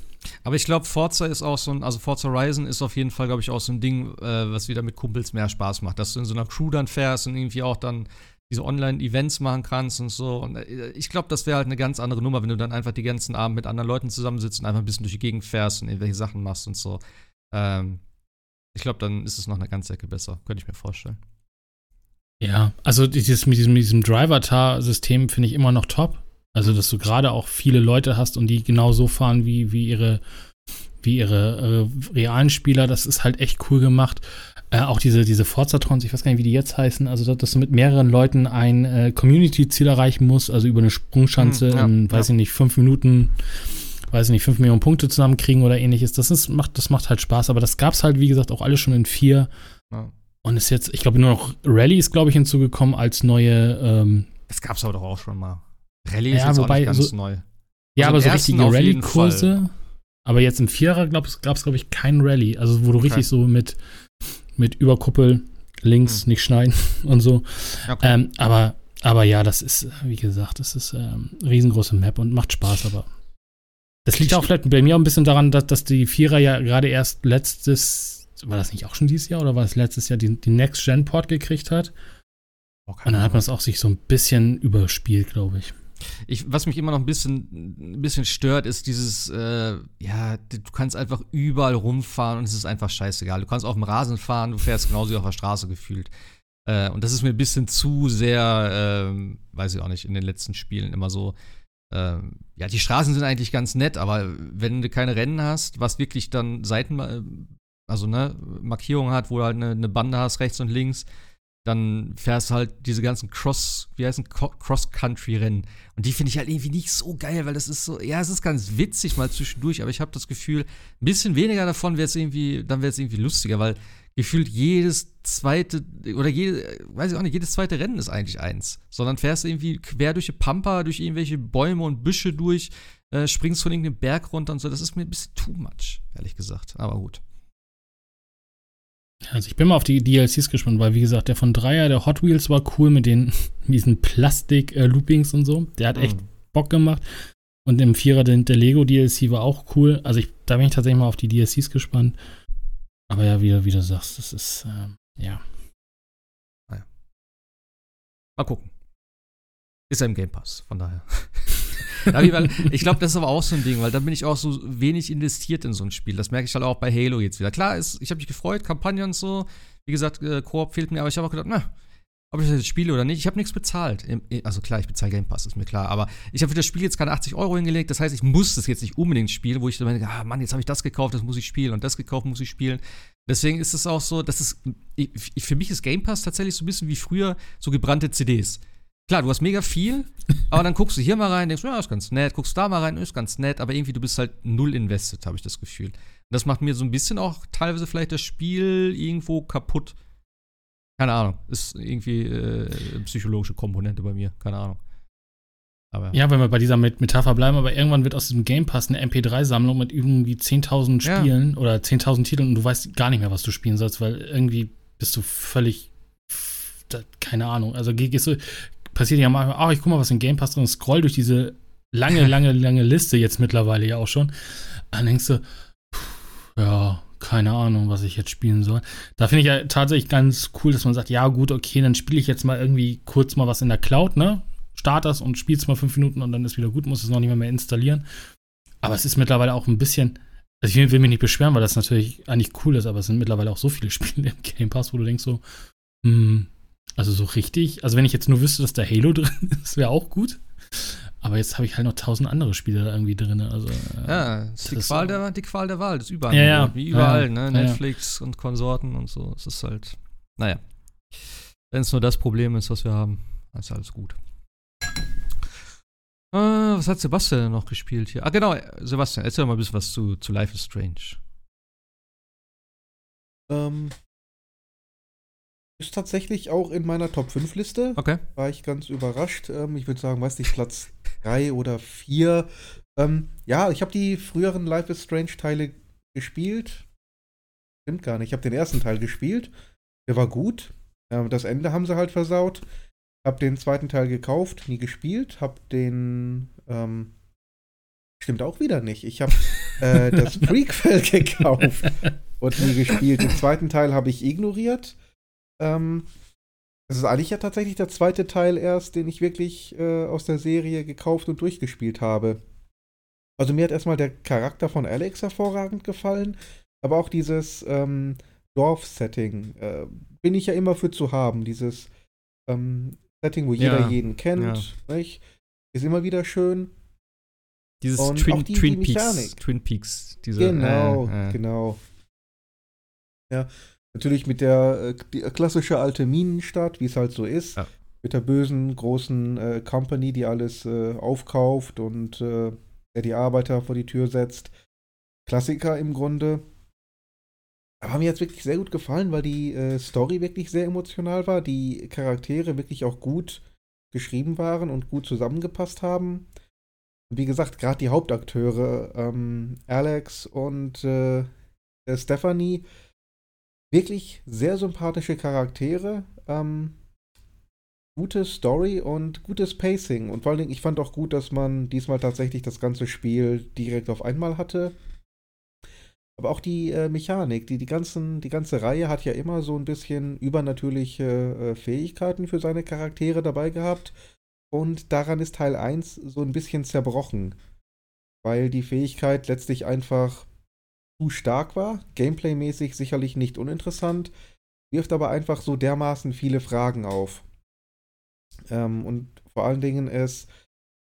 Aber ich glaube, Forza ist auch so ein, also Forza Horizon ist auf jeden Fall, glaube ich, auch so ein Ding, äh, was wieder mit Kumpels mehr Spaß macht. Dass du in so einer Crew dann fährst und irgendwie auch dann diese Online-Events machen kannst und so. Und äh, ich glaube, das wäre halt eine ganz andere Nummer, wenn du dann einfach die ganzen Abend mit anderen Leuten zusammensitzt und einfach ein bisschen durch die Gegend fährst und irgendwelche Sachen machst und so. Ähm, ich glaube, dann ist es noch eine ganze Ecke besser. Könnte ich mir vorstellen. Ja, also dieses, mit diesem, diesem Driver-Tar-System finde ich immer noch top. Also, dass du gerade auch viele Leute hast und die genau so fahren wie, wie ihre, wie ihre äh, realen Spieler, das ist halt echt cool gemacht. Äh, auch diese, diese Forzatrons, ich weiß gar nicht, wie die jetzt heißen, also dass du mit mehreren Leuten ein äh, Community-Ziel erreichen musst, also über eine Sprungschanze hm, ja, in, weiß ja. ich nicht, fünf Minuten, weiß ich nicht, fünf Millionen Punkte zusammenkriegen oder ähnliches. Das ist, macht, das macht halt Spaß, aber das gab es halt, wie gesagt, auch alle schon in vier. Ja. Und ist jetzt, ich glaube, nur noch Rallye ist, glaube ich, hinzugekommen als neue. Ähm, das gab es aber doch auch schon mal. Rallye ist ja, jetzt wobei, auch nicht ganz so, neu. Ja, also aber so richtige Rallye-Kurse. Aber jetzt im Vierer gab es, glaube ich, kein Rallye. Also, wo du okay. richtig so mit, mit Überkuppel links hm. nicht schneiden und so. Okay. Ähm, aber, aber ja, das ist, wie gesagt, das ist ähm, riesengroße Map und macht Spaß, aber. Das liegt auch vielleicht bei mir auch ein bisschen daran, dass, dass die Vierer ja gerade erst letztes war das nicht auch schon dieses Jahr oder war es letztes Jahr, die, die Next-Gen-Port gekriegt hat? Oh, und dann hat man es auch sich so ein bisschen überspielt, glaube ich. Ich, was mich immer noch ein bisschen, ein bisschen stört, ist dieses, äh, ja, du kannst einfach überall rumfahren und es ist einfach scheißegal. Du kannst auf dem Rasen fahren, du fährst genauso wie auf der Straße gefühlt. Äh, und das ist mir ein bisschen zu sehr, äh, weiß ich auch nicht, in den letzten Spielen immer so. Ähm, ja, die Straßen sind eigentlich ganz nett, aber wenn du keine Rennen hast, was wirklich dann Seiten, äh, also ne, Markierung hat, wo du halt eine, eine Bande hast, rechts und links, dann fährst du halt diese ganzen Cross, wie heißen Cross-Country-Rennen. Und die finde ich halt irgendwie nicht so geil, weil das ist so, ja, es ist ganz witzig mal zwischendurch, aber ich habe das Gefühl, ein bisschen weniger davon wäre es irgendwie, dann wäre es irgendwie lustiger, weil gefühlt jedes zweite, oder jede, weiß ich auch nicht, jedes zweite Rennen ist eigentlich eins. Sondern fährst du irgendwie quer durch die Pampa, durch irgendwelche Bäume und Büsche durch, äh, springst von irgendeinem Berg runter und so. Das ist mir ein bisschen too much, ehrlich gesagt. Aber gut. Also ich bin mal auf die DLCs gespannt, weil wie gesagt, der von Dreier, der Hot Wheels war cool mit den diesen Plastik-Loopings und so. Der hat echt mhm. Bock gemacht. Und im Vierer der, der Lego DLC war auch cool. Also ich, da bin ich tatsächlich mal auf die DLCs gespannt. Aber ja, wie, wie du sagst, das ist, ähm, ja. Naja. Mal gucken. Ist ja im Game Pass, von daher. ich glaube, das ist aber auch so ein Ding, weil da bin ich auch so wenig investiert in so ein Spiel. Das merke ich halt auch bei Halo jetzt wieder. Klar, ist, ich habe mich gefreut, Kampagne und so. Wie gesagt, äh, Koop fehlt mir, aber ich habe auch gedacht, na, ob ich das jetzt spiele oder nicht. Ich habe nichts bezahlt. Also klar, ich bezahle Game Pass, ist mir klar. Aber ich habe für das Spiel jetzt keine 80 Euro hingelegt. Das heißt, ich muss das jetzt nicht unbedingt spielen, wo ich dann denke, ah Mann, jetzt habe ich das gekauft, das muss ich spielen und das gekauft, muss ich spielen. Deswegen ist es auch so, dass es, für mich ist Game Pass tatsächlich so ein bisschen wie früher so gebrannte CDs. Klar, du hast mega viel, aber dann guckst du hier mal rein, denkst, ja, ist ganz nett, guckst da mal rein, ist ganz nett, aber irgendwie du bist halt null invested, habe ich das Gefühl. Und das macht mir so ein bisschen auch teilweise vielleicht das Spiel irgendwo kaputt. Keine Ahnung, ist irgendwie äh, psychologische Komponente bei mir, keine Ahnung. Aber ja, wenn wir bei dieser Metapher bleiben, aber irgendwann wird aus diesem Game Pass eine MP3-Sammlung mit irgendwie 10.000 Spielen ja. oder 10.000 Titeln und du weißt gar nicht mehr, was du spielen sollst, weil irgendwie bist du völlig, keine Ahnung. Also gehst du, passiert ja mal, ach, ich guck mal, was im Game Pass drin ist, scroll durch diese lange, lange, lange Liste jetzt mittlerweile ja auch schon. Dann denkst du, ja, keine Ahnung, was ich jetzt spielen soll. Da finde ich ja tatsächlich ganz cool, dass man sagt, ja, gut, okay, dann spiele ich jetzt mal irgendwie kurz mal was in der Cloud, ne? Start das und spielst mal fünf Minuten und dann ist wieder gut, muss es noch nicht mehr, mehr installieren. Aber es ist mittlerweile auch ein bisschen, also ich will mich nicht beschweren, weil das natürlich eigentlich cool ist, aber es sind mittlerweile auch so viele Spiele im Game Pass, wo du denkst so, hm, also so richtig, also wenn ich jetzt nur wüsste, dass da Halo drin ist, wäre auch gut. Aber jetzt habe ich halt noch tausend andere Spiele da irgendwie drin. Also, äh, ja, das ist die, Qual der, die Qual der Wahl, das ist überall. Ja, ja. Wie überall, ja, ne? Netflix und Konsorten und so. Es ist halt, naja. Wenn es nur das Problem ist, was wir haben, ist alles gut. Äh, was hat Sebastian noch gespielt hier? Ah, genau, Sebastian, erzähl mal ein bisschen was zu, zu Life is Strange. Ähm, ist tatsächlich auch in meiner Top 5 Liste. Okay. War ich ganz überrascht. Ähm, ich würde sagen, weiß nicht, Platz 3 oder 4. Ähm, ja, ich habe die früheren Life is Strange Teile gespielt. Stimmt gar nicht. Ich habe den ersten Teil gespielt. Der war gut. Ähm, das Ende haben sie halt versaut. Hab den zweiten Teil gekauft, nie gespielt. Hab den. Ähm, stimmt auch wieder nicht. Ich habe äh, das Prequel gekauft und nie gespielt. Den zweiten Teil habe ich ignoriert. Ähm, das ist eigentlich ja tatsächlich der zweite Teil erst, den ich wirklich äh, aus der Serie gekauft und durchgespielt habe. Also mir hat erstmal der Charakter von Alex hervorragend gefallen, aber auch dieses ähm, Dorf-Setting äh, bin ich ja immer für zu haben. Dieses ähm, Setting, wo jeder ja, jeden kennt, ja. Ist immer wieder schön. Dieses Und Twin, die, Twin die Peaks. Twin Peaks. Diese, genau, äh, äh. genau. Ja, natürlich mit der äh, klassische alte Minenstadt, wie es halt so ist. Ja. Mit der bösen, großen äh, Company, die alles äh, aufkauft und äh, der die Arbeiter vor die Tür setzt. Klassiker im Grunde. Aber mir jetzt wirklich sehr gut gefallen, weil die äh, Story wirklich sehr emotional war, die Charaktere wirklich auch gut geschrieben waren und gut zusammengepasst haben. Und wie gesagt, gerade die Hauptakteure, ähm, Alex und äh, Stephanie, wirklich sehr sympathische Charaktere, ähm, gute Story und gutes Pacing. Und vor allen Dingen, ich fand auch gut, dass man diesmal tatsächlich das ganze Spiel direkt auf einmal hatte. Aber auch die äh, Mechanik, die, die, ganzen, die ganze Reihe hat ja immer so ein bisschen übernatürliche äh, Fähigkeiten für seine Charaktere dabei gehabt. Und daran ist Teil 1 so ein bisschen zerbrochen. Weil die Fähigkeit letztlich einfach zu stark war. Gameplaymäßig sicherlich nicht uninteressant. Wirft aber einfach so dermaßen viele Fragen auf. Ähm, und vor allen Dingen es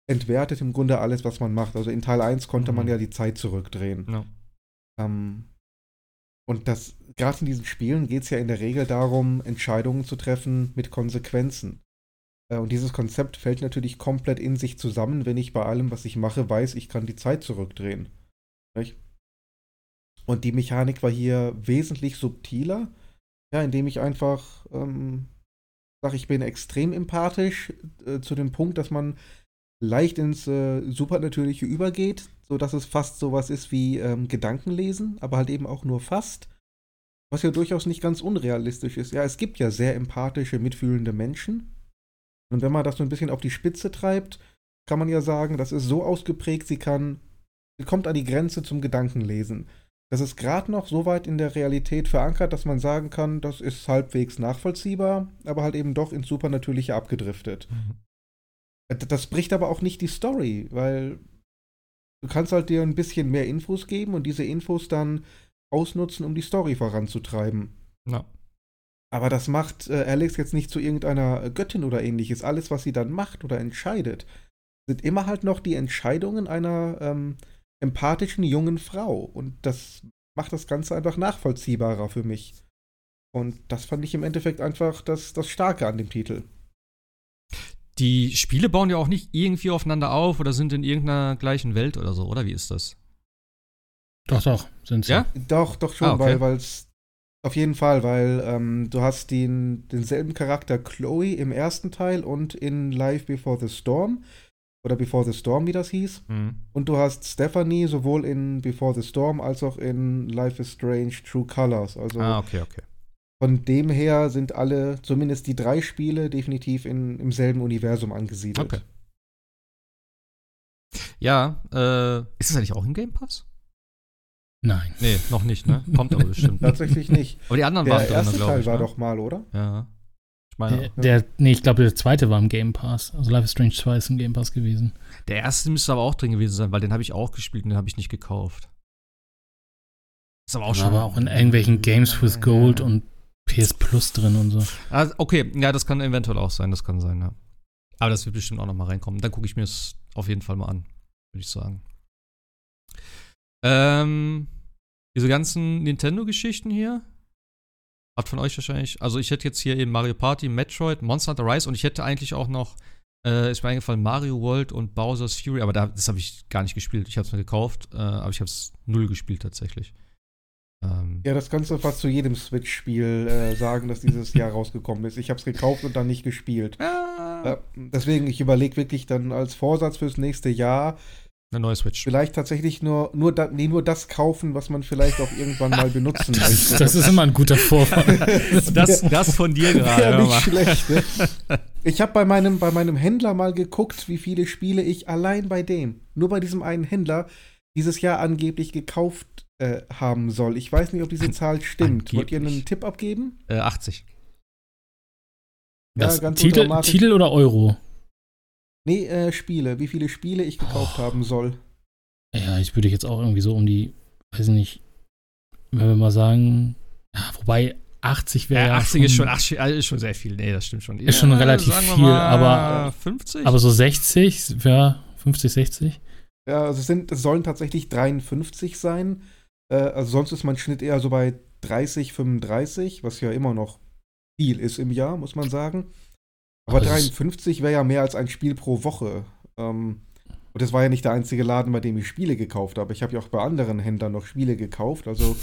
entwertet im Grunde alles, was man macht. Also in Teil 1 konnte mhm. man ja die Zeit zurückdrehen. Ja. Ähm, und das, gerade in diesen Spielen geht es ja in der Regel darum, Entscheidungen zu treffen mit Konsequenzen. Äh, und dieses Konzept fällt natürlich komplett in sich zusammen, wenn ich bei allem, was ich mache, weiß, ich kann die Zeit zurückdrehen. Nicht? Und die Mechanik war hier wesentlich subtiler, ja, indem ich einfach ähm, sage, ich bin extrem empathisch äh, zu dem Punkt, dass man leicht ins äh, Supernatürliche übergeht, sodass es fast sowas ist wie ähm, Gedankenlesen, aber halt eben auch nur fast. Was ja durchaus nicht ganz unrealistisch ist. Ja, es gibt ja sehr empathische, mitfühlende Menschen. Und wenn man das so ein bisschen auf die Spitze treibt, kann man ja sagen, das ist so ausgeprägt, sie kann, sie kommt an die Grenze zum Gedankenlesen. Das ist gerade noch so weit in der Realität verankert, dass man sagen kann, das ist halbwegs nachvollziehbar, aber halt eben doch ins Supernatürliche abgedriftet. Mhm. Das bricht aber auch nicht die Story, weil du kannst halt dir ein bisschen mehr Infos geben und diese Infos dann ausnutzen, um die Story voranzutreiben. Ja. Aber das macht äh, Alex jetzt nicht zu irgendeiner Göttin oder ähnliches. Alles, was sie dann macht oder entscheidet, sind immer halt noch die Entscheidungen einer ähm, empathischen jungen Frau. Und das macht das Ganze einfach nachvollziehbarer für mich. Und das fand ich im Endeffekt einfach das, das Starke an dem Titel. die Spiele bauen ja auch nicht irgendwie aufeinander auf oder sind in irgendeiner gleichen Welt oder so, oder wie ist das? Doch, doch, sind sie. Ja? Doch, doch schon, ah, okay. weil es auf jeden Fall, weil ähm, du hast den, denselben Charakter Chloe im ersten Teil und in Life Before the Storm. Oder Before the Storm, wie das hieß. Mhm. Und du hast Stephanie sowohl in Before the Storm als auch in Life is Strange True Colors. Also ah, okay, okay. Von dem her sind alle, zumindest die drei Spiele, definitiv in, im selben Universum angesiedelt. Okay. Ja, äh, ist es eigentlich auch im Game Pass? Nein. Nee, noch nicht, ne? Kommt aber bestimmt. Tatsächlich nicht. Aber die anderen der waren drin, glaube ich. Der erste Teil war ne? doch mal, oder? Ja. Ich meine, der, der, nee, ich glaube, der zweite war im Game Pass. Also Life is Strange 2 ist im Game Pass gewesen. Der erste müsste aber auch drin gewesen sein, weil den habe ich auch gespielt und den habe ich nicht gekauft. Ist aber auch schon. Aber auch in irgendwelchen Games with Gold und PS Plus drin und so. Ah, okay, ja, das kann eventuell auch sein, das kann sein, ja. Aber das wird bestimmt auch noch mal reinkommen. Dann gucke ich mir es auf jeden Fall mal an, würde ich sagen. Ähm, diese ganzen Nintendo-Geschichten hier hat von euch wahrscheinlich, also ich hätte jetzt hier eben Mario Party, Metroid, Monster Hunter Rise und ich hätte eigentlich auch noch, äh, ist mir eingefallen, Mario World und Bowser's Fury, aber da, das habe ich gar nicht gespielt. Ich habe es mir gekauft, äh, aber ich habe es null gespielt tatsächlich. Ähm ja, das kannst du fast zu jedem Switch-Spiel äh, sagen, das dieses Jahr rausgekommen ist. Ich habe es gekauft und dann nicht gespielt. Ah. deswegen, ich überlege wirklich dann als Vorsatz fürs nächste Jahr, eine neue Switch. Vielleicht tatsächlich nur, nur, da, nee, nur das kaufen, was man vielleicht auch irgendwann mal benutzen das, möchte. Das ist immer ein guter Vorfall. das, das von dir gerade. Ja, nicht schlecht. Ne? Ich habe bei meinem, bei meinem Händler mal geguckt, wie viele Spiele ich allein bei dem, nur bei diesem einen Händler, dieses Jahr angeblich gekauft äh, haben soll. Ich weiß nicht, ob diese Zahl stimmt. Angeblich. Wollt ihr einen Tipp abgeben? Äh, 80. Ja, ganz Titel, Titel oder Euro? Nee, äh, Spiele. Wie viele Spiele ich gekauft oh. haben soll. Ja, ich würde jetzt auch irgendwie so um die, weiß nicht, wenn wir mal sagen, ja, wobei 80 wäre. Ja, 80 ist schon, 80 ist schon sehr viel. Nee, das stimmt schon. Ist schon relativ viel, aber. 50? Aber so 60, ja, 50, 60. Ja, also es, sind, es sollen tatsächlich 53 sein. Äh, also sonst ist mein Schnitt eher so bei 30, 35, was ja immer noch viel ist im Jahr, muss man sagen. Aber, 53 wäre ja mehr als ein Spiel pro Woche. Ähm, und das war ja nicht der einzige Laden, bei dem ich Spiele gekauft habe. Ich habe ja auch bei anderen Händlern noch Spiele gekauft. Also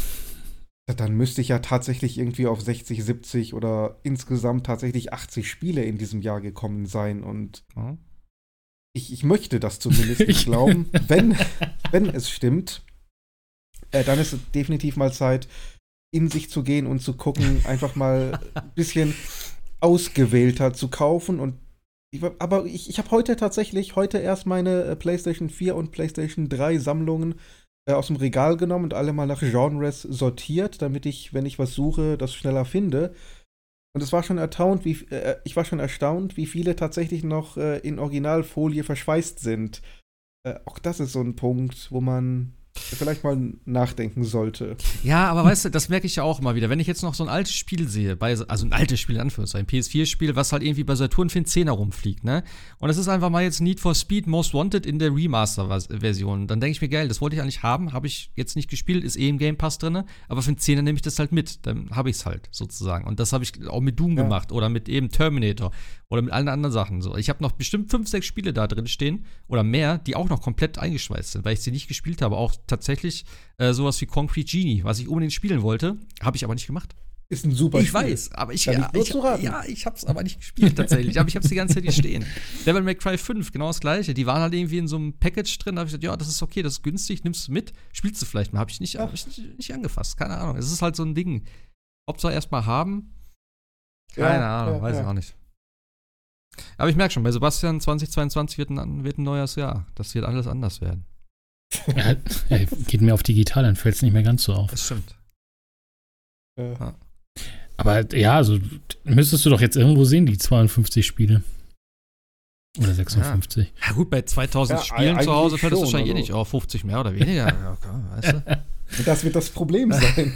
dann müsste ich ja tatsächlich irgendwie auf 60, 70 oder insgesamt tatsächlich 80 Spiele in diesem Jahr gekommen sein. Und mhm. ich, ich möchte das zumindest nicht glauben. wenn, wenn es stimmt, äh, dann ist es definitiv mal Zeit, in sich zu gehen und zu gucken, einfach mal ein bisschen ausgewählter zu kaufen und ich, aber ich, ich habe heute tatsächlich, heute erst meine äh, PlayStation 4 und PlayStation 3 Sammlungen äh, aus dem Regal genommen und alle mal nach Genres sortiert, damit ich, wenn ich was suche, das schneller finde. Und es war schon erstaunt, wie äh, ich war schon erstaunt, wie viele tatsächlich noch äh, in Originalfolie verschweißt sind. Äh, auch das ist so ein Punkt, wo man vielleicht mal nachdenken sollte. Ja, aber weißt du, das merke ich ja auch immer wieder. Wenn ich jetzt noch so ein altes Spiel sehe, bei, also ein altes Spiel in Anführungszeichen, ein PS4-Spiel, was halt irgendwie bei Saturn für einen Zehner rumfliegt, ne? Und es ist einfach mal jetzt Need for Speed Most Wanted in der Remaster-Version. Dann denke ich mir, geil, das wollte ich eigentlich haben, habe ich jetzt nicht gespielt, ist eh im Game Pass drin, aber für einen Zehner nehme ich das halt mit. Dann habe ich es halt sozusagen. Und das habe ich auch mit Doom ja. gemacht oder mit eben Terminator oder mit allen anderen Sachen. So, ich habe noch bestimmt fünf, sechs Spiele da drin stehen oder mehr, die auch noch komplett eingeschweißt sind, weil ich sie nicht gespielt habe. Auch tatsächlich äh, sowas wie Concrete Genie, was ich unbedingt spielen wollte, habe ich aber nicht gemacht. Ist ein super ich Spiel. Ich weiß, aber ich, ja, ich, ja, ich habe es aber nicht gespielt tatsächlich. aber ich habe es die ganze Zeit hier stehen. Devil May Cry 5, genau das gleiche. Die waren halt irgendwie in so einem Package drin. Da habe ich gesagt, ja, das ist okay, das ist günstig, nimmst du mit, spielst du vielleicht mal. Habe ich, nicht, hab ich nicht, nicht, angefasst, keine Ahnung. Es ist halt so ein Ding. Hauptsache erstmal haben. Keine ja, Ahnung, ja, weiß ich auch nicht. Aber ich merke schon, bei Sebastian 2022 wird ein, wird ein neues Jahr. Das wird alles anders werden. Ja, geht mir auf digital, dann fällt es nicht mehr ganz so auf. Das stimmt. Ja. Aber ja, also müsstest du doch jetzt irgendwo sehen, die 52 Spiele. Oder 56. Ja, ja gut, bei 2000 ja, Spielen zu Hause fällt es wahrscheinlich eh nicht auf. 50 mehr oder weniger. ja, klar, weißt du? Das wird das Problem sein.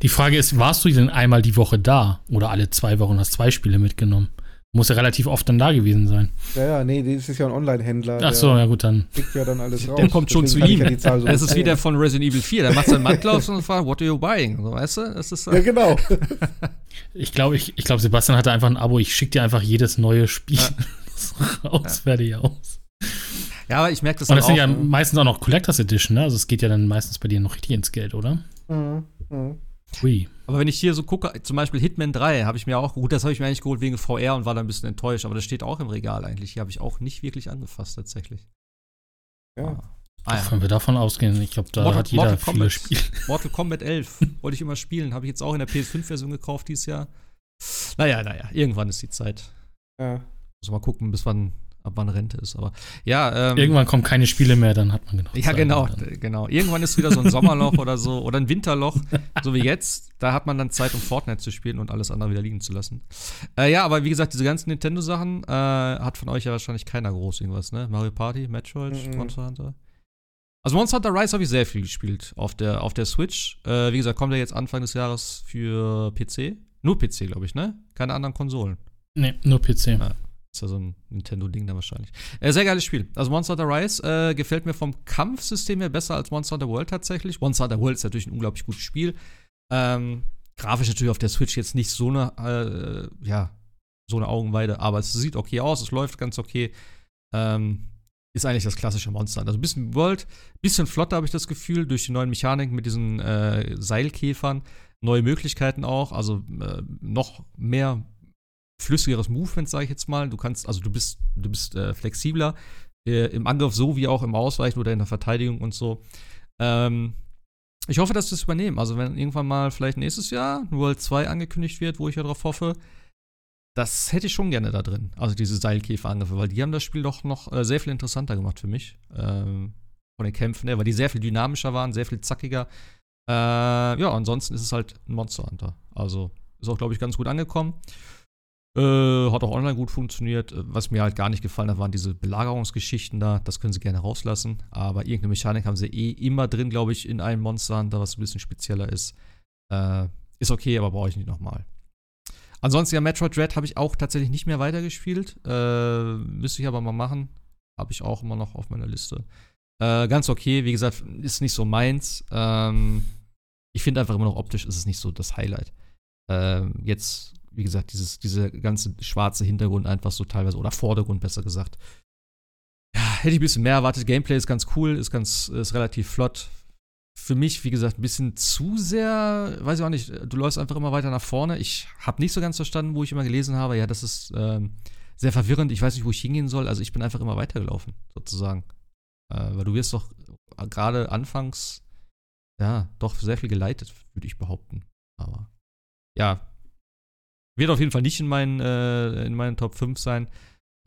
Die Frage ist, warst du denn einmal die Woche da oder alle zwei Wochen hast zwei Spiele mitgenommen? Muss ja relativ oft dann da gewesen sein. Ja, ja, nee, das ist ja ein Online-Händler. Ach so, ja gut, dann. Kriegt ja dann alles raus. Der kommt schon zu ihm. Ja so das ist wie der von Resident Evil 4. Der macht seinen Mantel auf und fragt, what are you buying? So, weißt du? Das ist, äh ja, genau. ich glaube, ich, ich glaub, Sebastian hatte einfach ein Abo. Ich schicke dir einfach jedes neue Spiel. Ja. aus. raus, fertig aus. Ja, aber ich merke das Und das sind ja meistens auch noch Collectors Edition, ne? Also es geht ja dann meistens bei dir noch richtig ins Geld, oder? Mhm. mhm. Ui. Aber wenn ich hier so gucke, zum Beispiel Hitman 3 habe ich mir auch, gut, das habe ich mir eigentlich geholt wegen VR und war da ein bisschen enttäuscht, aber das steht auch im Regal eigentlich. Hier habe ich auch nicht wirklich angefasst tatsächlich. Ja. Ah. Ah, ja. Wenn wir davon ausgehen, ich glaube, da Mortal, hat jeder Mortal viele Kombat, Spiele. Mortal Kombat 11 wollte ich immer spielen, habe ich jetzt auch in der PS5-Version gekauft dieses Jahr. Naja, naja, irgendwann ist die Zeit. Ja. Muss mal gucken, bis wann ab wann Rente ist. Aber ja. Ähm, Irgendwann kommen keine Spiele mehr, dann hat man genug. Ja, Zeit genau, genau. Irgendwann ist wieder so ein Sommerloch oder so oder ein Winterloch, so wie jetzt. Da hat man dann Zeit, um Fortnite zu spielen und alles andere wieder liegen zu lassen. Äh, ja, aber wie gesagt, diese ganzen Nintendo-Sachen äh, hat von euch ja wahrscheinlich keiner groß irgendwas, ne? Mario Party, Metroid, mhm. Monster Hunter. Also Monster Hunter Rise habe ich sehr viel gespielt auf der, auf der Switch. Äh, wie gesagt, kommt ja jetzt Anfang des Jahres für PC. Nur PC, glaube ich, ne? Keine anderen Konsolen. Nee, nur PC. Ja. Ist ja so ein Nintendo-Ding da wahrscheinlich. Äh, sehr geiles Spiel. Also Monster Hunter Rise äh, gefällt mir vom Kampfsystem her besser als Monster Hunter World tatsächlich. Monster Hunter World ist natürlich ein unglaublich gutes Spiel. Ähm, grafisch natürlich auf der Switch jetzt nicht so eine, äh, ja, so eine Augenweide, aber es sieht okay aus, es läuft ganz okay. Ähm, ist eigentlich das klassische Monster. Also ein bisschen World, bisschen flotter habe ich das Gefühl, durch die neuen Mechaniken mit diesen äh, Seilkäfern. Neue Möglichkeiten auch, also äh, noch mehr flüssigeres Movement, sage ich jetzt mal. Du kannst, also du bist, du bist äh, flexibler äh, im Angriff so wie auch im Ausweichen oder in der Verteidigung und so. Ähm, ich hoffe, dass sie das übernehmen. Also wenn irgendwann mal vielleicht nächstes Jahr World 2 angekündigt wird, wo ich ja drauf hoffe, das hätte ich schon gerne da drin. Also diese Seilkäferangriffe, weil die haben das Spiel doch noch äh, sehr viel interessanter gemacht für mich. Ähm, von den Kämpfen her, weil die sehr viel dynamischer waren, sehr viel zackiger. Äh, ja, ansonsten ist es halt ein Monster Hunter. Also ist auch, glaube ich, ganz gut angekommen. Äh, hat auch online gut funktioniert. Was mir halt gar nicht gefallen hat, waren diese Belagerungsgeschichten da. Das können sie gerne rauslassen. Aber irgendeine Mechanik haben sie eh immer drin, glaube ich, in einem Monster Hunter, was ein bisschen spezieller ist. Äh, ist okay, aber brauche ich nicht nochmal. Ansonsten, ja, Metroid Dread habe ich auch tatsächlich nicht mehr weitergespielt. Äh, müsste ich aber mal machen. Habe ich auch immer noch auf meiner Liste. Äh, ganz okay, wie gesagt, ist nicht so meins. Ähm, ich finde einfach immer noch optisch ist es nicht so das Highlight. Ähm, jetzt wie gesagt, dieses, dieser ganze schwarze Hintergrund einfach so teilweise, oder Vordergrund besser gesagt. Ja, hätte ich ein bisschen mehr erwartet. Gameplay ist ganz cool, ist ganz, ist relativ flott. Für mich, wie gesagt, ein bisschen zu sehr, weiß ich auch nicht, du läufst einfach immer weiter nach vorne. Ich habe nicht so ganz verstanden, wo ich immer gelesen habe, ja, das ist ähm, sehr verwirrend, ich weiß nicht, wo ich hingehen soll. Also ich bin einfach immer weitergelaufen, sozusagen. Äh, weil du wirst doch gerade anfangs, ja, doch sehr viel geleitet, würde ich behaupten. Aber ja, wird auf jeden Fall nicht in meinen, äh, in meinen Top 5 sein.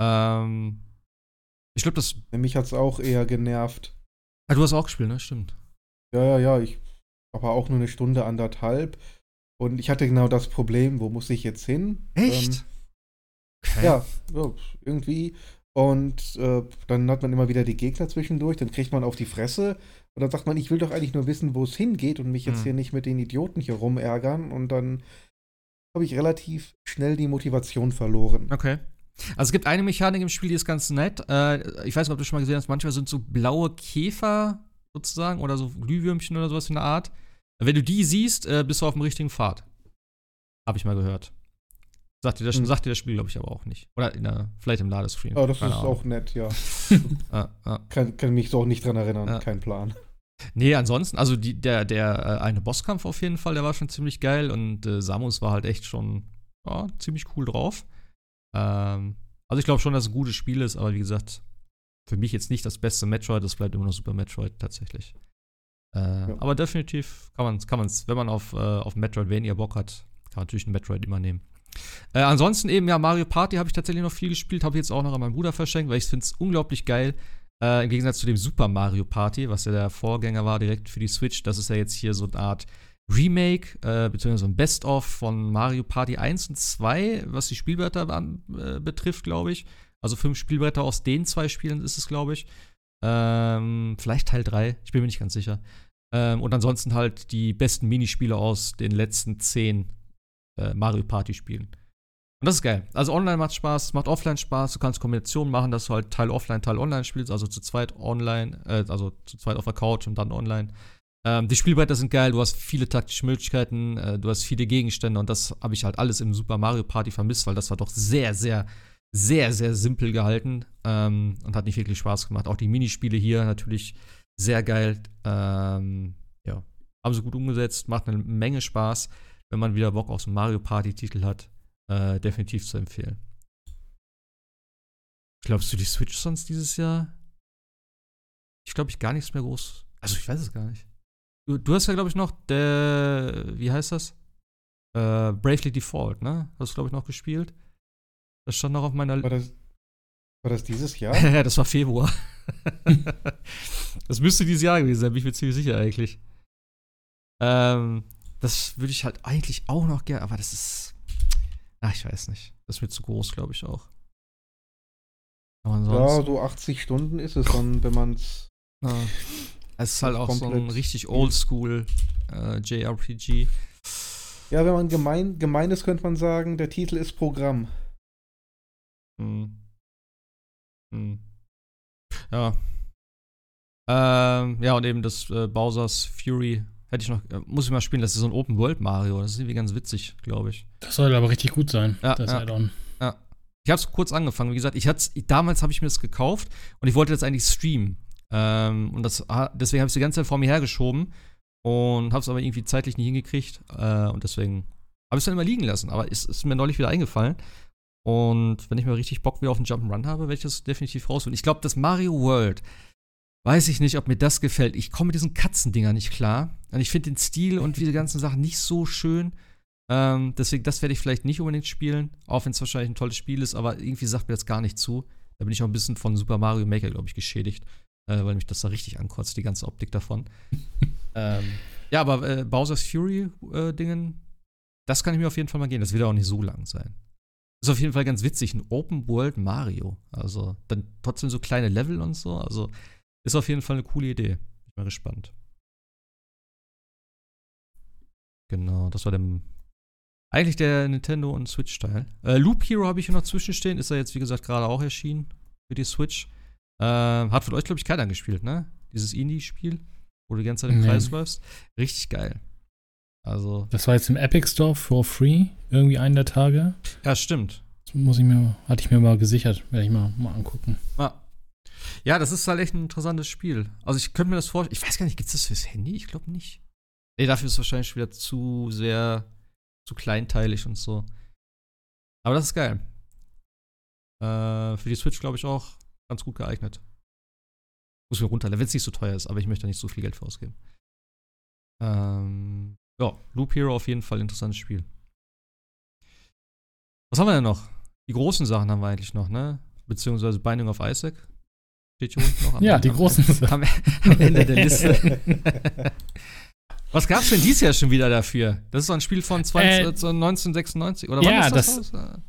Ähm, ich glaube, das. Mich hat es auch eher genervt. Ah, du hast auch gespielt, ne? Stimmt. Ja, ja, ja. Ich aber auch nur eine Stunde, anderthalb. Und ich hatte genau das Problem, wo muss ich jetzt hin? Echt? Ähm, okay. ja, ja, irgendwie. Und äh, dann hat man immer wieder die Gegner zwischendurch, dann kriegt man auf die Fresse. Und dann sagt man, ich will doch eigentlich nur wissen, wo es hingeht und mich jetzt hm. hier nicht mit den Idioten hier rumärgern. Und dann habe ich relativ schnell die Motivation verloren. Okay. Also es gibt eine Mechanik im Spiel, die ist ganz nett. Äh, ich weiß nicht, ob du schon mal gesehen hast, manchmal sind so blaue Käfer sozusagen oder so Glühwürmchen oder sowas in der Art. Wenn du die siehst, äh, bist du auf dem richtigen Pfad. Habe ich mal gehört. Sagt dir das, hm. sagt dir das Spiel, glaube ich, aber auch nicht. Oder der, vielleicht im Ladescreen. Oh, das Keine ist Ahnung. auch nett, ja. ah, ah. Kann, kann mich so auch nicht dran erinnern, ah. kein Plan. Nee, ansonsten, also die, der, der äh, eine Bosskampf auf jeden Fall, der war schon ziemlich geil und äh, Samus war halt echt schon ja, ziemlich cool drauf. Ähm, also ich glaube schon, dass es ein gutes Spiel ist, aber wie gesagt, für mich jetzt nicht das beste Metroid, das bleibt immer noch Super Metroid tatsächlich. Äh, ja. Aber definitiv kann man es, kann man's, wenn man auf, äh, auf Metroidvania Bock hat, kann man natürlich ein Metroid immer nehmen. Äh, ansonsten eben, ja, Mario Party habe ich tatsächlich noch viel gespielt, habe ich jetzt auch noch an meinen Bruder verschenkt, weil ich finde es unglaublich geil, äh, Im Gegensatz zu dem Super Mario Party, was ja der Vorgänger war direkt für die Switch, das ist ja jetzt hier so eine Art Remake, äh, beziehungsweise ein Best-of von Mario Party 1 und 2, was die Spielbretter an, äh, betrifft, glaube ich. Also fünf Spielbretter aus den zwei Spielen ist es, glaube ich. Ähm, vielleicht Teil 3, ich bin mir nicht ganz sicher. Ähm, und ansonsten halt die besten Minispiele aus den letzten zehn äh, Mario Party-Spielen. Und das ist geil. Also online macht Spaß, macht offline Spaß. Du kannst Kombinationen machen, dass du halt Teil offline, Teil online spielst, also zu zweit online, äh, also zu zweit auf der Couch und dann online. Ähm, die Spielbretter sind geil, du hast viele taktische Möglichkeiten, äh, du hast viele Gegenstände und das habe ich halt alles im Super Mario Party vermisst, weil das war doch sehr, sehr sehr, sehr simpel gehalten ähm, und hat nicht wirklich Spaß gemacht. Auch die Minispiele hier natürlich sehr geil. Ähm, ja, haben sie gut umgesetzt, macht eine Menge Spaß. Wenn man wieder Bock auf so einen Mario Party-Titel hat, äh, definitiv zu empfehlen. Glaubst du, die Switch sonst dieses Jahr? Ich glaube, ich gar nichts mehr groß. Also, ich weiß es gar nicht. Du, du hast ja, glaube ich, noch der. Wie heißt das? Äh, Bravely Default, ne? Hast du, glaube ich, noch gespielt? Das stand noch auf meiner War das, war das dieses Jahr? Ja, das war Februar. das müsste dieses Jahr gewesen sein, bin ich mir ziemlich sicher eigentlich. Ähm, das würde ich halt eigentlich auch noch gerne, aber das ist. Ach, ich weiß nicht. Das wird zu groß, glaube ich auch. ja, so 80 Stunden ist es dann, wenn man es. Ja. Es ist halt auch so ein richtig oldschool äh, JRPG. Ja, wenn man gemein, gemein ist, könnte man sagen, der Titel ist Programm. Hm. Hm. Ja. Ähm, ja, und eben das äh, Bowser's Fury hätte ich noch, äh, muss ich mal spielen, das ist so ein Open World Mario. Das ist irgendwie ganz witzig, glaube ich. Das soll aber richtig gut sein, ja, das ja. Add-on. Ja. Ich habe es kurz angefangen, wie gesagt, ich hatte damals habe ich mir das gekauft und ich wollte das eigentlich streamen. Ähm, und das, deswegen habe ich es die ganze Zeit vor mir hergeschoben und habe es aber irgendwie zeitlich nicht hingekriegt. Äh, und deswegen habe ich es dann immer liegen lassen. Aber es ist mir neulich wieder eingefallen. Und wenn ich mal richtig Bock wieder auf einen Jump'n'Run habe, werde ich das definitiv rausholen. Ich glaube, das Mario World, weiß ich nicht, ob mir das gefällt. Ich komme mit diesen Katzendinger nicht klar. Und ich finde den Stil und diese ganzen Sachen nicht so schön. Ähm, deswegen, das werde ich vielleicht nicht unbedingt spielen, auch wenn es wahrscheinlich ein tolles Spiel ist, aber irgendwie sagt mir das gar nicht zu. Da bin ich auch ein bisschen von Super Mario Maker, glaube ich, geschädigt, äh, weil mich das da richtig ankotzt, die ganze Optik davon. ähm, ja, aber äh, Bowser's Fury-Dingen, äh, das kann ich mir auf jeden Fall mal gehen. Das wird auch nicht so lang sein. Ist auf jeden Fall ganz witzig, ein Open World Mario. Also dann trotzdem so kleine Level und so. Also ist auf jeden Fall eine coole Idee. Bin mal gespannt. Genau, das war der eigentlich der Nintendo und Switch-Teil. Äh, Loop Hero habe ich hier noch zwischenstehen. Ist er jetzt, wie gesagt, gerade auch erschienen für die Switch. Äh, hat von euch, glaube ich, keiner gespielt, ne? Dieses Indie-Spiel, wo du die ganze Zeit im nee. Kreis läufst. Richtig geil. Also. Das war jetzt im Epic Store for free, irgendwie einen der Tage. Ja, stimmt. Das muss ich mir, hatte ich mir mal gesichert, werde ich mal, mal angucken. Ah. Ja, das ist halt echt ein interessantes Spiel. Also ich könnte mir das vorstellen. Ich weiß gar nicht, gibt es das fürs Handy? Ich glaube nicht. Nee, dafür ist es wahrscheinlich wieder zu sehr, zu kleinteilig und so. Aber das ist geil. Äh, für die Switch, glaube ich, auch ganz gut geeignet. Muss mir runterladen, wenn es nicht so teuer ist, aber ich möchte nicht so viel Geld für ausgeben. Ähm, ja, Loop Hero auf jeden Fall interessantes Spiel. Was haben wir denn noch? Die großen Sachen haben wir eigentlich noch, ne? Beziehungsweise Binding of Isaac. Steht hier unten noch am Ja, die großen. Am Ende der Liste. Was gab's denn dieses Jahr schon wieder dafür? Das ist so ein Spiel von 20, äh, 1996 oder ja, wann ist das, das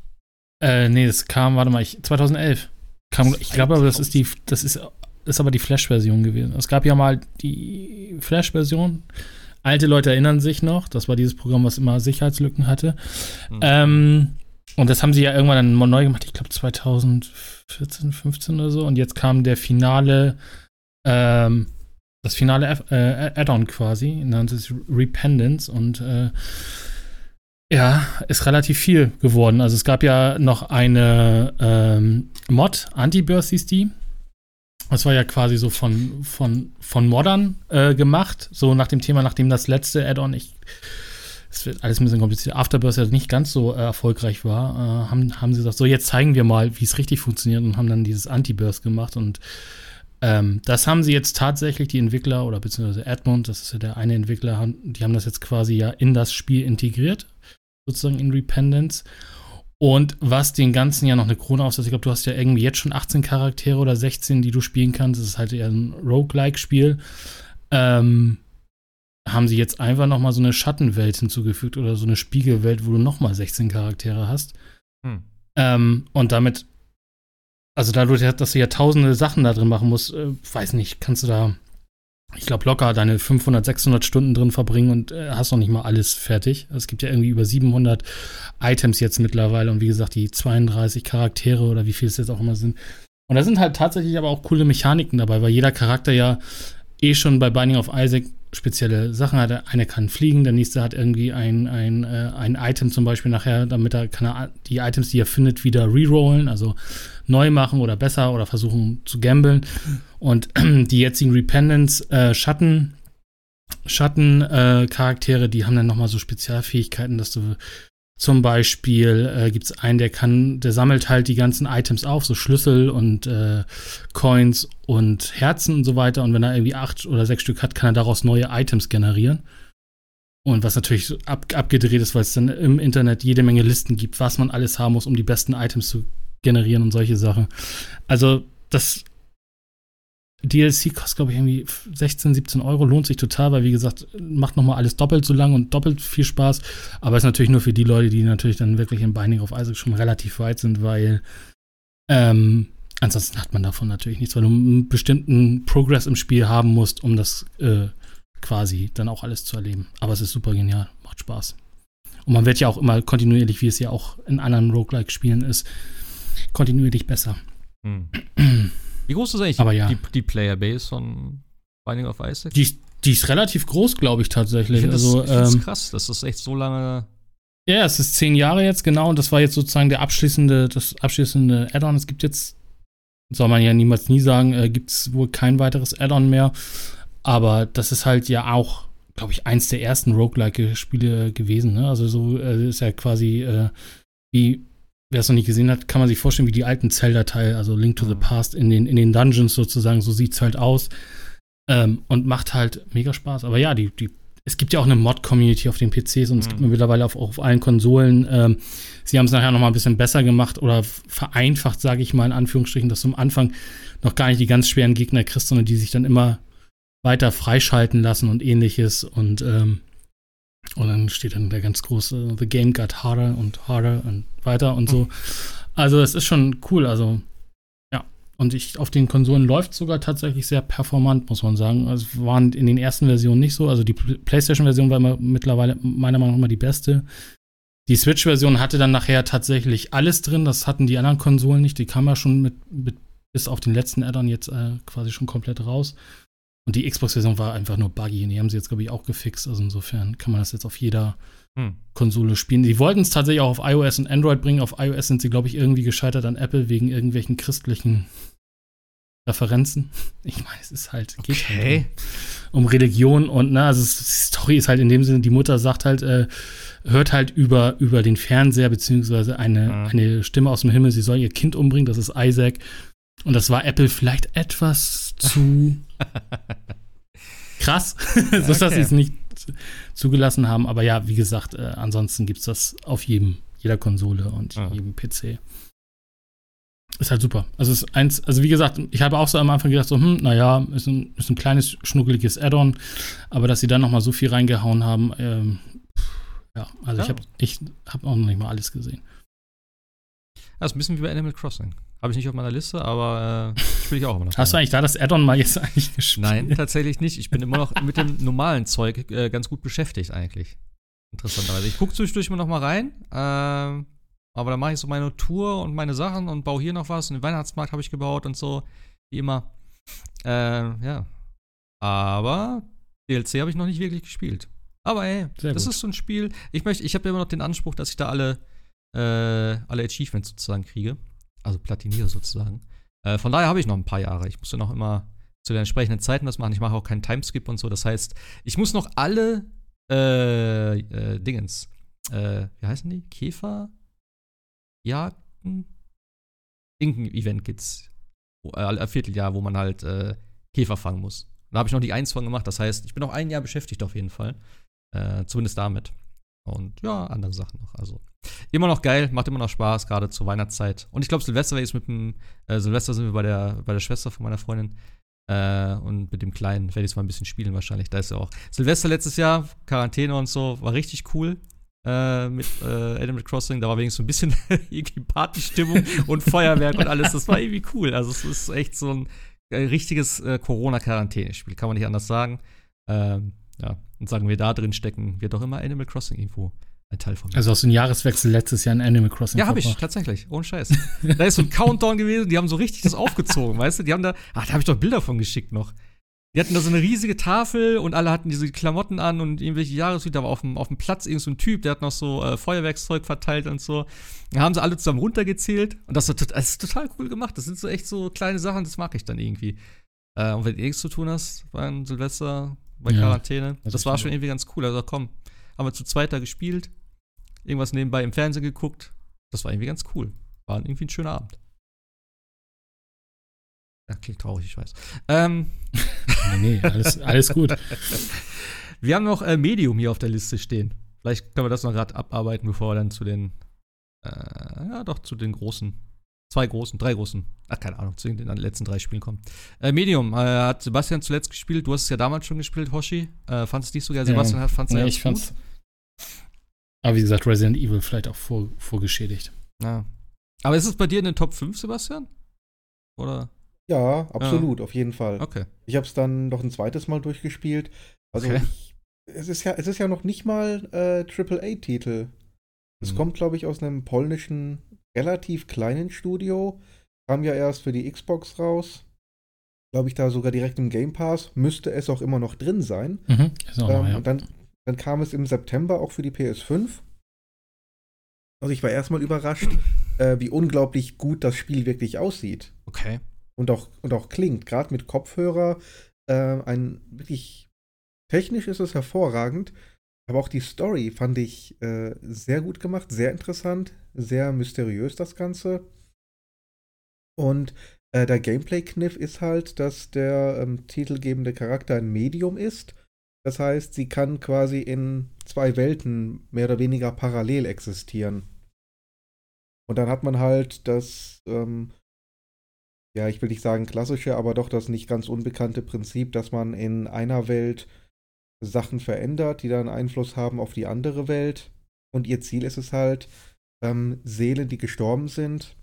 Äh, nee, das kam, warte mal, ich, 2011. Kam, ich glaube aber, das ist die, das ist, ist aber die Flash-Version gewesen. Es gab ja mal die Flash-Version Alte Leute erinnern sich noch, das war dieses Programm, was immer Sicherheitslücken hatte. Mhm. Ähm, und das haben sie ja irgendwann dann neu gemacht, ich glaube 2014, 15 oder so. Und jetzt kam der finale, ähm, das finale äh, Add-on quasi, nannte sich Repentance und äh, ja, ist relativ viel geworden. Also es gab ja noch eine ähm, Mod, Anti-Burst hieß die. Das war ja quasi so von, von, von Modern äh, gemacht, so nach dem Thema, nachdem das letzte Add-on, ich, es wird alles ein bisschen kompliziert, Afterbirth ja nicht ganz so äh, erfolgreich war, äh, haben, haben sie gesagt, so jetzt zeigen wir mal, wie es richtig funktioniert und haben dann dieses Anti-Burst gemacht und ähm, das haben sie jetzt tatsächlich, die Entwickler oder beziehungsweise Edmund, das ist ja der eine Entwickler, haben, die haben das jetzt quasi ja in das Spiel integriert, sozusagen in Repentance. Und was den ganzen ja noch eine Krone aufsetzt, ich glaube, du hast ja irgendwie jetzt schon 18 Charaktere oder 16, die du spielen kannst. Das ist halt eher ein Roguelike-Spiel. Ähm, haben sie jetzt einfach noch mal so eine Schattenwelt hinzugefügt oder so eine Spiegelwelt, wo du noch mal 16 Charaktere hast. Hm. Ähm, und damit, also dadurch, dass du ja tausende Sachen da drin machen musst, äh, weiß nicht, kannst du da ich glaube, locker deine 500, 600 Stunden drin verbringen und äh, hast noch nicht mal alles fertig. Es gibt ja irgendwie über 700 Items jetzt mittlerweile und wie gesagt, die 32 Charaktere oder wie viel es jetzt auch immer sind. Und da sind halt tatsächlich aber auch coole Mechaniken dabei, weil jeder Charakter ja eh schon bei Binding of Isaac spezielle Sachen hat. Einer kann fliegen, der nächste hat irgendwie ein, ein, äh, ein Item zum Beispiel nachher, damit er kann er die Items, die er findet, wieder rerollen, also neu machen oder besser oder versuchen zu gambeln. Und die jetzigen Repentance äh, Schatten Schattencharaktere, äh, die haben dann nochmal so Spezialfähigkeiten, dass du zum Beispiel äh, gibt es einen, der kann, der sammelt halt die ganzen Items auf, so Schlüssel und äh, Coins und Herzen und so weiter. Und wenn er irgendwie acht oder sechs Stück hat, kann er daraus neue Items generieren. Und was natürlich ab, abgedreht ist, weil es dann im Internet jede Menge Listen gibt, was man alles haben muss, um die besten Items zu generieren und solche Sachen. Also das DLC kostet, glaube ich, irgendwie 16, 17 Euro, lohnt sich total, weil, wie gesagt, macht nochmal alles doppelt so lang und doppelt viel Spaß. Aber ist natürlich nur für die Leute, die natürlich dann wirklich im Binding of Isaac schon relativ weit sind, weil ähm, ansonsten hat man davon natürlich nichts, weil du einen bestimmten Progress im Spiel haben musst, um das äh, quasi dann auch alles zu erleben. Aber es ist super genial, macht Spaß. Und man wird ja auch immer kontinuierlich, wie es ja auch in anderen Roguelike-Spielen ist, kontinuierlich besser. Hm. Wie groß ist eigentlich Aber ja. die, die Playerbase von Binding of Isaac? Die, die ist relativ groß, glaube ich, tatsächlich. Ich also, das, ähm, krass, dass das echt so lange. Ja, es ist zehn Jahre jetzt, genau, und das war jetzt sozusagen der abschließende, das abschließende Add-on. Es gibt jetzt, soll man ja niemals nie sagen, äh, gibt es wohl kein weiteres Add-on mehr. Aber das ist halt ja auch, glaube ich, eins der ersten Roguelike-Spiele gewesen. Ne? Also so äh, ist ja quasi äh, wie wer es noch nicht gesehen hat, kann man sich vorstellen, wie die alten Zelda-Teile, also Link to the mhm. Past in den, in den Dungeons sozusagen, so sieht es halt aus. Ähm, und macht halt mega Spaß. Aber ja, die, die, es gibt ja auch eine Mod-Community auf den PCs und es gibt mhm. mittlerweile auf, auch auf allen Konsolen. Ähm, sie haben es nachher noch mal ein bisschen besser gemacht oder vereinfacht, sage ich mal in Anführungsstrichen, dass du am Anfang noch gar nicht die ganz schweren Gegner kriegst, sondern die sich dann immer weiter freischalten lassen und ähnliches. Und ähm, und dann steht dann der ganz große The Game got harder und harder und weiter und so. Also es ist schon cool, also ja. Und ich, auf den Konsolen läuft sogar tatsächlich sehr performant, muss man sagen. Also waren in den ersten Versionen nicht so. Also die PlayStation-Version war immer, mittlerweile meiner Meinung nach immer die beste. Die Switch-Version hatte dann nachher tatsächlich alles drin. Das hatten die anderen Konsolen nicht. Die kam ja schon mit, mit bis auf den letzten Add-on jetzt äh, quasi schon komplett raus. Und die Xbox-Version war einfach nur buggy. Die haben sie jetzt, glaube ich, auch gefixt. Also insofern kann man das jetzt auf jeder hm. Konsole spielen. Die wollten es tatsächlich auch auf iOS und Android bringen. Auf iOS sind sie, glaube ich, irgendwie gescheitert an Apple wegen irgendwelchen christlichen Referenzen. Ich meine, es ist halt, geht okay. halt um, um, Religion und, ne, also die Story ist halt in dem Sinne, die Mutter sagt halt, äh, hört halt über, über den Fernseher, beziehungsweise eine, mhm. eine Stimme aus dem Himmel, sie soll ihr Kind umbringen, das ist Isaac. Und das war Apple vielleicht etwas zu krass, so dass sie es nicht zugelassen haben. Aber ja, wie gesagt, äh, ansonsten gibt es das auf jedem, jeder Konsole und ah. jedem PC. Ist halt super. Also ist eins, also wie gesagt, ich habe auch so am Anfang gedacht, so, hm, naja, ist ein, ist ein kleines, schnuckeliges Add-on, aber dass sie dann nochmal so viel reingehauen haben, ähm, ja, also ja. ich habe ich hab auch noch nicht mal alles gesehen. Das ist ein bisschen wie bei Animal Crossing. Habe ich nicht auf meiner Liste, aber äh, spiele ich auch immer noch. Hast du eigentlich da das Add-on mal jetzt eigentlich gespielt? Nein, tatsächlich nicht. Ich bin immer noch mit dem normalen Zeug äh, ganz gut beschäftigt eigentlich. Interessanterweise. Ich gucke zwischendurch immer noch mal rein. Äh, aber dann mache ich so meine Tour und meine Sachen und baue hier noch was. Und den Weihnachtsmarkt habe ich gebaut und so. Wie immer. Äh, ja. Aber DLC habe ich noch nicht wirklich gespielt. Aber ey, Sehr das gut. ist so ein Spiel. Ich möchte, ich habe immer noch den Anspruch, dass ich da alle, äh, alle Achievements sozusagen kriege also platiniere sozusagen. Äh, von daher habe ich noch ein paar Jahre. Ich muss ja noch immer zu den entsprechenden Zeiten das machen. Ich mache auch keinen Timeskip und so. Das heißt, ich muss noch alle äh, äh, Dingens, äh, wie heißen die? Käfer? Jagden? Irgendein Event gibt's. Äh, Vierteljahr, wo man halt äh, Käfer fangen muss. Da habe ich noch die eins von gemacht. Das heißt, ich bin noch ein Jahr beschäftigt auf jeden Fall. Äh, zumindest damit. Und ja, andere Sachen noch. Also immer noch geil, macht immer noch Spaß, gerade zur Weihnachtszeit. Und ich glaube, Silvester ist mit dem, äh, Silvester sind wir bei der, bei der Schwester von meiner Freundin. Äh, und mit dem Kleinen werde ich es mal ein bisschen spielen wahrscheinlich. Da ist ja auch. Silvester letztes Jahr, Quarantäne und so, war richtig cool. Äh, mit äh, Animal Crossing, da war wenigstens so ein bisschen irgendwie Partystimmung und Feuerwerk und alles. Das war irgendwie cool. Also es ist echt so ein äh, richtiges äh, Corona-Quarantäne-Spiel, kann man nicht anders sagen. Ähm, ja, und sagen wir da drin stecken, wird doch immer Animal Crossing irgendwo ein Teil von mir. Also aus dem Jahreswechsel letztes Jahr in Animal Crossing. Ja, habe ich tatsächlich, ohne Scheiß. da ist so ein Countdown gewesen, die haben so richtig das aufgezogen, weißt du? Die haben da, ach, da habe ich doch Bilder von geschickt noch. Die hatten da so eine riesige Tafel und alle hatten diese Klamotten an und irgendwelche Jahreslieder, aber auf dem, auf dem Platz irgend so ein Typ, der hat noch so äh, Feuerwerkszeug verteilt und so. Da haben sie alle zusammen runtergezählt und das, das ist total cool gemacht. Das sind so echt so kleine Sachen, das mag ich dann irgendwie. Äh, und wenn du nichts zu tun hast beim Silvester, bei ja, Quarantäne, das, das war schon irgendwie ganz cool. Also komm, haben wir zu zweiter gespielt, irgendwas nebenbei im Fernsehen geguckt. Das war irgendwie ganz cool. War irgendwie ein schöner Abend. Ja, klingt traurig, ich weiß. Ähm. nee, nee, alles, alles gut. Wir haben noch äh, Medium hier auf der Liste stehen. Vielleicht können wir das noch gerade abarbeiten, bevor wir dann zu den, äh, ja, doch zu den großen, zwei großen, drei großen, ach, keine Ahnung, zu den letzten drei Spielen kommen. Äh, Medium äh, hat Sebastian zuletzt gespielt. Du hast es ja damals schon gespielt, Hoshi. Äh, fandest du nicht so geil? Sebastian ja, fand es nee, ja ich fand's. Gut. Aber wie gesagt, Resident Evil vielleicht auch vor, vorgeschädigt. Ja. Aber ist es bei dir in den Top 5, Sebastian? Oder? Ja, absolut, ja. auf jeden Fall. Okay. Ich habe es dann noch ein zweites Mal durchgespielt. Also okay. ich, es ist ja, es ist ja noch nicht mal äh, AAA-Titel. Es mhm. kommt, glaube ich, aus einem polnischen relativ kleinen Studio. Kam ja erst für die Xbox raus. Glaube ich, da sogar direkt im Game Pass. Müsste es auch immer noch drin sein. Mhm. Ähm, noch, ja. Und dann, dann kam es im September auch für die PS5. Also ich war erstmal überrascht, äh, wie unglaublich gut das Spiel wirklich aussieht. Okay und auch, und auch klingt. Gerade mit Kopfhörer. Äh, ein wirklich technisch ist es hervorragend. Aber auch die Story fand ich äh, sehr gut gemacht, sehr interessant, sehr mysteriös das Ganze. Und äh, der Gameplay-Kniff ist halt, dass der ähm, titelgebende Charakter ein Medium ist. Das heißt, sie kann quasi in zwei Welten mehr oder weniger parallel existieren. Und dann hat man halt das ähm, ja, ich will nicht sagen klassische, aber doch das nicht ganz unbekannte Prinzip, dass man in einer Welt Sachen verändert, die dann Einfluss haben auf die andere Welt. Und ihr Ziel ist es halt, ähm, Seelen, die gestorben sind,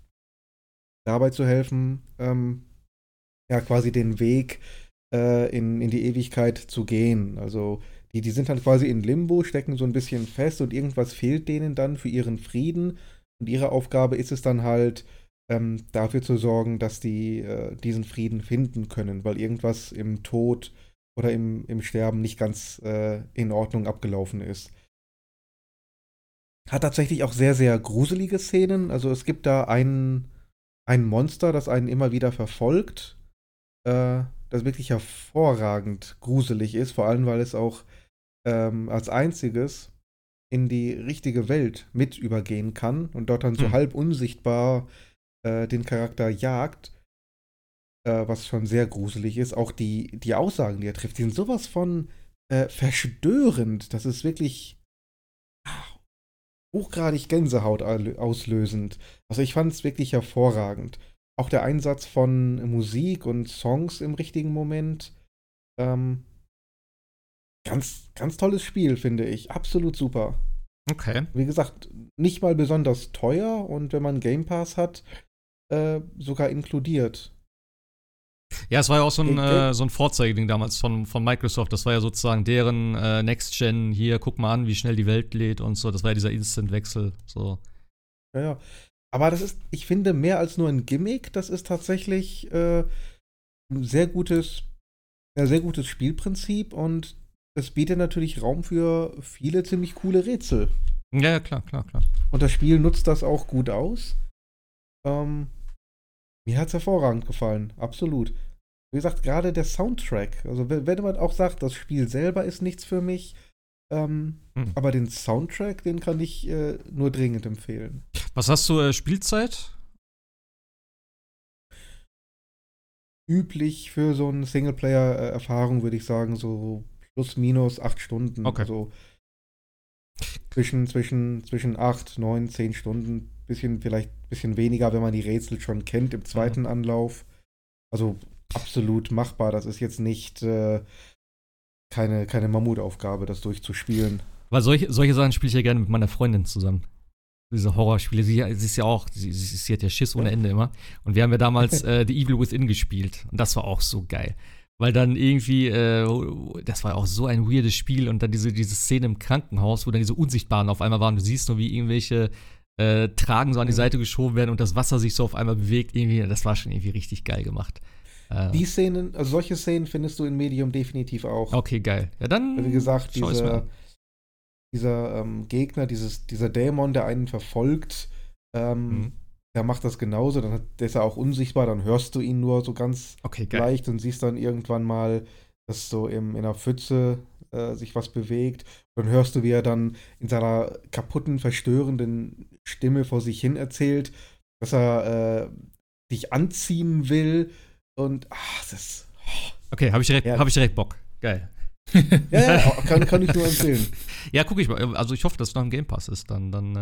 dabei zu helfen, ähm, ja, quasi den Weg äh, in, in die Ewigkeit zu gehen. Also die, die sind dann quasi in Limbo, stecken so ein bisschen fest und irgendwas fehlt denen dann für ihren Frieden. Und ihre Aufgabe ist es dann halt, ähm, dafür zu sorgen, dass die äh, diesen Frieden finden können, weil irgendwas im Tod oder im, im Sterben nicht ganz äh, in Ordnung abgelaufen ist. Hat tatsächlich auch sehr, sehr gruselige Szenen. Also es gibt da ein, ein Monster, das einen immer wieder verfolgt, äh, das wirklich hervorragend gruselig ist, vor allem weil es auch ähm, als einziges in die richtige Welt mit übergehen kann und dort dann so hm. halb unsichtbar äh, den Charakter jagt, äh, was schon sehr gruselig ist. Auch die, die Aussagen, die er trifft, die sind sowas von äh, verstörend. Das ist wirklich ah, hochgradig Gänsehaut auslösend. Also ich fand es wirklich hervorragend. Auch der Einsatz von Musik und Songs im richtigen Moment. Ähm, ganz, ganz tolles Spiel, finde ich. Absolut super. Okay. Wie gesagt, nicht mal besonders teuer und wenn man Game Pass hat, äh, sogar inkludiert. Ja, es war ja auch so ein, äh, so ein Vorzeigeding damals von, von Microsoft. Das war ja sozusagen deren äh, Next Gen. Hier, guck mal an, wie schnell die Welt lädt und so. Das war ja dieser Instant-Wechsel. So. Ja, ja. Aber das ist, ich finde, mehr als nur ein Gimmick. Das ist tatsächlich äh, ein sehr gutes, ein sehr gutes Spielprinzip und es bietet natürlich Raum für viele ziemlich coole Rätsel. Ja, ja, klar, klar, klar. Und das Spiel nutzt das auch gut aus. Ähm, mir hat es hervorragend gefallen, absolut. Wie gesagt, gerade der Soundtrack. Also, wenn man auch sagt, das Spiel selber ist nichts für mich, ähm, hm. aber den Soundtrack, den kann ich äh, nur dringend empfehlen. Was hast du äh, Spielzeit? Üblich für so eine Singleplayer-Erfahrung würde ich sagen, so plus minus acht Stunden. Okay. Also zwischen, zwischen, zwischen acht, neun, zehn Stunden bisschen, vielleicht ein bisschen weniger, wenn man die Rätsel schon kennt im zweiten mhm. Anlauf. Also absolut machbar. Das ist jetzt nicht äh, keine, keine Mammutaufgabe, das durchzuspielen. Weil solche, solche Sachen spiele ich ja gerne mit meiner Freundin zusammen. Diese Horrorspiele. Sie, sie ist ja auch, sie, sie, hat ja Schiss ohne Ende immer. Und wir haben ja damals äh, The Evil Within gespielt. Und das war auch so geil. Weil dann irgendwie, äh, das war auch so ein weirdes Spiel und dann diese, diese Szene im Krankenhaus, wo dann diese Unsichtbaren auf einmal waren. Du siehst nur, wie irgendwelche äh, Tragen so an die Seite geschoben werden und das Wasser sich so auf einmal bewegt. Irgendwie, das war schon irgendwie richtig geil gemacht. Äh, die Szenen, also solche Szenen findest du in Medium definitiv auch. Okay, geil. Ja, dann. Wie gesagt, diese, dieser ähm, Gegner, dieses, dieser Dämon, der einen verfolgt, ähm, mhm. der macht das genauso. Dann hat, der ist er auch unsichtbar, dann hörst du ihn nur so ganz okay, leicht und siehst dann irgendwann mal, dass so im, in einer Pfütze äh, sich was bewegt. Dann hörst du, wie er dann in seiner kaputten, verstörenden Stimme vor sich hin erzählt, dass er äh, dich anziehen will. Und ach, das ist. Oh. Okay, habe ich, direkt, ja. hab ich direkt Bock. Geil. ja, ja, kann, kann ich nur empfehlen. ja, gucke ich mal. Also ich hoffe, dass es noch im Game Pass ist. Dann, dann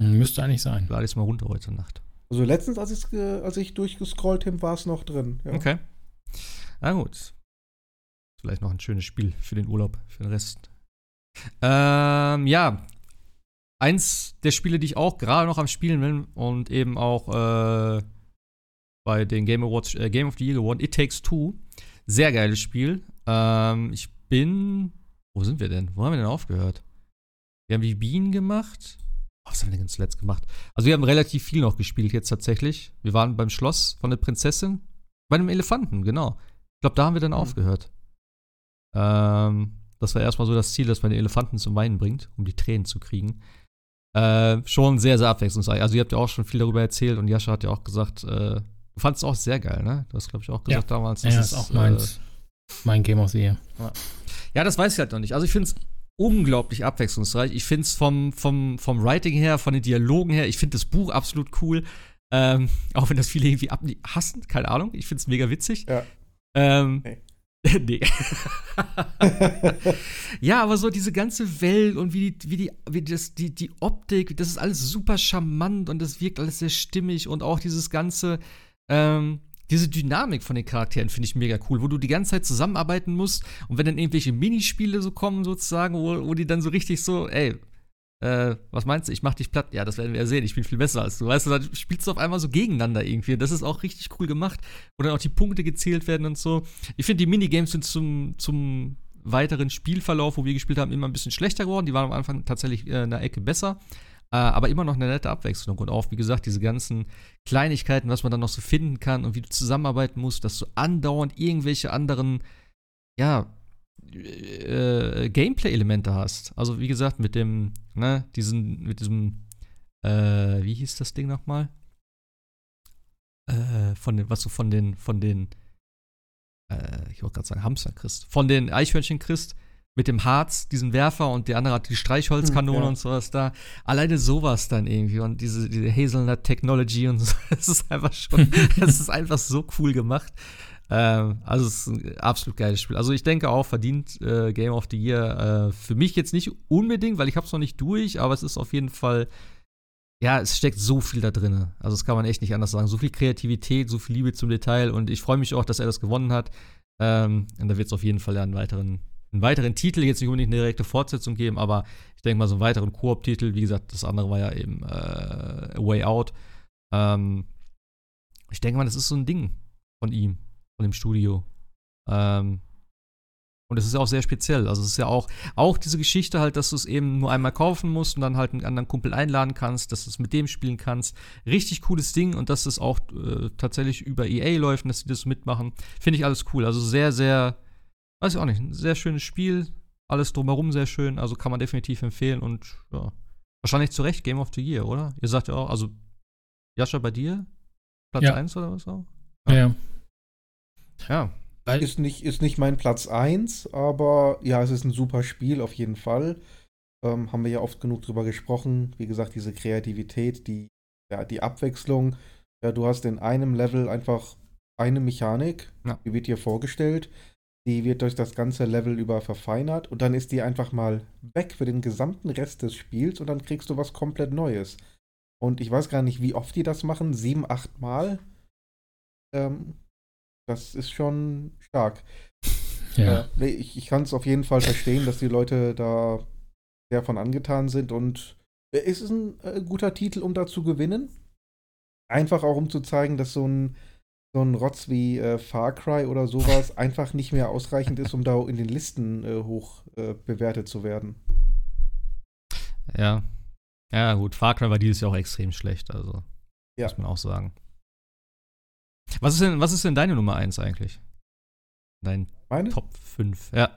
äh, müsste eigentlich sein. Lade ich es mal runter heute Nacht. Also letztens, als, als ich durchgescrollt habe, war es noch drin. Ja. Okay. Na gut. Vielleicht noch ein schönes Spiel für den Urlaub, für den Rest. Ähm, ja. Eins der Spiele, die ich auch gerade noch am Spielen bin und eben auch äh, bei den Game Awards, äh, Game of the Year gewonnen, It Takes Two. Sehr geiles Spiel. Ähm, ich bin. Wo sind wir denn? Wo haben wir denn aufgehört? Wir haben die Bienen gemacht. Oh, was haben wir denn zuletzt gemacht? Also, wir haben relativ viel noch gespielt jetzt tatsächlich. Wir waren beim Schloss von der Prinzessin. Bei einem Elefanten, genau. Ich glaube, da haben wir dann mhm. aufgehört. Ähm, das war erstmal so das Ziel, dass man den Elefanten zum Weinen bringt, um die Tränen zu kriegen. Äh, schon sehr, sehr abwechslungsreich. Also, ihr habt ja auch schon viel darüber erzählt und Jascha hat ja auch gesagt, äh, du fandest es auch sehr geil, ne? Du hast, glaube ich, auch gesagt ja. damals. Das ja, ist, ist auch meins. Äh, mein Game of the Year. Ja, das weiß ich halt noch nicht. Also, ich finde es unglaublich abwechslungsreich. Ich finde es vom, vom, vom Writing her, von den Dialogen her, ich finde das Buch absolut cool. Ähm, auch wenn das viele irgendwie ab hassen, keine Ahnung. Ich finde es mega witzig. Ja. Ähm, hey. nee. ja, aber so diese ganze Welt und wie die, wie die, wie das, die, die Optik, das ist alles super charmant und das wirkt alles sehr stimmig und auch dieses ganze, ähm, diese Dynamik von den Charakteren finde ich mega cool, wo du die ganze Zeit zusammenarbeiten musst und wenn dann irgendwelche Minispiele so kommen, sozusagen, wo, wo die dann so richtig so, ey, äh, was meinst du, ich mach dich platt? Ja, das werden wir ja sehen, ich bin viel besser als du. Weißt du, dann spielst du auf einmal so gegeneinander irgendwie. Das ist auch richtig cool gemacht, wo dann auch die Punkte gezählt werden und so. Ich finde, die Minigames sind zum, zum weiteren Spielverlauf, wo wir gespielt haben, immer ein bisschen schlechter geworden. Die waren am Anfang tatsächlich äh, in der Ecke besser. Äh, aber immer noch eine nette Abwechslung. Und auch, wie gesagt, diese ganzen Kleinigkeiten, was man dann noch so finden kann und wie du zusammenarbeiten musst, dass du andauernd irgendwelche anderen, ja, äh, Gameplay-Elemente hast. Also wie gesagt, mit dem, ne, diesen, mit diesem, äh, wie hieß das Ding nochmal? Äh, von den, was du von den, von den, äh, ich wollte gerade sagen Hamster kriegst, von den Eichhörnchen kriegst, mit dem Harz, diesen Werfer und der andere hat die Streichholzkanone hm, ja. und sowas da. Alleine sowas dann irgendwie und diese, diese Hazelnut Technology und so, das ist einfach schon, das ist einfach so cool gemacht. Ähm, also es ist ein absolut geiles Spiel. Also ich denke auch verdient äh, Game of the Year. Äh, für mich jetzt nicht unbedingt, weil ich habe es noch nicht durch, aber es ist auf jeden Fall ja, es steckt so viel da drin. Also das kann man echt nicht anders sagen. So viel Kreativität, so viel Liebe zum Detail und ich freue mich auch, dass er das gewonnen hat. Ähm, und da wird es auf jeden Fall einen weiteren, einen weiteren Titel, jetzt nicht unbedingt eine direkte Fortsetzung geben, aber ich denke mal so einen weiteren Koop-Titel. Wie gesagt, das andere war ja eben äh, Way Out. Ähm, ich denke mal, das ist so ein Ding von ihm von dem Studio. Ähm, und es ist ja auch sehr speziell. Also es ist ja auch, auch diese Geschichte halt, dass du es eben nur einmal kaufen musst und dann halt einen anderen Kumpel einladen kannst, dass du es mit dem spielen kannst. Richtig cooles Ding und dass es auch äh, tatsächlich über EA läuft und dass sie das mitmachen. Finde ich alles cool. Also sehr, sehr, weiß ich auch nicht, ein sehr schönes Spiel. Alles drumherum sehr schön. Also kann man definitiv empfehlen und ja. Wahrscheinlich zu Recht Game of the Year, oder? Ihr sagt ja auch, also Jascha bei dir? Platz ja. 1 oder was auch? Ja. ja. Ja. Ist nicht, ist nicht mein Platz 1, aber ja, es ist ein super Spiel auf jeden Fall. Ähm, haben wir ja oft genug drüber gesprochen. Wie gesagt, diese Kreativität, die, ja, die Abwechslung. Ja, du hast in einem Level einfach eine Mechanik, ja. die wird dir vorgestellt. Die wird durch das ganze Level über verfeinert und dann ist die einfach mal weg für den gesamten Rest des Spiels und dann kriegst du was komplett Neues. Und ich weiß gar nicht, wie oft die das machen, sieben, acht Mal. Ähm, das ist schon stark. Ja. Äh, ich, ich kann es auf jeden Fall verstehen, dass die Leute da sehr von angetan sind und äh, es ist ein äh, guter Titel, um da zu gewinnen. Einfach auch, um zu zeigen, dass so ein, so ein Rotz wie äh, Far Cry oder sowas einfach nicht mehr ausreichend ist, um da in den Listen äh, hoch äh, bewertet zu werden. Ja. Ja, gut. Far Cry war dieses Jahr auch extrem schlecht, also. Ja. Muss man auch sagen. Was ist denn, was ist denn deine Nummer 1 eigentlich? Dein Meine? Top 5, ja.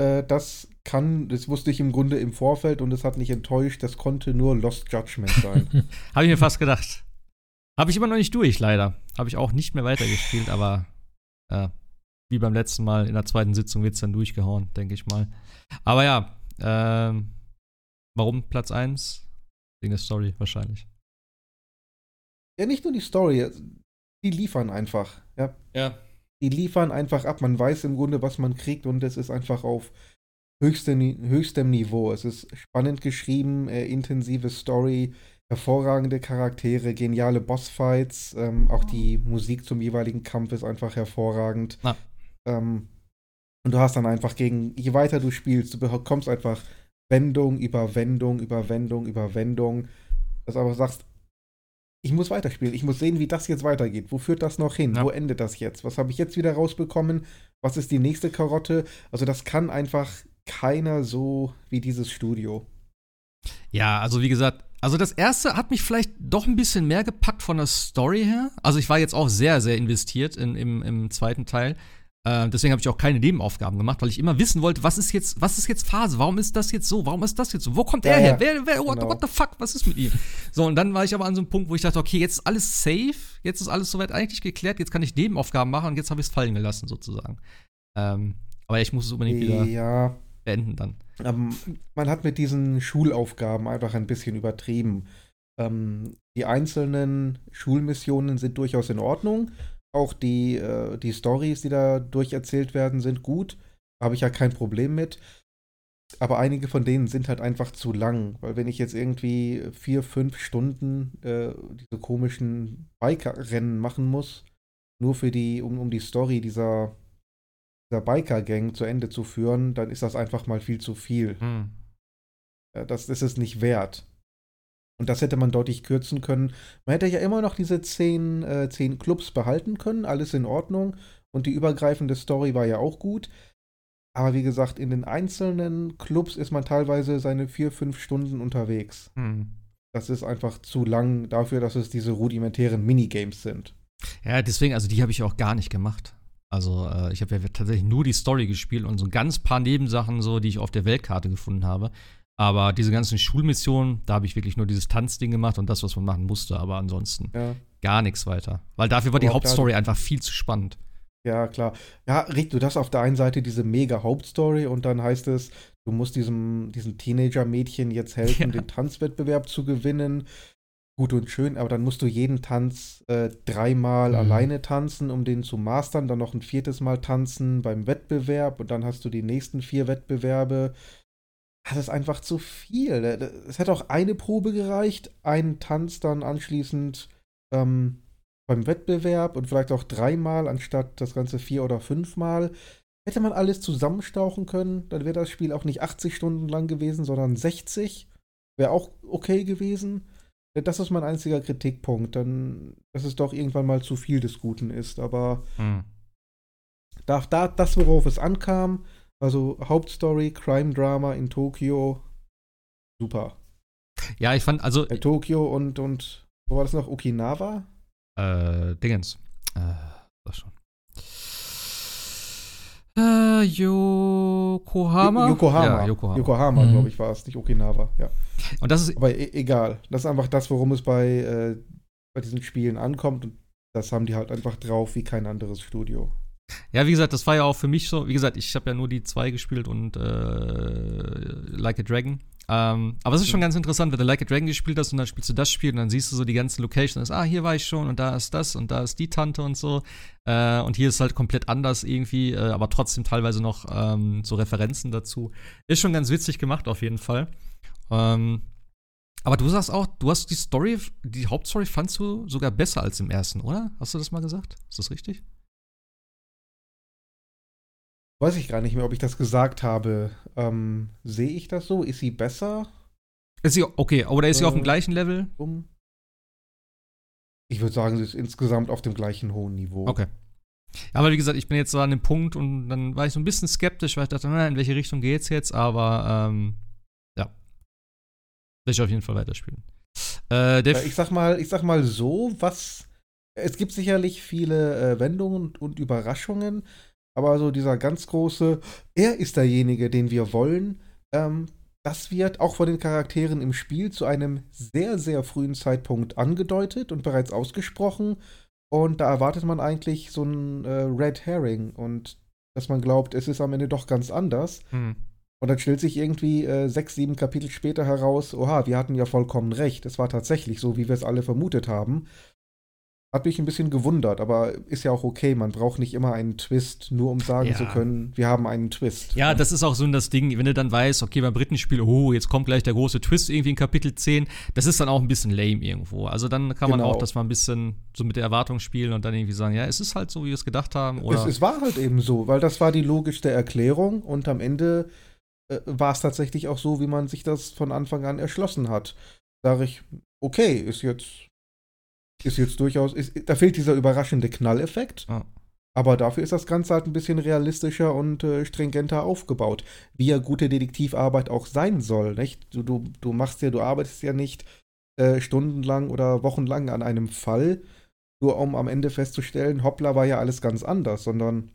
Äh, das kann, das wusste ich im Grunde im Vorfeld und es hat nicht enttäuscht, das konnte nur Lost Judgment sein. Habe ich mir fast gedacht. Habe ich immer noch nicht durch, leider. Habe ich auch nicht mehr weitergespielt, aber äh, wie beim letzten Mal in der zweiten Sitzung wird es dann durchgehauen, denke ich mal. Aber ja, ähm, warum Platz 1? Wegen der Story wahrscheinlich. Ja, nicht nur die Story, die liefern einfach. Ja. Ja. Die liefern einfach ab. Man weiß im Grunde, was man kriegt und es ist einfach auf höchstem, höchstem Niveau. Es ist spannend geschrieben, äh, intensive Story, hervorragende Charaktere, geniale Bossfights. Ähm, auch die Musik zum jeweiligen Kampf ist einfach hervorragend. Ähm, und du hast dann einfach gegen, je weiter du spielst, du bekommst einfach Wendung über Wendung über Wendung über Wendung. Dass du aber sagst, ich muss weiterspielen. Ich muss sehen, wie das jetzt weitergeht. Wo führt das noch hin? Ja. Wo endet das jetzt? Was habe ich jetzt wieder rausbekommen? Was ist die nächste Karotte? Also, das kann einfach keiner so wie dieses Studio. Ja, also wie gesagt, also das erste hat mich vielleicht doch ein bisschen mehr gepackt von der Story her. Also ich war jetzt auch sehr, sehr investiert in, im, im zweiten Teil. Äh, deswegen habe ich auch keine Nebenaufgaben gemacht, weil ich immer wissen wollte, was ist jetzt, was ist jetzt Phase? Warum ist das jetzt so? Warum ist das jetzt so? Wo kommt Ja, er her? ja. Wer, wer, what, Genau. what the fuck? Was ist mit ihm? So, und dann war ich aber an so einem Punkt, wo ich dachte, okay, jetzt ist alles safe, jetzt ist alles soweit eigentlich geklärt, jetzt kann ich Nebenaufgaben machen und jetzt habe ich es fallen gelassen, sozusagen. Ähm, aber ich muss es unbedingt wieder Ja, beenden dann. ähm, man hat mit diesen Schulaufgaben einfach ein bisschen übertrieben. Ähm, die einzelnen Schulmissionen sind durchaus in Ordnung. Auch die, äh, die Stories, die da durcherzählt werden, sind gut. Habe ich ja kein Problem mit. Aber einige von denen sind halt einfach zu lang. Weil wenn ich jetzt irgendwie vier, fünf Stunden äh, diese komischen Biker-Rennen machen muss, nur für die, um, um die Story dieser, dieser Biker-Gang zu Ende zu führen, dann ist das einfach mal viel zu viel. Hm. Das ist es nicht wert. Und das hätte man deutlich kürzen können. Man hätte ja immer noch diese zehn, äh, zehn Clubs behalten können, alles in Ordnung. Und die übergreifende Story war ja auch gut. Aber wie gesagt, in den einzelnen Clubs ist man teilweise seine vier, fünf Stunden unterwegs. Hm. Das ist einfach zu lang dafür, dass es diese rudimentären Minigames sind. Ja, deswegen, also die habe ich auch gar nicht gemacht. Also äh, ich habe ja tatsächlich nur die Story gespielt und so ein ganz paar Nebensachen, so, die ich auf der Weltkarte gefunden habe. Aber diese ganzen Schulmissionen, da habe ich wirklich nur dieses Tanzding gemacht und das, was man machen musste. Aber ansonsten Ja, gar nichts weiter. Weil dafür war die Hauptstory einfach viel zu spannend. ja klar. Ja, Rick, du hast auf der einen Seite diese mega Hauptstory und dann heißt es, du musst diesem, diesem Teenager-Mädchen jetzt helfen, Ja. den Tanzwettbewerb zu gewinnen. Gut und schön, aber dann musst du jeden Tanz äh, dreimal Mhm. alleine tanzen, um den zu mastern, dann noch ein viertes Mal tanzen beim Wettbewerb und dann hast du die nächsten vier Wettbewerbe. Das ist einfach zu viel. Es hätte auch eine Probe gereicht, einen Tanz dann anschließend ähm, beim Wettbewerb und vielleicht auch dreimal anstatt das Ganze vier oder fünfmal. Hätte man alles zusammenstauchen können, dann wäre das Spiel auch nicht 80 Stunden lang gewesen, sondern 60. Wäre auch okay gewesen. Das ist mein einziger Kritikpunkt, dann, dass es doch irgendwann mal zu viel des Guten ist. Aber Hm. da, da, das, worauf es ankam, also Hauptstory, Crime-Drama in Tokio, super. Ja, ich fand, also, Äh, Tokio und, und, wo war das noch? Okinawa? äh, Dingens. Äh, sag schon. Äh, Yokohama? Yokohama. Ja, Yokohama. Yokohama, Mhm. glaube ich, war es, nicht Okinawa, ja. Und das ist, Aber e egal. Das ist einfach das, worum es bei, äh, bei diesen Spielen ankommt. Und das haben die halt einfach drauf wie kein anderes Studio. Ja, wie gesagt, das war ja auch für mich so. Wie gesagt, ich habe ja nur die zwei gespielt und äh, Like a Dragon. Ähm, aber es ist schon Mhm. ganz interessant, wenn du Like a Dragon gespielt hast und dann spielst du das Spiel und dann siehst du so die ganzen Locations. Ah, hier war ich schon und da ist das und da ist die Tante und so. Äh, und hier ist halt komplett anders irgendwie, äh, aber trotzdem teilweise noch ähm, so Referenzen dazu. Ist schon ganz witzig gemacht auf jeden Fall. Ähm, aber du sagst auch, du hast die Story, die Hauptstory fandst du sogar besser als im ersten, oder? Hast du das mal gesagt? Ist das richtig? Weiß ich gar nicht mehr, ob ich das gesagt habe. Ähm, Sehe ich das so? Ist sie besser? Ist sie, okay, oder ist sie auf dem Äh, gleichen Level? Um ich würde sagen, sie ist insgesamt auf dem gleichen hohen Niveau. Okay. Aber wie gesagt, ich bin jetzt so an dem Punkt und dann war ich so ein bisschen skeptisch, weil ich dachte, na, in welche Richtung geht's jetzt? Aber ähm, ja. Will ich auf jeden Fall weiterspielen. Äh, ich sag mal, ich sag mal so, was es gibt sicherlich viele äh, Wendungen und, und Überraschungen, aber so dieser ganz große, er ist derjenige, den wir wollen, ähm, das wird auch von den Charakteren im Spiel zu einem sehr, sehr frühen Zeitpunkt angedeutet und bereits ausgesprochen. Und da erwartet man eigentlich so ein äh, Red Herring und dass man glaubt, es ist am Ende doch ganz anders. Hm. Und dann stellt sich irgendwie äh, sechs, sieben Kapitel später heraus, oha, wir hatten ja vollkommen recht. Es war tatsächlich so, wie wir es alle vermutet haben. Hat mich ein bisschen gewundert, aber ist ja auch okay. Man braucht nicht immer einen Twist, nur um sagen ja. zu können, wir haben einen Twist. Ja, das ist auch so das Ding, wenn du dann weißt, okay, beim dritten Spiel, oh, jetzt kommt gleich der große Twist irgendwie in Kapitel 10, das ist dann auch ein bisschen lame irgendwo. Also dann kann man genau. auch das mal ein bisschen so mit der Erwartung spielen und dann irgendwie sagen, ja, es ist halt so, wie wir es gedacht haben. Oder es, es war halt eben so, weil das war die logischste Erklärung und am Ende äh, war es tatsächlich auch so, wie man sich das von Anfang an erschlossen hat. Sage ich, okay, ist jetzt ist jetzt durchaus, ist, da fehlt dieser überraschende Knalleffekt. Ah. Aber dafür ist das Ganze halt ein bisschen realistischer und äh, stringenter aufgebaut. Wie ja gute Detektivarbeit auch sein soll, nicht? Du, du, du machst ja, du arbeitest ja nicht äh, stundenlang oder wochenlang an einem Fall, nur um am Ende festzustellen, hoppla, war ja alles ganz anders, sondern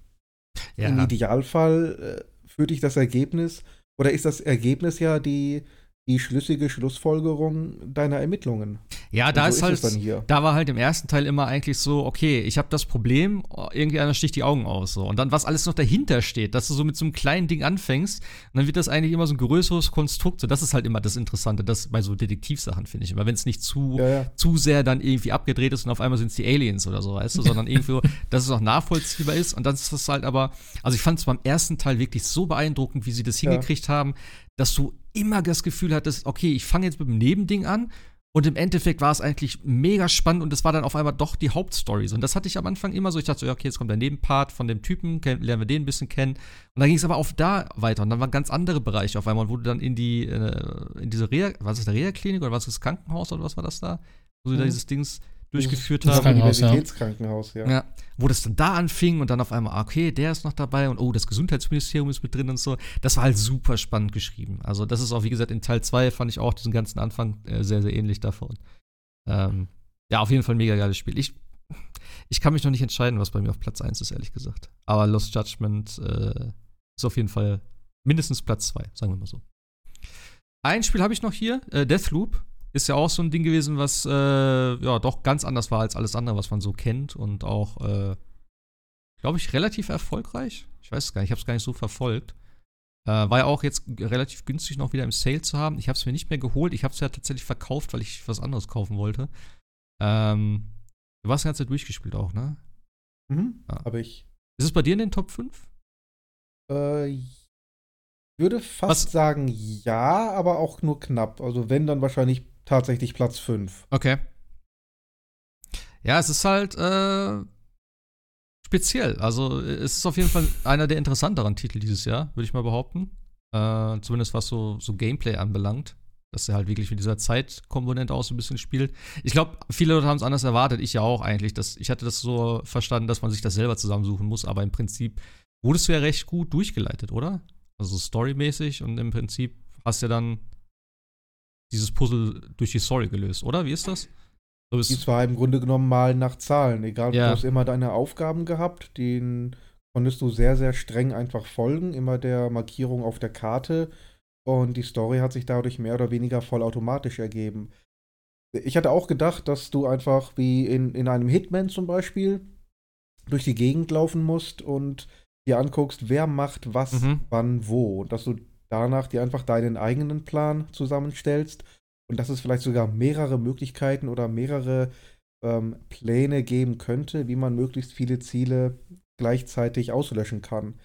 ja. im Idealfall äh, führt dich das Ergebnis, oder ist das Ergebnis ja die, die schlüssige Schlussfolgerung deiner Ermittlungen. Ja, da so ist halt, da war halt im ersten Teil immer eigentlich so, okay, ich habe das Problem, irgendwie einer sticht die Augen aus so und dann was alles noch dahinter steht, dass du so mit so einem kleinen Ding anfängst und dann wird das eigentlich immer so ein größeres Konstrukt, so das ist halt immer das Interessante, das bei so Detektivsachen finde ich immer, wenn es nicht zu ja, ja. zu sehr dann irgendwie abgedreht ist und auf einmal sind es die Aliens oder so, weißt du, sondern irgendwie, dass es auch nachvollziehbar ist und dann ist das halt aber, also ich fand es beim ersten Teil wirklich so beeindruckend, wie sie das hingekriegt ja. haben, dass du immer das Gefühl hattest, okay, ich fange jetzt mit dem Nebending an und im Endeffekt war es eigentlich mega spannend und es war dann auf einmal doch die Hauptstory. Und das hatte ich am Anfang immer so. Ich dachte so, ja, okay, jetzt kommt der Nebenpart von dem Typen, lernen wir den ein bisschen kennen. Und dann ging es aber auf da weiter. Und dann waren ganz andere Bereiche auf einmal, wo du dann in die, äh, in diese Reha, was ist der Reha-Klinik oder was ist das Krankenhaus oder was war das da? Wo mhm. da dieses Dings durchgeführt das haben. Das Universitätskrankenhaus, ja. ja. Wo das dann da anfing und dann auf einmal, okay, der ist noch dabei und oh, das Gesundheitsministerium ist mit drin und so. Das war halt super spannend geschrieben. Also, das ist auch, wie gesagt, in Teil 2 fand ich auch diesen ganzen Anfang äh, sehr, sehr ähnlich davon. Ähm, ja, auf jeden Fall ein mega geiles Spiel. Ich, ich kann mich noch nicht entscheiden, was bei mir auf Platz 1 ist, ehrlich gesagt. Aber Lost Judgment äh, ist auf jeden Fall mindestens Platz 2, sagen wir mal so. Ein Spiel habe ich noch hier, äh, Deathloop ist ja auch so ein Ding gewesen, was äh, ja doch ganz anders war als alles andere, was man so kennt und auch, äh, glaube ich, relativ erfolgreich. Ich weiß es gar nicht, ich habe es gar nicht so verfolgt. Äh, war ja auch jetzt relativ günstig noch wieder im Sale zu haben. Ich habe es mir nicht mehr geholt. Ich habe es ja tatsächlich verkauft, weil ich was anderes kaufen wollte. Ähm, du warst die ganze Zeit durchgespielt auch, ne? Mhm, ja. habe ich. Ist es bei dir in den Top 5? Äh, ich würde fast was? sagen ja, aber auch nur knapp. Also wenn, dann wahrscheinlich tatsächlich Platz 5. Okay. Ja, es ist halt äh, speziell. Also es ist auf jeden Fall einer der interessanteren Titel dieses Jahr, würde ich mal behaupten. Äh, zumindest was so, so Gameplay anbelangt. Dass er halt wirklich mit dieser Zeitkomponente auch so ein bisschen spielt. Ich glaube, viele Leute haben es anders erwartet. Ich ja auch eigentlich. Dass, ich hatte das so verstanden, dass man sich das selber zusammensuchen muss. Aber im Prinzip wurdest du ja recht gut durchgeleitet, oder? Also storymäßig. Und im Prinzip hast du ja dann dieses Puzzle durch die Story gelöst, oder? Wie ist das? So ist die war im Grunde genommen mal nach Zahlen. Egal, ja. du hast immer deine Aufgaben gehabt, denen konntest du sehr, sehr streng einfach folgen, immer der Markierung auf der Karte. Und die Story hat sich dadurch mehr oder weniger vollautomatisch ergeben. Ich hatte auch gedacht, dass du einfach wie in, in einem Hitman zum Beispiel durch die Gegend laufen musst und dir anguckst, wer macht was, mhm. wann, wo. Und dass du danach dir einfach deinen eigenen Plan zusammenstellst und dass es vielleicht sogar mehrere Möglichkeiten oder mehrere ähm, Pläne geben könnte, wie man möglichst viele Ziele gleichzeitig auslöschen kann.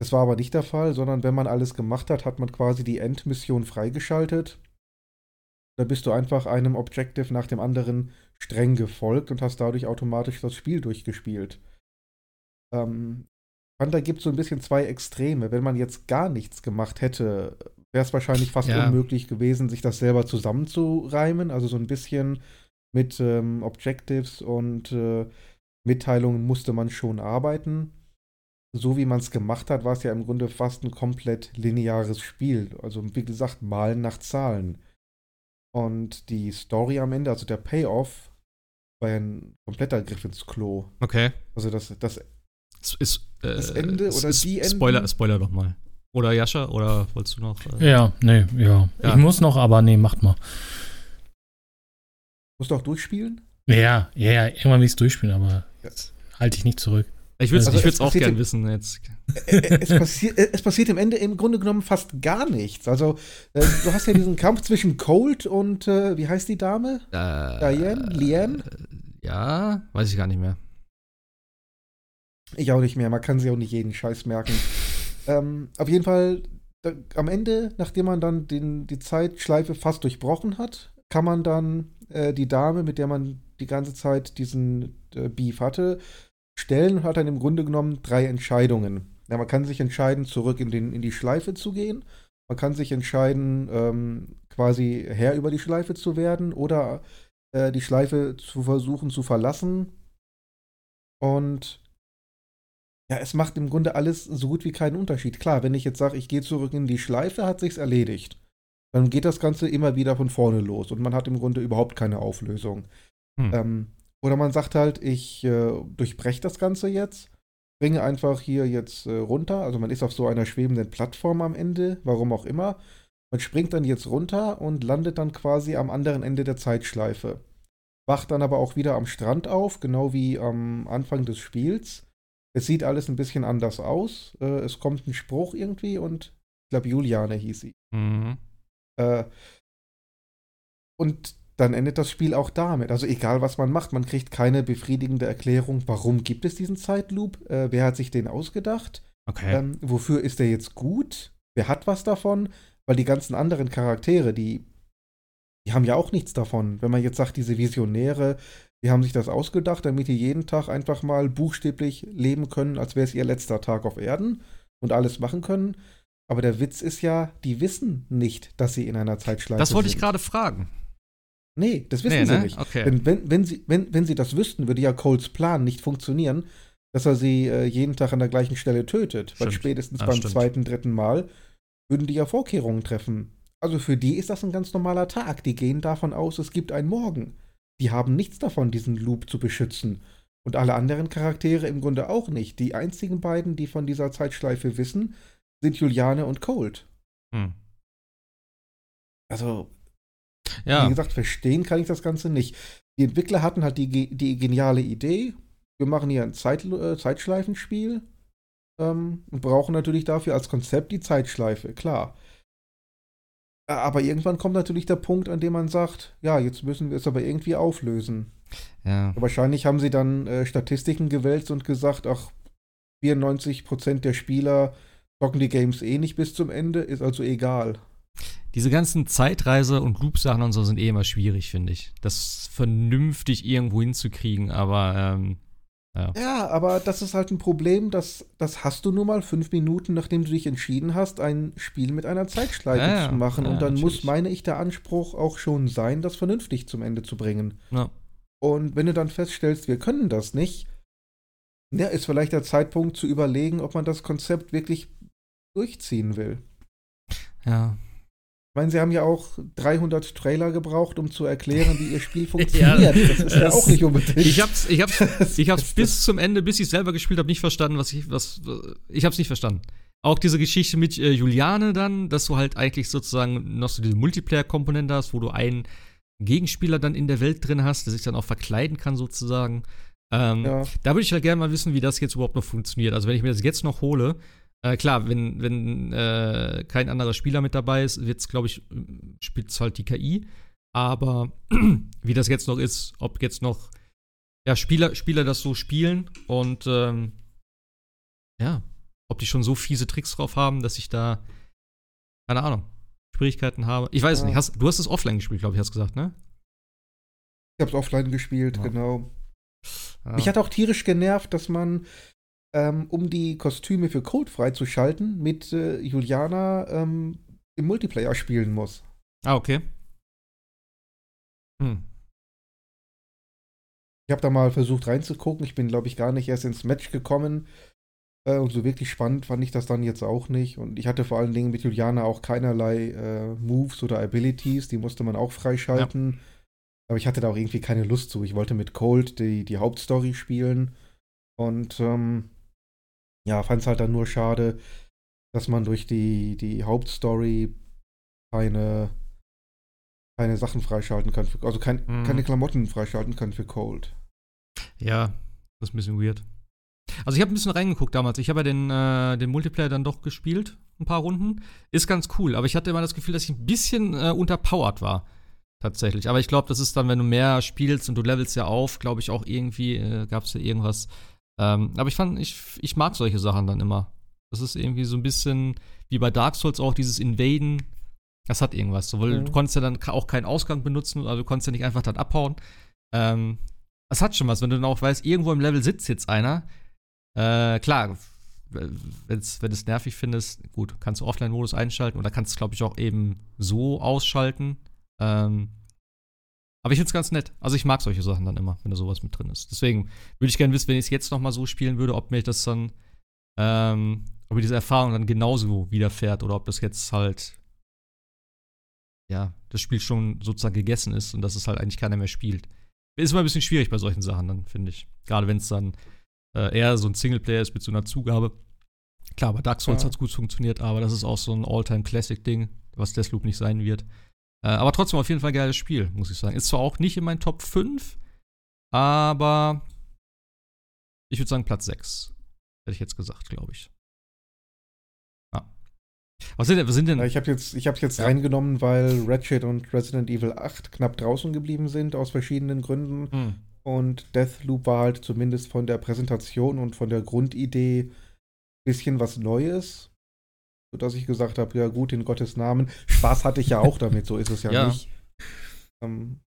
Das war aber nicht der Fall, sondern wenn man alles gemacht hat, hat man quasi die Endmission freigeschaltet. Da bist du einfach einem Objective nach dem anderen streng gefolgt und hast dadurch automatisch das Spiel durchgespielt. Ähm, fand, da gibt es so ein bisschen zwei Extreme. Wenn man jetzt gar nichts gemacht hätte, wäre es wahrscheinlich fast ja. unmöglich gewesen, sich das selber zusammenzureimen. Also so ein bisschen mit ähm, Objectives und äh, Mitteilungen musste man schon arbeiten. So wie man es gemacht hat, war es ja im Grunde fast ein komplett lineares Spiel. Also wie gesagt, malen nach Zahlen. Und die Story am Ende, also der Payoff, war ja ein kompletter Griff ins Klo. Okay. Also das, das, ist, ist, äh, das Ende oder ist, die Ende. Spoiler, Spoiler doch mal. Oder Jascha, oder wolltest du noch? Äh? Ja, nee, ja. ja. Ich muss noch, aber nee, macht mal. Musst du auch durchspielen? Ja, ja, ja, irgendwann will ich es durchspielen, aber ja. halte ich nicht zurück. Ich würde es also auch gerne wissen jetzt. Es passiert, es passiert im Ende im Grunde genommen fast gar nichts. Also, äh, du hast ja diesen Kampf zwischen Colt und, äh, wie heißt die Dame? Äh, Diane? Liane? Ja, weiß ich gar nicht mehr. Ich auch nicht mehr. Man kann sich auch nicht jeden Scheiß merken. ähm, auf jeden Fall, da, am Ende, nachdem man dann den, die Zeitschleife fast durchbrochen hat, kann man dann äh, die Dame, mit der man die ganze Zeit diesen äh, Beef hatte, stellen und hat dann im Grunde genommen drei Entscheidungen. Ja, man kann sich entscheiden, zurück in, den, in die Schleife zu gehen. Man kann sich entscheiden, ähm, quasi Herr über die Schleife zu werden oder äh, die Schleife zu versuchen zu verlassen. Und ja, es macht im Grunde alles so gut wie keinen Unterschied. Klar, wenn ich jetzt sage, ich gehe zurück in die Schleife, hat sich's erledigt. Dann geht das Ganze immer wieder von vorne los und man hat im Grunde überhaupt keine Auflösung. Hm. Ähm, oder man sagt halt, ich äh, durchbreche das Ganze jetzt, bringe einfach hier jetzt äh, runter. Also man ist auf so einer schwebenden Plattform am Ende, warum auch immer. Man springt dann jetzt runter und landet dann quasi am anderen Ende der Zeitschleife. Wacht dann aber auch wieder am Strand auf, genau wie am Anfang des Spiels. Es sieht alles ein bisschen anders aus. Äh, es kommt ein Spruch irgendwie und ich glaube, Juliane hieß sie. Mhm. Äh, und dann endet das Spiel auch damit. Also egal, was man macht, man kriegt keine befriedigende Erklärung, warum gibt es diesen Zeitloop, äh, wer hat sich den ausgedacht, okay. ähm, wofür ist der jetzt gut, wer hat was davon, weil die ganzen anderen Charaktere, die, die haben ja auch nichts davon. Wenn man jetzt sagt, diese Visionäre, die haben sich das ausgedacht, damit die jeden Tag einfach mal buchstäblich leben können, als wäre es ihr letzter Tag auf Erden und alles machen können. Aber der Witz ist ja, die wissen nicht, dass sie in einer Zeitschleife sind. Das wollte ich gerade fragen. Nee, das wissen nee, sie ne? nicht. Okay. Denn wenn, wenn, sie, wenn, wenn sie das wüssten, würde ja Coles Plan nicht funktionieren, dass er sie äh, jeden Tag an der gleichen Stelle tötet. Stimmt. Weil spätestens ja, beim stimmt. zweiten, dritten Mal würden die ja Vorkehrungen treffen. Also für die ist das ein ganz normaler Tag. Die gehen davon aus, es gibt einen Morgen. Die haben nichts davon, diesen Loop zu beschützen. Und alle anderen Charaktere im Grunde auch nicht. Die einzigen beiden, die von dieser Zeitschleife wissen, sind Juliane und Cold. Hm. Also, ja. Wie gesagt, verstehen kann ich das Ganze nicht. Die Entwickler hatten halt die, die geniale Idee, wir machen hier ein Zeit, äh, Zeitschleifenspiel ähm, und brauchen natürlich dafür als Konzept die Zeitschleife, klar. Aber irgendwann kommt natürlich der Punkt, an dem man sagt, ja, jetzt müssen wir es aber irgendwie auflösen. Ja. Wahrscheinlich haben sie dann äh, Statistiken gewälzt und gesagt, ach, 94% der Spieler zocken die Games eh nicht bis zum Ende, ist also egal diese ganzen Zeitreise- und Loop-Sachen und so sind eh immer schwierig, finde ich. Das vernünftig irgendwo hinzukriegen, aber ähm, ja. ja. aber das ist halt ein Problem, das, das hast du nur mal fünf Minuten, nachdem du dich entschieden hast, ein Spiel mit einer Zeitschleife ja, zu machen. Ja, und dann natürlich. muss, meine ich, der Anspruch auch schon sein, das vernünftig zum Ende zu bringen. Und wenn du dann feststellst, wir können das nicht, ja, ist vielleicht der Zeitpunkt zu überlegen, ob man das Konzept wirklich durchziehen will. Ja, ich meine, sie haben ja auch 300 Trailer gebraucht, um zu erklären, wie ihr Spiel funktioniert. ja, das ist ja auch nicht unbedingt. Ich hab's, ich hab's, ich hab's bis zum Ende, bis ich selber gespielt habe, nicht verstanden, was ich, was, ich hab's nicht verstanden. Auch diese Geschichte mit äh, Juliane dann, dass du halt eigentlich sozusagen noch so diese Multiplayer-Komponente hast, wo du einen Gegenspieler dann in der Welt drin hast, der sich dann auch verkleiden kann sozusagen. Ähm, ja. Da würde ich halt gerne mal wissen, wie das jetzt überhaupt noch funktioniert. Also wenn ich mir das jetzt noch hole, äh, klar, wenn, wenn äh, kein anderer Spieler mit dabei ist, wird es, glaube ich, spielt es halt die KI. Aber wie das jetzt noch ist, ob jetzt noch ja, Spieler, Spieler das so spielen und ähm, ja, ob die schon so fiese Tricks drauf haben, dass ich da, keine Ahnung, Schwierigkeiten habe. Ich weiß ja. nicht, hast, du hast es offline gespielt, glaube ich, hast gesagt, ne? Ich habe es offline gespielt, ja. genau. Ja. Mich hat auch tierisch genervt, dass man ähm, um die Kostüme für Code freizuschalten, mit äh, Juliana ähm, im Multiplayer spielen muss. Ah, okay. Hm. Ich habe da mal versucht reinzugucken. Ich bin, glaube ich, gar nicht erst ins Match gekommen. Äh, und so wirklich spannend fand ich das dann jetzt auch nicht. Und ich hatte vor allen Dingen mit Juliana auch keinerlei äh, Moves oder Abilities. Die musste man auch freischalten. Ja. Aber ich hatte da auch irgendwie keine Lust zu. Ich wollte mit Cold die, die Hauptstory spielen. Und ähm, ja, fand es halt dann nur schade, dass man durch die, die Hauptstory keine, keine Sachen freischalten kann. Für, also kein, mhm. keine Klamotten freischalten kann für Cold. Ja, das ist ein bisschen weird. Also ich habe ein bisschen reingeguckt damals. Ich habe ja den, äh, den Multiplayer dann doch gespielt, ein paar Runden. Ist ganz cool, aber ich hatte immer das Gefühl, dass ich ein bisschen äh, unterpowered war. Tatsächlich. Aber ich glaube, das ist dann, wenn du mehr spielst und du levelst ja auf, glaube ich auch irgendwie, äh, gab es ja irgendwas. Ähm, aber ich fand, ich, ich mag solche Sachen dann immer. Das ist irgendwie so ein bisschen wie bei Dark Souls auch dieses Invaden. Das hat irgendwas. So, weil mhm. du konntest ja dann auch keinen Ausgang benutzen, also du konntest ja nicht einfach dann abhauen. Ähm, das hat schon was, wenn du dann auch weißt, irgendwo im Level sitzt jetzt einer. Äh, klar, wenn's, wenn du es nervig findest, gut, kannst du Offline-Modus einschalten oder kannst es, glaube ich, auch eben so ausschalten. Ähm, aber ich finde es ganz nett. Also ich mag solche Sachen dann immer, wenn da sowas mit drin ist. Deswegen würde ich gerne wissen, wenn ich es jetzt noch mal so spielen würde, ob mir das dann, ähm, ob mir diese Erfahrung dann genauso widerfährt oder ob das jetzt halt, ja, das Spiel schon sozusagen gegessen ist und dass es halt eigentlich keiner mehr spielt. Ist immer ein bisschen schwierig bei solchen Sachen dann, finde ich. Gerade wenn es dann äh, eher so ein Singleplayer ist mit so einer Zugabe. Klar, bei Dark Souls ja. hat es gut funktioniert, aber das ist auch so ein All-Time-Classic-Ding, was Deathloop nicht sein wird. Äh, aber trotzdem auf jeden Fall ein geiles Spiel, muss ich sagen. Ist zwar auch nicht in meinen Top 5, aber ich würde sagen Platz 6. Hätte ich jetzt gesagt, glaube ich. Was sind, was sind denn? Ich habe jetzt, ich jetzt ja. reingenommen, weil Ratchet und Resident Evil 8 knapp draußen geblieben sind, aus verschiedenen Gründen. Hm. Und Deathloop war halt zumindest von der Präsentation und von der Grundidee ein bisschen was Neues. Sodass ich gesagt habe, ja gut, in Gottes Namen. Spaß hatte ich ja auch damit, so ist es ja, ja. nicht. Ähm,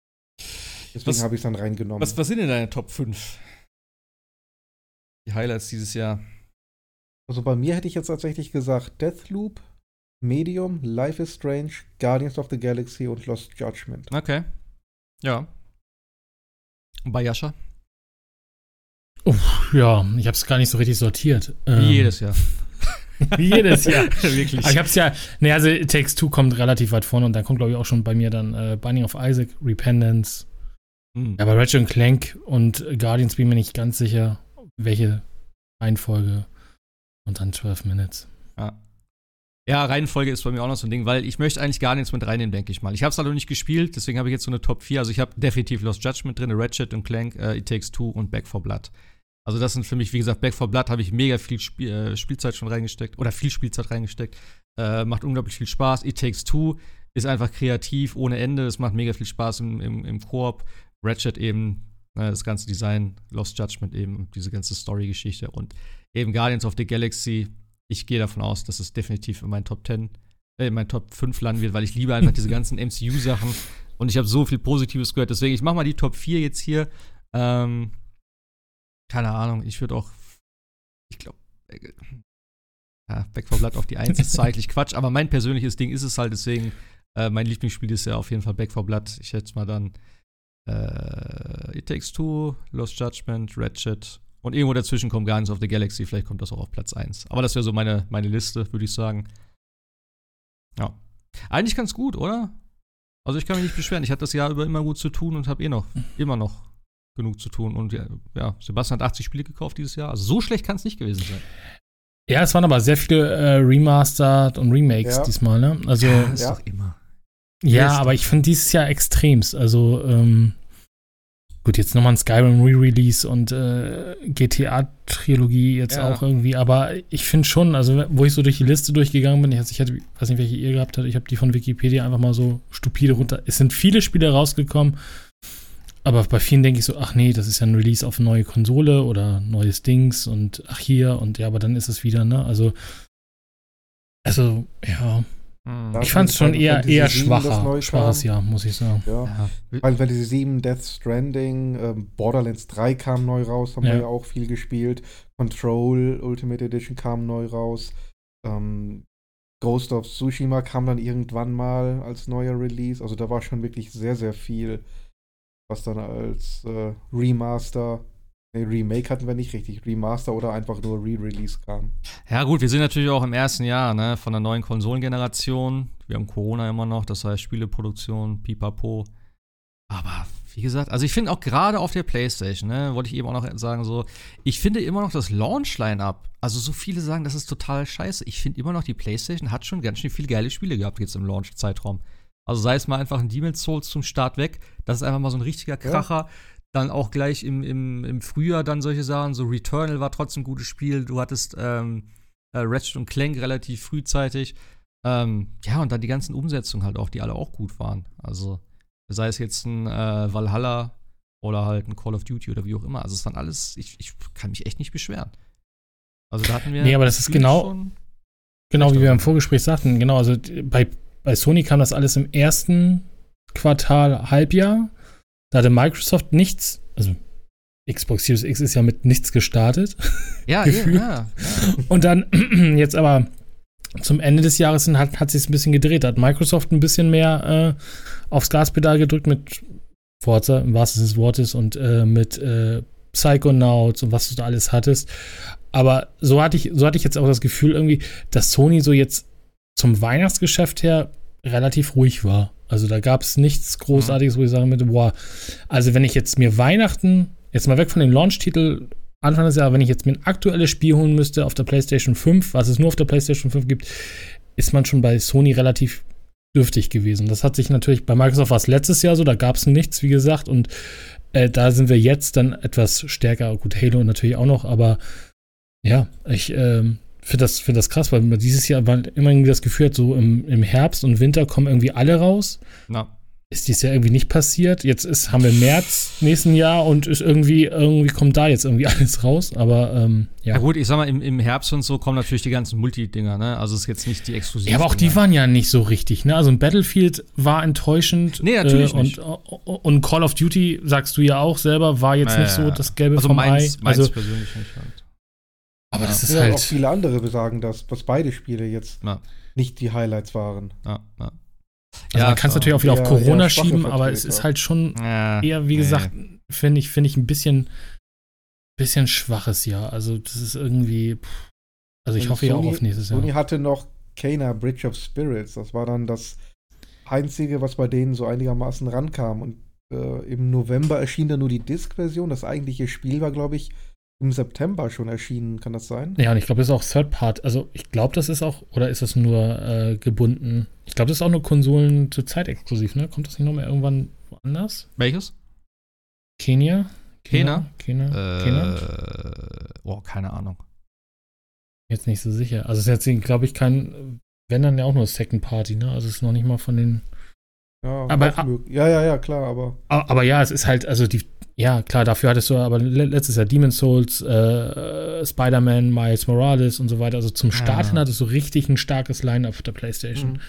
deswegen habe ich es dann reingenommen. Was, was sind denn deine Top 5? Die Highlights dieses Jahr. Also bei mir hätte ich jetzt tatsächlich gesagt Deathloop, Medium, Life is Strange, Guardians of the Galaxy und Lost Judgment. Okay. Ja. Und bei Yasha? Uff, ja, ich habe es gar nicht so richtig sortiert. Wie ähm, jedes Jahr. Wie jedes Jahr. Wirklich. Aber ich habe es ja, ne, also Takes Two kommt relativ weit vorne und dann kommt, glaube ich, auch schon bei mir dann äh, Binding of Isaac, Repentance. Hm. Aber Ratchet Clank und Guardians bin mir nicht ganz sicher, welche Reihenfolge. Und dann 12 Minutes. Ja. Ja, Reihenfolge ist bei mir auch noch so ein Ding, weil ich möchte eigentlich gar nichts mit reinnehmen, denke ich mal. Ich habe es halt noch nicht gespielt, deswegen habe ich jetzt so eine Top 4. Also ich habe definitiv Lost Judgment drin, Ratchet und Clank, uh, It Takes Two und Back for Blood. Also das sind für mich, wie gesagt, Back for Blood habe ich mega viel Spiel, äh, Spielzeit schon reingesteckt oder viel Spielzeit reingesteckt. Äh, macht unglaublich viel Spaß. It Takes Two ist einfach kreativ ohne Ende. Es macht mega viel Spaß im, im, im Koop. Ratchet eben, äh, das ganze Design, Lost Judgment eben, diese ganze Story-Geschichte und eben Guardians of the Galaxy ich gehe davon aus, dass es definitiv in meinen Top 10, äh, in meinen Top 5 landen wird, weil ich liebe einfach diese ganzen MCU-Sachen und ich habe so viel Positives gehört. Deswegen, ich mache mal die Top 4 jetzt hier. Ähm, keine Ahnung, ich würde auch, ich glaube, äh, ja, Back 4 Blood auf die 1 ist eigentlich Quatsch, aber mein persönliches Ding ist es halt, deswegen, äh, mein Lieblingsspiel ist ja auf jeden Fall Back 4 Blood. Ich hätte mal dann äh, It Takes Two, Lost Judgment, Ratchet und irgendwo dazwischen kommt Guardians of the Galaxy, vielleicht kommt das auch auf Platz 1. Aber das wäre so meine, meine Liste, würde ich sagen. Ja. Eigentlich ganz gut, oder? Also ich kann mich nicht beschweren. Ich hatte das Jahr über immer gut zu tun und habe eh noch, immer noch genug zu tun. Und ja, ja, Sebastian hat 80 Spiele gekauft dieses Jahr. Also so schlecht kann es nicht gewesen sein. Ja, es waren aber sehr viele äh, Remastered und Remakes ja. diesmal, ne? Also, ja, ist ja. doch immer. Ja, aber ich finde dieses Jahr extremst. Also, ähm, Gut, jetzt nochmal ein Skyrim Re-Release und äh, GTA-Trilogie jetzt ja. auch irgendwie, aber ich finde schon, also wo ich so durch die Liste durchgegangen bin, ich, ich hatte, weiß nicht, welche ihr gehabt habt, ich habe die von Wikipedia einfach mal so stupide runter. Es sind viele Spiele rausgekommen, aber bei vielen denke ich so, ach nee, das ist ja ein Release auf eine neue Konsole oder neues Dings und ach hier und ja, aber dann ist es wieder, ne? Also, also, ja, hm. Ich fand es schon eher, eher schwacher, schwaches Jahr, muss ich sagen. Ja. ja. Final Fantasy 7, Death Stranding, ähm, Borderlands 3 kam neu raus, haben ja. wir ja auch viel gespielt. Control Ultimate Edition kam neu raus. Ähm, Ghost of Tsushima kam dann irgendwann mal als neuer Release. Also da war schon wirklich sehr, sehr viel, was dann als äh, Remaster Nee, Remake hatten wir nicht richtig. Remaster oder einfach nur Re-Release kam. Ja, gut, wir sind natürlich auch im ersten Jahr ne, von der neuen Konsolengeneration. Wir haben Corona immer noch, das heißt Spieleproduktion, pipapo. Aber wie gesagt, also ich finde auch gerade auf der Playstation, ne, wollte ich eben auch noch sagen, so, ich finde immer noch das Launch-Line-Up, also so viele sagen, das ist total scheiße. Ich finde immer noch, die Playstation hat schon ganz schön viele geile Spiele gehabt jetzt im Launch-Zeitraum. Also sei es mal einfach ein Demon's Souls zum Start weg, das ist einfach mal so ein richtiger Kracher. Ja. Dann auch gleich im, im, im Frühjahr dann solche Sachen, so Returnal war trotzdem ein gutes Spiel. Du hattest ähm, äh, Ratchet und Clank relativ frühzeitig. Ähm, ja, und dann die ganzen Umsetzungen halt auch, die alle auch gut waren. Also sei es jetzt ein äh, Valhalla oder halt ein Call of Duty oder wie auch immer. Also es waren alles, ich, ich kann mich echt nicht beschweren. Also da hatten wir. Nee, aber das ist genau, genau wie wir im Vorgespräch sagten. Genau, also bei, bei Sony kam das alles im ersten Quartal, Halbjahr. Da hatte Microsoft nichts, also Xbox Series X ist ja mit nichts gestartet. Ja, ja, ja, Und dann jetzt aber zum Ende des Jahres hat, hat sich ein bisschen gedreht. Da hat Microsoft ein bisschen mehr äh, aufs Gaspedal gedrückt mit Forza, im wahrsten Sinne des Wortes, und äh, mit äh, Psychonauts und was du da alles hattest. Aber so hatte ich, so hatte ich jetzt auch das Gefühl irgendwie, dass Sony so jetzt zum Weihnachtsgeschäft her relativ ruhig war. Also da gab es nichts Großartiges, wo ich sagen würde, boah, also wenn ich jetzt mir Weihnachten, jetzt mal weg von den Launch-Titel Anfang des Jahres, wenn ich jetzt mir ein aktuelles Spiel holen müsste auf der PlayStation 5, was es nur auf der PlayStation 5 gibt, ist man schon bei Sony relativ dürftig gewesen. Das hat sich natürlich bei Microsoft war es letztes Jahr so, da gab es nichts, wie gesagt, und äh, da sind wir jetzt dann etwas stärker. Gut, Halo natürlich auch noch, aber ja, ich ähm, finde das, find das krass, weil man dieses Jahr immer irgendwie das Gefühl hat, so im, im Herbst und Winter kommen irgendwie alle raus. Na ist dies ja irgendwie nicht passiert. Jetzt ist, haben wir März nächsten Jahr und ist irgendwie, irgendwie kommt da jetzt irgendwie alles raus. Aber ähm, ja. Ja gut, ich sag mal, im, im Herbst und so kommen natürlich die ganzen Multi-Dinger, ne? Also ist jetzt nicht die exklusiven. Ja, aber auch die waren ja nicht so richtig, ne? Also ein Battlefield war enttäuschend. Nee, natürlich äh, und, nicht. Und Call of Duty, sagst du ja auch selber, war jetzt Ja, nicht so das Gelbe Also vom meins, Ei. meins Also, persönlich nicht halt. Aber das Ja. ist ja, halt. auch viele andere besagen das, dass beide Spiele jetzt Ja. nicht die Highlights waren. Ja, ja. Also man kann es natürlich auch wieder Eher- auf Corona schieben, aber es ist halt schon Ja, eher, wie nee. gesagt, finde ich, finde ich ein bisschen, bisschen schwaches Jahr. Also das ist irgendwie, pff, also ich Und hoffe ja auch auf nächstes Jahr. Sony hatte noch Kena Bridge of Spirits. Das war dann das einzige, was bei denen so einigermaßen rankam. Und äh, im November erschien dann nur die Disc-Version. Das eigentliche Spiel war, glaube ich, im September schon erschienen. Kann das sein? Ja, und ich glaube, das ist auch Third Part. Also ich glaube, das ist auch, oder ist das nur äh, gebunden? Ich glaube, das ist auch nur Konsolen zur Zeit exklusiv, ne? Kommt das nicht nochmal irgendwann woanders? Welches? Kenia? Kena? Kena? Kena? Äh, oh, keine Ahnung. Jetzt nicht so sicher. Also es ist jetzt, glaube ich, kein, wenn dann ja auch nur Second Party, ne? Also es ist noch nicht mal von den Ja, Aber- ja, ja, ja, klar, aber Aber, aber ja, es ist halt, also die, ja, klar, dafür hattest du aber le- letztes Jahr Demon's Souls, äh, Spider-Man, Miles Morales und so weiter. Also zum Start hin Ja. hattest du richtig ein starkes Line auf der Playstation. Mhm.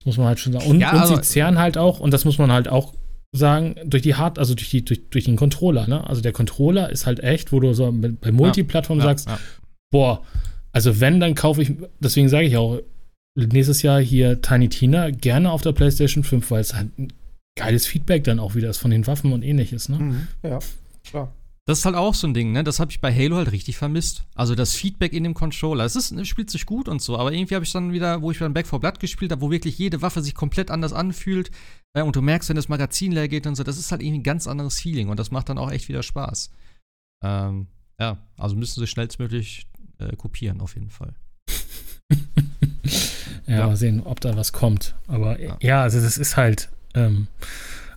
Das muss man halt schon sagen. Und, Ja, und sie zehren halt auch, und das muss man halt auch sagen, durch die Hard, also durch, die, durch, durch den Controller, ne? Also der Controller ist halt echt, wo du so bei Multiplattform Ja, sagst, boah, also wenn, dann kaufe ich, deswegen sage ich auch, nächstes Jahr hier Tiny Tina gerne auf der PlayStation 5, weil es halt ein geiles Feedback dann auch wieder ist von den Waffen und ähnliches, ne? Mhm. Ja, klar. Das ist halt auch so ein Ding, ne? Das habe ich bei Halo halt richtig vermisst. Also das Feedback in dem Controller. Es ist, es spielt sich gut und so, aber irgendwie habe ich dann wieder, wo ich dann Back 4 Blood gespielt habe, wo wirklich jede Waffe sich komplett anders anfühlt. Äh, und du merkst, wenn das Magazin leer geht und so, das ist halt irgendwie ein ganz anderes Feeling und das macht dann auch echt wieder Spaß. Ähm, ja, also müssen sie schnellstmöglich äh, kopieren, auf jeden Fall. ja, Ja. mal sehen, ob da was kommt. Aber Ja. ja, also das ist halt, ähm,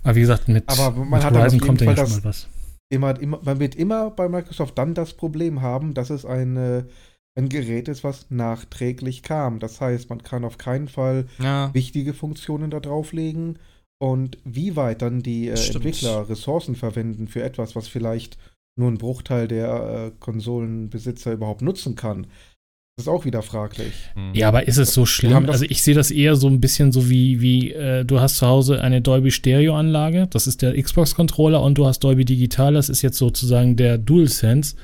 aber wie gesagt, mit, Aber man mit Horizon kommt ja schon mal was. Immer, immer, man wird immer bei Microsoft dann das Problem haben, dass es eine, ein Gerät ist, was nachträglich kam. Das heißt, man kann auf keinen Fall Ja. wichtige Funktionen da drauflegen und wie weit dann die äh. Entwickler Ressourcen verwenden für etwas, was vielleicht nur ein Bruchteil der äh, Konsolenbesitzer überhaupt nutzen kann. Das ist auch wieder fraglich. Hm. Ja, aber ist es so schlimm? Also ich sehe das eher so ein bisschen so wie, wie äh, du hast zu Hause eine Dolby Stereo Anlage, das ist der Xbox Controller und du hast Dolby Digital, das ist jetzt sozusagen der DualSense.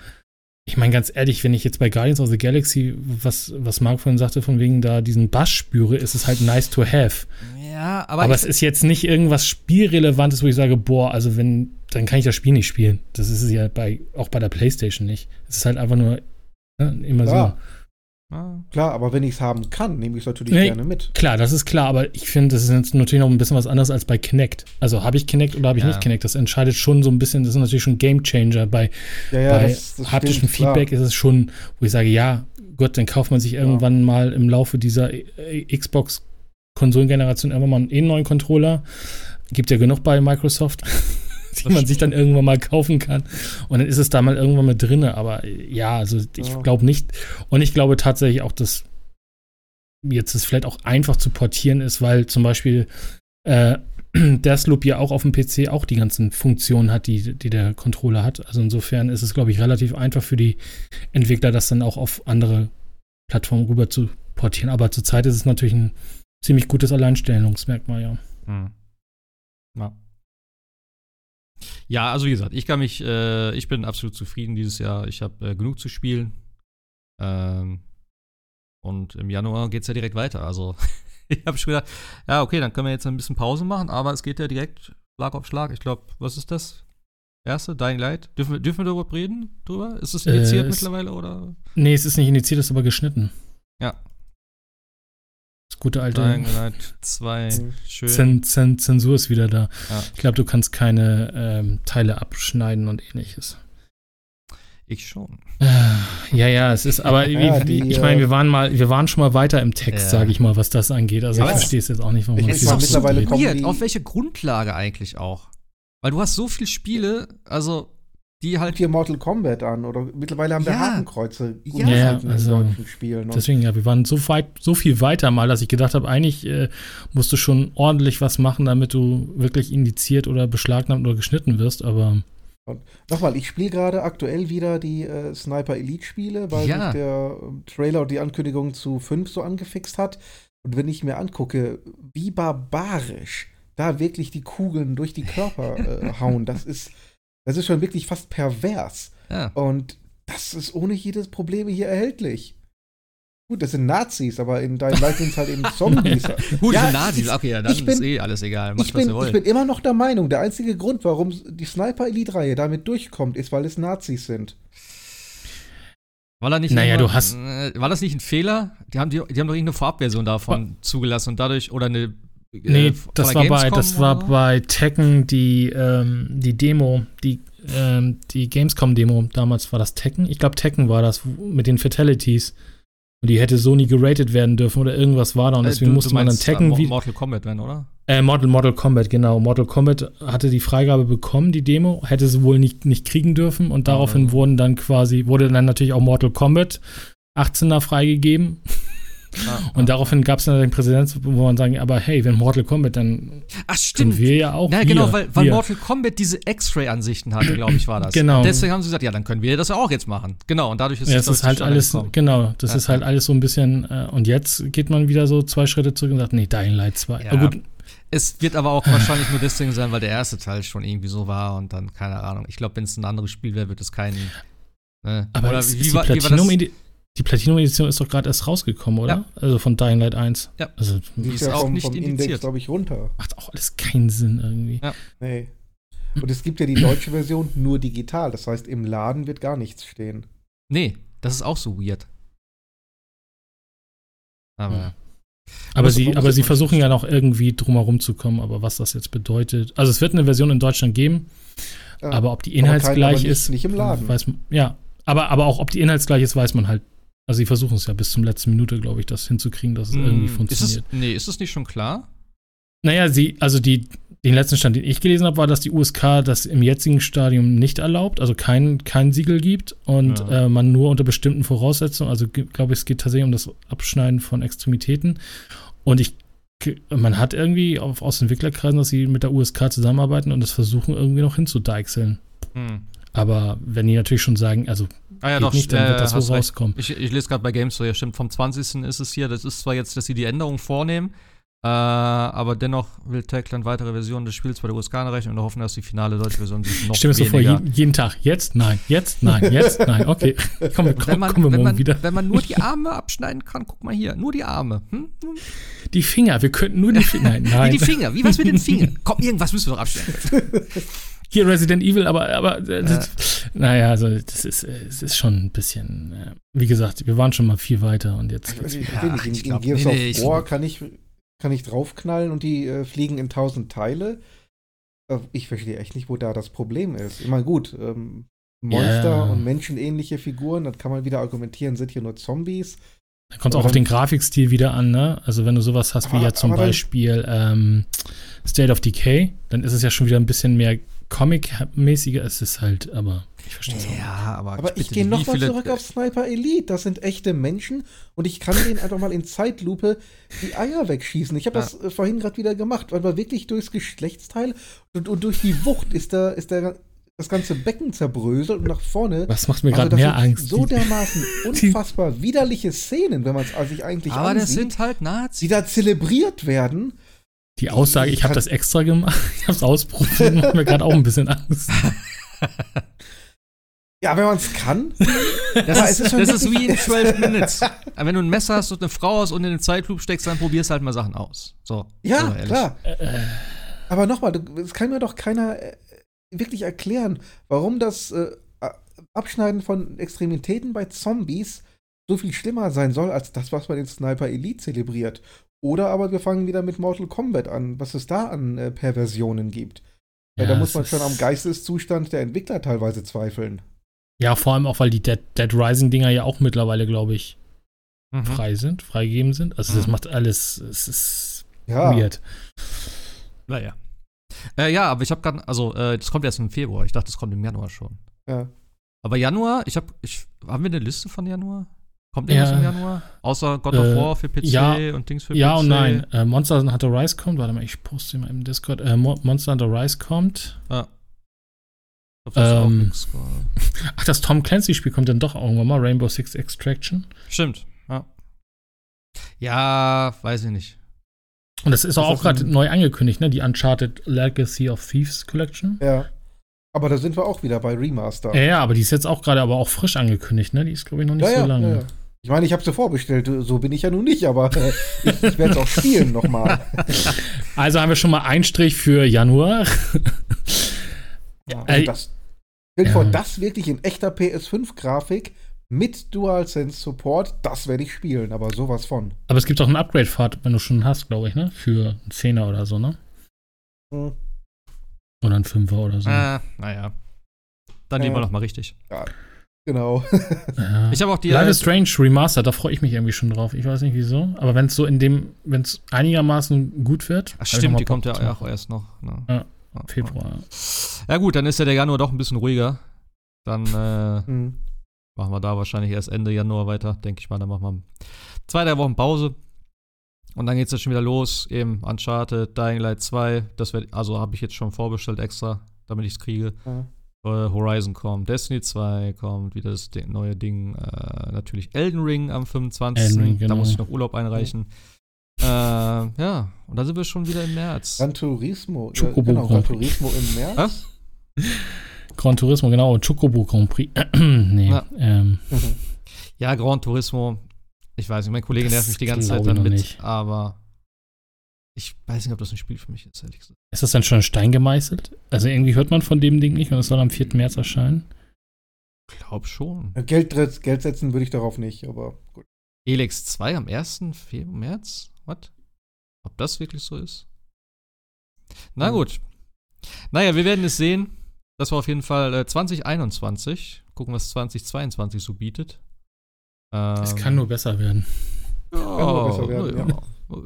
Ich meine ganz ehrlich, wenn ich jetzt bei Guardians of the Galaxy, was, was Marc vorhin sagte, von wegen da diesen Bass spüre, ist es halt nice to have. Ja, aber, Aber, es ist jetzt nicht irgendwas Spielrelevantes, wo ich sage, boah, also wenn, dann kann ich das Spiel nicht spielen. Das ist es ja bei, auch bei der Playstation nicht. Es ist halt einfach nur ne, immer Ja. Ah. Klar, aber wenn ich es haben kann, nehme ich es natürlich nee, gerne mit. Klar, das ist klar, aber ich finde, das ist natürlich noch ein bisschen was anderes als bei Kinect. Also habe ich Kinect oder habe ich ja. nicht Kinect? Das entscheidet schon so ein bisschen, das ist natürlich schon Game Changer. Bei, ja, ja, bei das, das haptischem stimmt, Feedback klar. ist es schon, wo ich sage, ja, Gott, dann kauft man sich irgendwann mal im Laufe dieser äh, Xbox-Konsolengeneration irgendwann mal einen neuen Controller. Gibt ja genug bei Microsoft. die man sich dann irgendwann mal kaufen kann. Und dann ist es da mal irgendwann mit drin. Aber ja, also ich ja. glaube nicht. Und ich glaube tatsächlich auch, dass jetzt es vielleicht auch einfach zu portieren ist, weil zum Beispiel äh, Deathloop ja auch auf dem PC auch die ganzen Funktionen hat, die, die der Controller hat. Also insofern ist es, glaube ich, relativ einfach für die Entwickler, das dann auch auf andere Plattformen rüber zu portieren. Aber zurzeit ist es natürlich ein ziemlich gutes Alleinstellungsmerkmal, ja. Hm. Ja. Ja, also wie gesagt, ich kann mich, äh, ich bin absolut zufrieden dieses Jahr. Ich habe äh, genug zu spielen. Ähm, und im Januar geht es ja direkt weiter. Also ich habe schon gedacht, ja, okay, dann können wir jetzt ein bisschen Pause machen, aber es geht ja direkt Schlag auf Schlag. Ich glaube, was ist das? Erste, Dying Light. Dürfen wir, dürfen wir darüber reden? Drüber? Ist es indiziert äh, mittlerweile oder? Nee, es ist nicht indiziert, es ist aber geschnitten. Ja, das gute alte. Dying 2. Schön. Zen, Zen, Zensur ist wieder da. Ja. Ich glaube, du kannst keine ähm, Teile abschneiden und ähnliches. Ich schon. Äh, ja, ja, es ist, aber ja, die, ich meine, wir waren mal, wir waren schon mal weiter im Text, ja. sage ich mal, was das angeht. Also aber ich verstehe es jetzt auch nicht, warum man es so mittlerweile kommt. Auf welche Grundlage eigentlich auch? Weil du hast so viele Spiele, also die halt. hier Mortal Kombat an oder mittlerweile haben wir Hakenkreuze ja, ja also Spielen. Deswegen, ja, wir waren so weit, so viel weiter mal, dass ich gedacht habe, eigentlich äh, musst du schon ordentlich was machen, damit du wirklich indiziert oder beschlagnahmt oder geschnitten wirst, aber. Und nochmal, ich spiele gerade aktuell wieder die äh, Sniper Elite Spiele, weil ja. mich der ähm, Trailer und die Ankündigung zu 5 so angefixt hat. Und wenn ich mir angucke, wie barbarisch da wirklich die Kugeln durch die Körper äh, hauen, das ist das ist schon wirklich fast pervers. Ja. Und das ist ohne jedes Problem hier erhältlich. Gut, das sind Nazis, aber in deinem Light sind es halt eben Zombies. Gut, ja, Nazis, okay, ja, dann bin, ist eh alles egal. Macht, ich, bin, ich bin immer noch der Meinung, der einzige Grund, warum die Sniper Elite-Reihe damit durchkommt, ist, weil es Nazis sind. War, da nicht naja, du hast äh, war das nicht ein Fehler? Die haben, die, die haben doch irgendeine Vorabversion davon zugelassen und dadurch, oder eine Nee, äh, das war bei, das war bei Tekken die, ähm, die Demo, die, ähm, die Gamescom-Demo. Damals war das Tekken. Ich glaube, Tekken war das mit den Fatalities. Und die hätte so nie geratet werden dürfen oder irgendwas war da und äh, deswegen äh, du, musste du man dann Tekken wie. Mortal Kombat werden, oder? Äh, Mortal, Mortal Kombat, genau. Mortal Kombat hatte die Freigabe bekommen, die Demo, hätte sie wohl nicht, nicht kriegen dürfen und daraufhin oh. wurden dann quasi, wurde dann natürlich auch Mortal Kombat 18er freigegeben. Ah, und daraufhin gab es dann den Präsidenten, wo man sagen, aber hey, wenn Mortal Kombat, dann Ach, stimmt. wir ja auch. Ja, genau, weil, weil Mortal Kombat diese X-Ray-Ansichten hatte, glaube ich, war das. Genau. Deswegen haben sie gesagt, ja, dann können wir das ja auch jetzt machen. Genau, und dadurch ist ja, das ist halt alles, gekommen. genau, das ja, ist halt alles so ein bisschen, äh, und jetzt geht man wieder so zwei Schritte zurück und sagt, nee, Dying Light 2. Ja. gut, es wird aber auch wahrscheinlich nur deswegen sein, weil der erste Teil schon irgendwie so war und dann, keine Ahnung. Ich glaube, wenn es ein anderes Spiel wäre, wird es keinen. Ne? Aber Oder wie, wie, war, wie war das? Die Platinum-Edition ist doch gerade erst rausgekommen, oder? Ja. Also von Dying Light 1. Ja. Also, die ist ja auch vom, nicht vom Index, glaube ich, runter. Macht auch alles keinen Sinn irgendwie. Ja. Nee. Und es gibt ja die deutsche Version nur digital. Das heißt, im Laden wird gar nichts stehen. Nee, das ist auch so weird. Aber. Hm. Aber sie, aber sie versuchen ja noch irgendwie drumherum zu kommen, aber was das jetzt bedeutet. Also es wird eine Version in Deutschland geben, ja, aber ob die inhaltsgleich ist, nicht im Laden. Weiß, ja, aber, aber auch ob die inhaltsgleich ist, weiß man halt also sie versuchen es ja bis zum letzten Minute, glaube ich, das hinzukriegen, dass es mm, irgendwie funktioniert. Ist es, nee, ist es nicht schon klar? Naja, sie, also die, den letzten Stand, den ich gelesen habe, war, dass die USK das im jetzigen Stadium nicht erlaubt, also kein, kein Siegel gibt und ja. äh, man nur unter bestimmten Voraussetzungen, also glaube ich, es geht tatsächlich um das Abschneiden von Extremitäten. Und ich, man hat irgendwie auf, aus Entwicklerkreisen, dass sie mit der USK zusammenarbeiten und das versuchen irgendwie noch hinzudeichseln. Hm. Aber wenn die natürlich schon sagen, also ah, ja, doch, nicht, dann wird das wohl rauskommen. Ich, ich, lese gerade bei Games so, ja stimmt, vom 20. ist es hier. Das ist zwar jetzt, dass sie die Änderung vornehmen, äh, aber dennoch will Techland weitere Versionen des Spiels bei der USK erreichen und hoffen, dass die finale deutsche Version sich noch Stimmt so vor, jeden, jeden Tag. Jetzt, nein, jetzt, nein, jetzt, nein. Okay, komm, komm, wenn man, kommen wir morgen wieder. Wenn man nur die Arme abschneiden kann, guck mal hier, nur die Arme. Hm? Die Finger, wir könnten nur die Finger. Nein, nein. Wie die Finger, wie was mit den Fingern? Komm, irgendwas müssen wir doch abschneiden. hier Resident Evil, aber, aber äh, das, naja, also das ist, es ist schon ein bisschen, äh, wie gesagt, wir waren schon mal viel weiter und jetzt. Ich, ich, ja, in, Gears nee, of War kann ich, kann ich draufknallen und die äh, fliegen in tausend Teile. Äh, ich verstehe echt nicht, wo da das Problem ist. Ich meine, gut, ähm, Monster yeah. und menschenähnliche Figuren, dann kann man wieder argumentieren, sind hier nur Zombies. Da kommt auch auf den Grafikstil wieder an, ne? Also wenn du sowas hast wie ja zum Beispiel ähm, State of Decay, dann ist es ja schon wieder ein bisschen mehr Comic-mäßiger. Es ist halt, aber ich verstehe es Ja, aber, aber ich gehe nochmal zurück auf Sniper Elite. Das sind echte Menschen und ich kann denen einfach mal in Zeitlupe die Eier wegschießen. Ich habe ja. das äh, vorhin gerade wieder gemacht, aber wirklich durchs Geschlechtsteil und, und, durch die Wucht ist da ist der das ganze Becken zerbröselt und nach vorne. Was macht mir gerade also mehr Angst? So dermaßen unfassbar widerliche Szenen, wenn man es sich eigentlich Aber ansieht, das sind halt Nazis. Die da zelebriert werden. Die Aussage, ich, ich habe das extra gemacht, ich habe es ausprobiert, macht mir gerade auch ein bisschen Angst. Ja, wenn man es kann. Das, ist, das ist, wie in 12 Minutes. wenn du ein Messer hast und eine Frau hast und in den Zeitloop steckst, dann probierst halt mal Sachen aus. So. Ja, klar. Äh, Aber nochmal, es kann mir doch keiner äh, wirklich erklären, warum das äh, Abschneiden von Extremitäten bei Zombies so viel schlimmer sein soll, als das, was man in Sniper Elite zelebriert. Oder aber wir fangen wieder mit Mortal Kombat an, was es da an äh, Perversionen gibt. Ja, da muss man schon am Geisteszustand der Entwickler teilweise zweifeln. Ja, vor allem auch, weil die Dead, Dead Rising-Dinger ja auch mittlerweile, glaube ich, mhm. frei sind, freigegeben sind. Also, mhm. das macht alles, es ist ja. weird. Naja. Äh, ja, aber ich habe gerade, also äh, das kommt erst im Februar. Ich dachte, das kommt im Januar schon. Ja. Aber Januar, ich habe, ich, haben wir eine Liste von Januar? Kommt irgendwas ja, im Januar? Außer God of äh, War für PC ja, und Dings für ja PC? Ja und nein. Äh, Monster Hunter Rise kommt. Warte mal, ich poste mal im Discord. Äh, Monster Hunter Rise kommt. Ja. Ähm, ach, das Tom Clancy-Spiel kommt dann doch irgendwann mal. Rainbow Six Extraction. Stimmt, ja. Ja, weiß ich nicht. Und das ist auch, auch gerade neu angekündigt, ne? Die Uncharted Legacy of Thieves Collection. Ja. Aber da sind wir auch wieder bei Remaster. Ja, ja aber die ist jetzt auch gerade aber auch frisch angekündigt, ne? Die ist, glaube ich, noch nicht ja, so lange. Ja, ich meine, ich habe sie vorbestellt, so bin ich ja nun nicht, aber äh, ich, ich werde es auch spielen nochmal. Also haben wir schon mal einen Strich für Januar. Ja, also das, dir vor, das wirklich in echter PS5-Grafik mit DualSense Support, das werde ich spielen, aber sowas von. Aber es gibt auch einen Upgrade-Pfad, wenn du schon hast, glaube ich, ne? Für einen Zehner oder so, ne? Hm. Oder ein Fünfer oder so. Äh, naja. Dann äh, nehmen wir noch mal richtig. Ja, genau. ja. Ich habe auch die. Life is Strange Remastered, da freue ich mich irgendwie schon drauf. Ich weiß nicht wieso. Aber wenn es so in dem, wenn es einigermaßen gut wird. Ach, stimmt, die kommt ja auch erst noch. Ne? Ja, Februar. Ja, gut, dann ist ja der Januar doch ein bisschen ruhiger. Dann äh, hm. machen wir da wahrscheinlich erst Ende Januar weiter, denke ich mal. Dann machen wir zwei, drei Wochen Pause. Und dann geht es ja schon wieder los, eben Uncharted, Dying Light 2, das wird, also habe ich jetzt schon vorbestellt extra, damit ich es kriege. Mhm. Uh, Horizon kommt, Destiny 2 kommt, wieder das neue Ding, uh, natürlich Elden Ring am 25. Ring, genau. Da muss ich noch Urlaub einreichen. Mhm. Uh, ja, und dann sind wir schon wieder im März. Gran Turismo, äh, genau, Gran Turismo im März. Gran Turismo, genau, Chocobo Grand Prix. nee, ja. Ähm. ja, Gran Turismo, ich weiß nicht, mein Kollege nervt mich die ganze Zeit damit, nicht. aber ich weiß nicht, ob das ein Spiel für mich ist, ehrlich gesagt. Ist das dann schon Stein gemeißelt? Also irgendwie hört man von dem Ding nicht und es soll am 4. März erscheinen? Ich glaube schon. Geld, Geld setzen würde ich darauf nicht, aber gut. Elex 2 am 1. März? Was? Ob das wirklich so ist? Na hm. gut. Naja, wir werden es sehen. Das war auf jeden Fall äh, 2021. Gucken, was 2022 so bietet. Ähm, es kann nur besser werden. Ja, kann nur besser werden, ja. ja. Ja,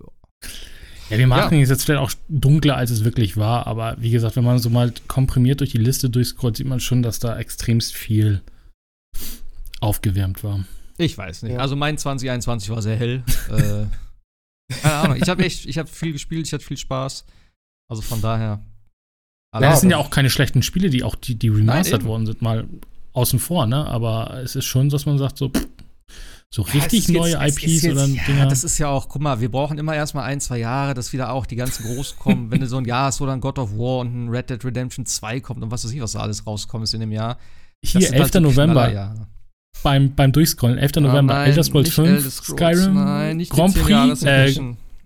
wir machen ja. es jetzt vielleicht auch dunkler, als es wirklich war, aber wie gesagt, wenn man so mal komprimiert durch die Liste durchscrollt, sieht man schon, dass da extremst viel aufgewärmt war. Ich weiß nicht. Ja. Also mein 2021 war sehr hell. äh, keine Ahnung. Ich habe echt, ich habe viel gespielt, ich hatte viel Spaß. Also von daher. Ja, das sind ja auch keine schlechten Spiele, die auch die, die remastered Nein, worden sind, mal außen vor, ne? Aber es ist schon, dass man sagt, so, pff, so richtig ja, neue jetzt, IPs jetzt, oder ja, Dinger. Das ist ja auch, guck mal, wir brauchen immer erstmal ein, zwei Jahre, dass wieder auch die ganzen Großen kommen. Wenn du so ein Jahr hast, wo dann God of War und ein Red Dead Redemption 2 kommt und was weiß ich, was da alles rauskommt ist in dem Jahr. Hier, 11. Halt November. Beim, beim Durchscrollen, 11. Ah, November, nein, Elder Scrolls 5, Scrolls, Skyrim, nein, nicht Grand Prix, äh,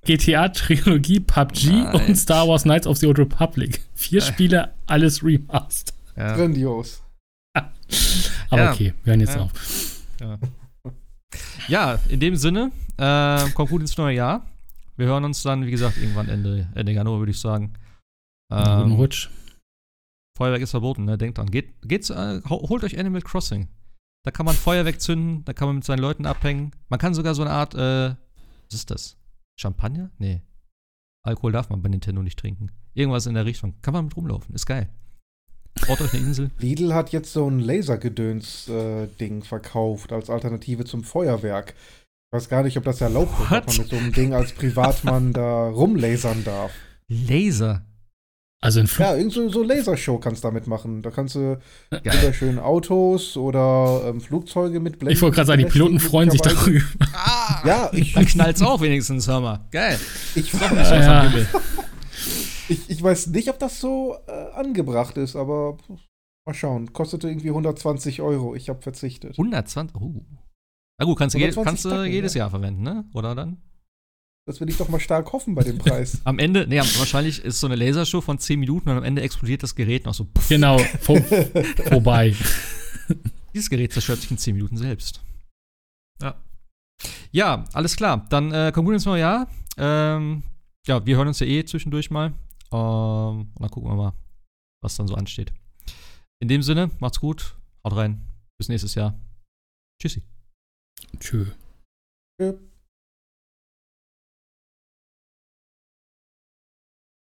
GTA-Trilogie, PUBG Nein. und Star Wars Knights of the Old Republic. Vier Spiele, alles remastered. Ja. Grandios. Aber ja. okay, wir hören jetzt ja. auf. Ja. Ja. in dem Sinne, äh, kommt gut ins neue Jahr. Wir hören uns dann, wie gesagt, irgendwann Ende, Ende Januar, würde ich sagen. Ähm, Guten Rutsch. Feuerwerk ist verboten, ne? Denkt dran. Geht, geht's, äh, holt euch Animal Crossing. Da kann man Feuerwerk zünden, da kann man mit seinen Leuten abhängen. Man kann sogar so eine Art, äh, was ist das? Champagner? Nee. Alkohol darf man bei Nintendo nicht trinken. Irgendwas in der Richtung. Kann man mit rumlaufen. Ist geil. Baut euch eine Insel. Lidl hat jetzt so ein Lasergedöns-Ding äh, verkauft als Alternative zum Feuerwerk. Ich weiß gar nicht, ob das erlaubt ist, ob man mit so einem Ding als Privatmann da rumlasern darf. Laser? Also in Flug Ja, irgend so, so Lasershow kannst du damit machen. Da kannst du wunderschöne Autos oder ähm, Flugzeuge mit Blenden. Ich wollte gerade sagen, die Piloten freuen sich darüber. Ah, ja, ich. Dann knallt's auch wenigstens, hör mal. Geil. Ich, Doch nicht ja. Ich, ich weiß nicht, ob das so äh, angebracht ist, aber mal schauen. Kostete irgendwie 120 Euro. Ich habe verzichtet. 120? Oh. Na gut, kannst du, je, kannst du jedes Jahr verwenden, ne? Oder dann? Das will ich doch mal stark hoffen bei dem Preis. am Ende, nee, wahrscheinlich ist so eine Lasershow von 10 Minuten und am Ende explodiert das Gerät noch so. Puff. Genau, vor, vorbei. Dieses Gerät zerstört sich in 10 Minuten selbst. Ja. Ja, alles klar. Dann äh, kommt gut ins neue Jahr. Ähm, ja, wir hören uns ja eh zwischendurch mal. Ähm, und dann gucken wir mal, was dann so ansteht. In dem Sinne, macht's gut. Haut rein. Bis nächstes Jahr. Tschüssi. Tschö. Tschö.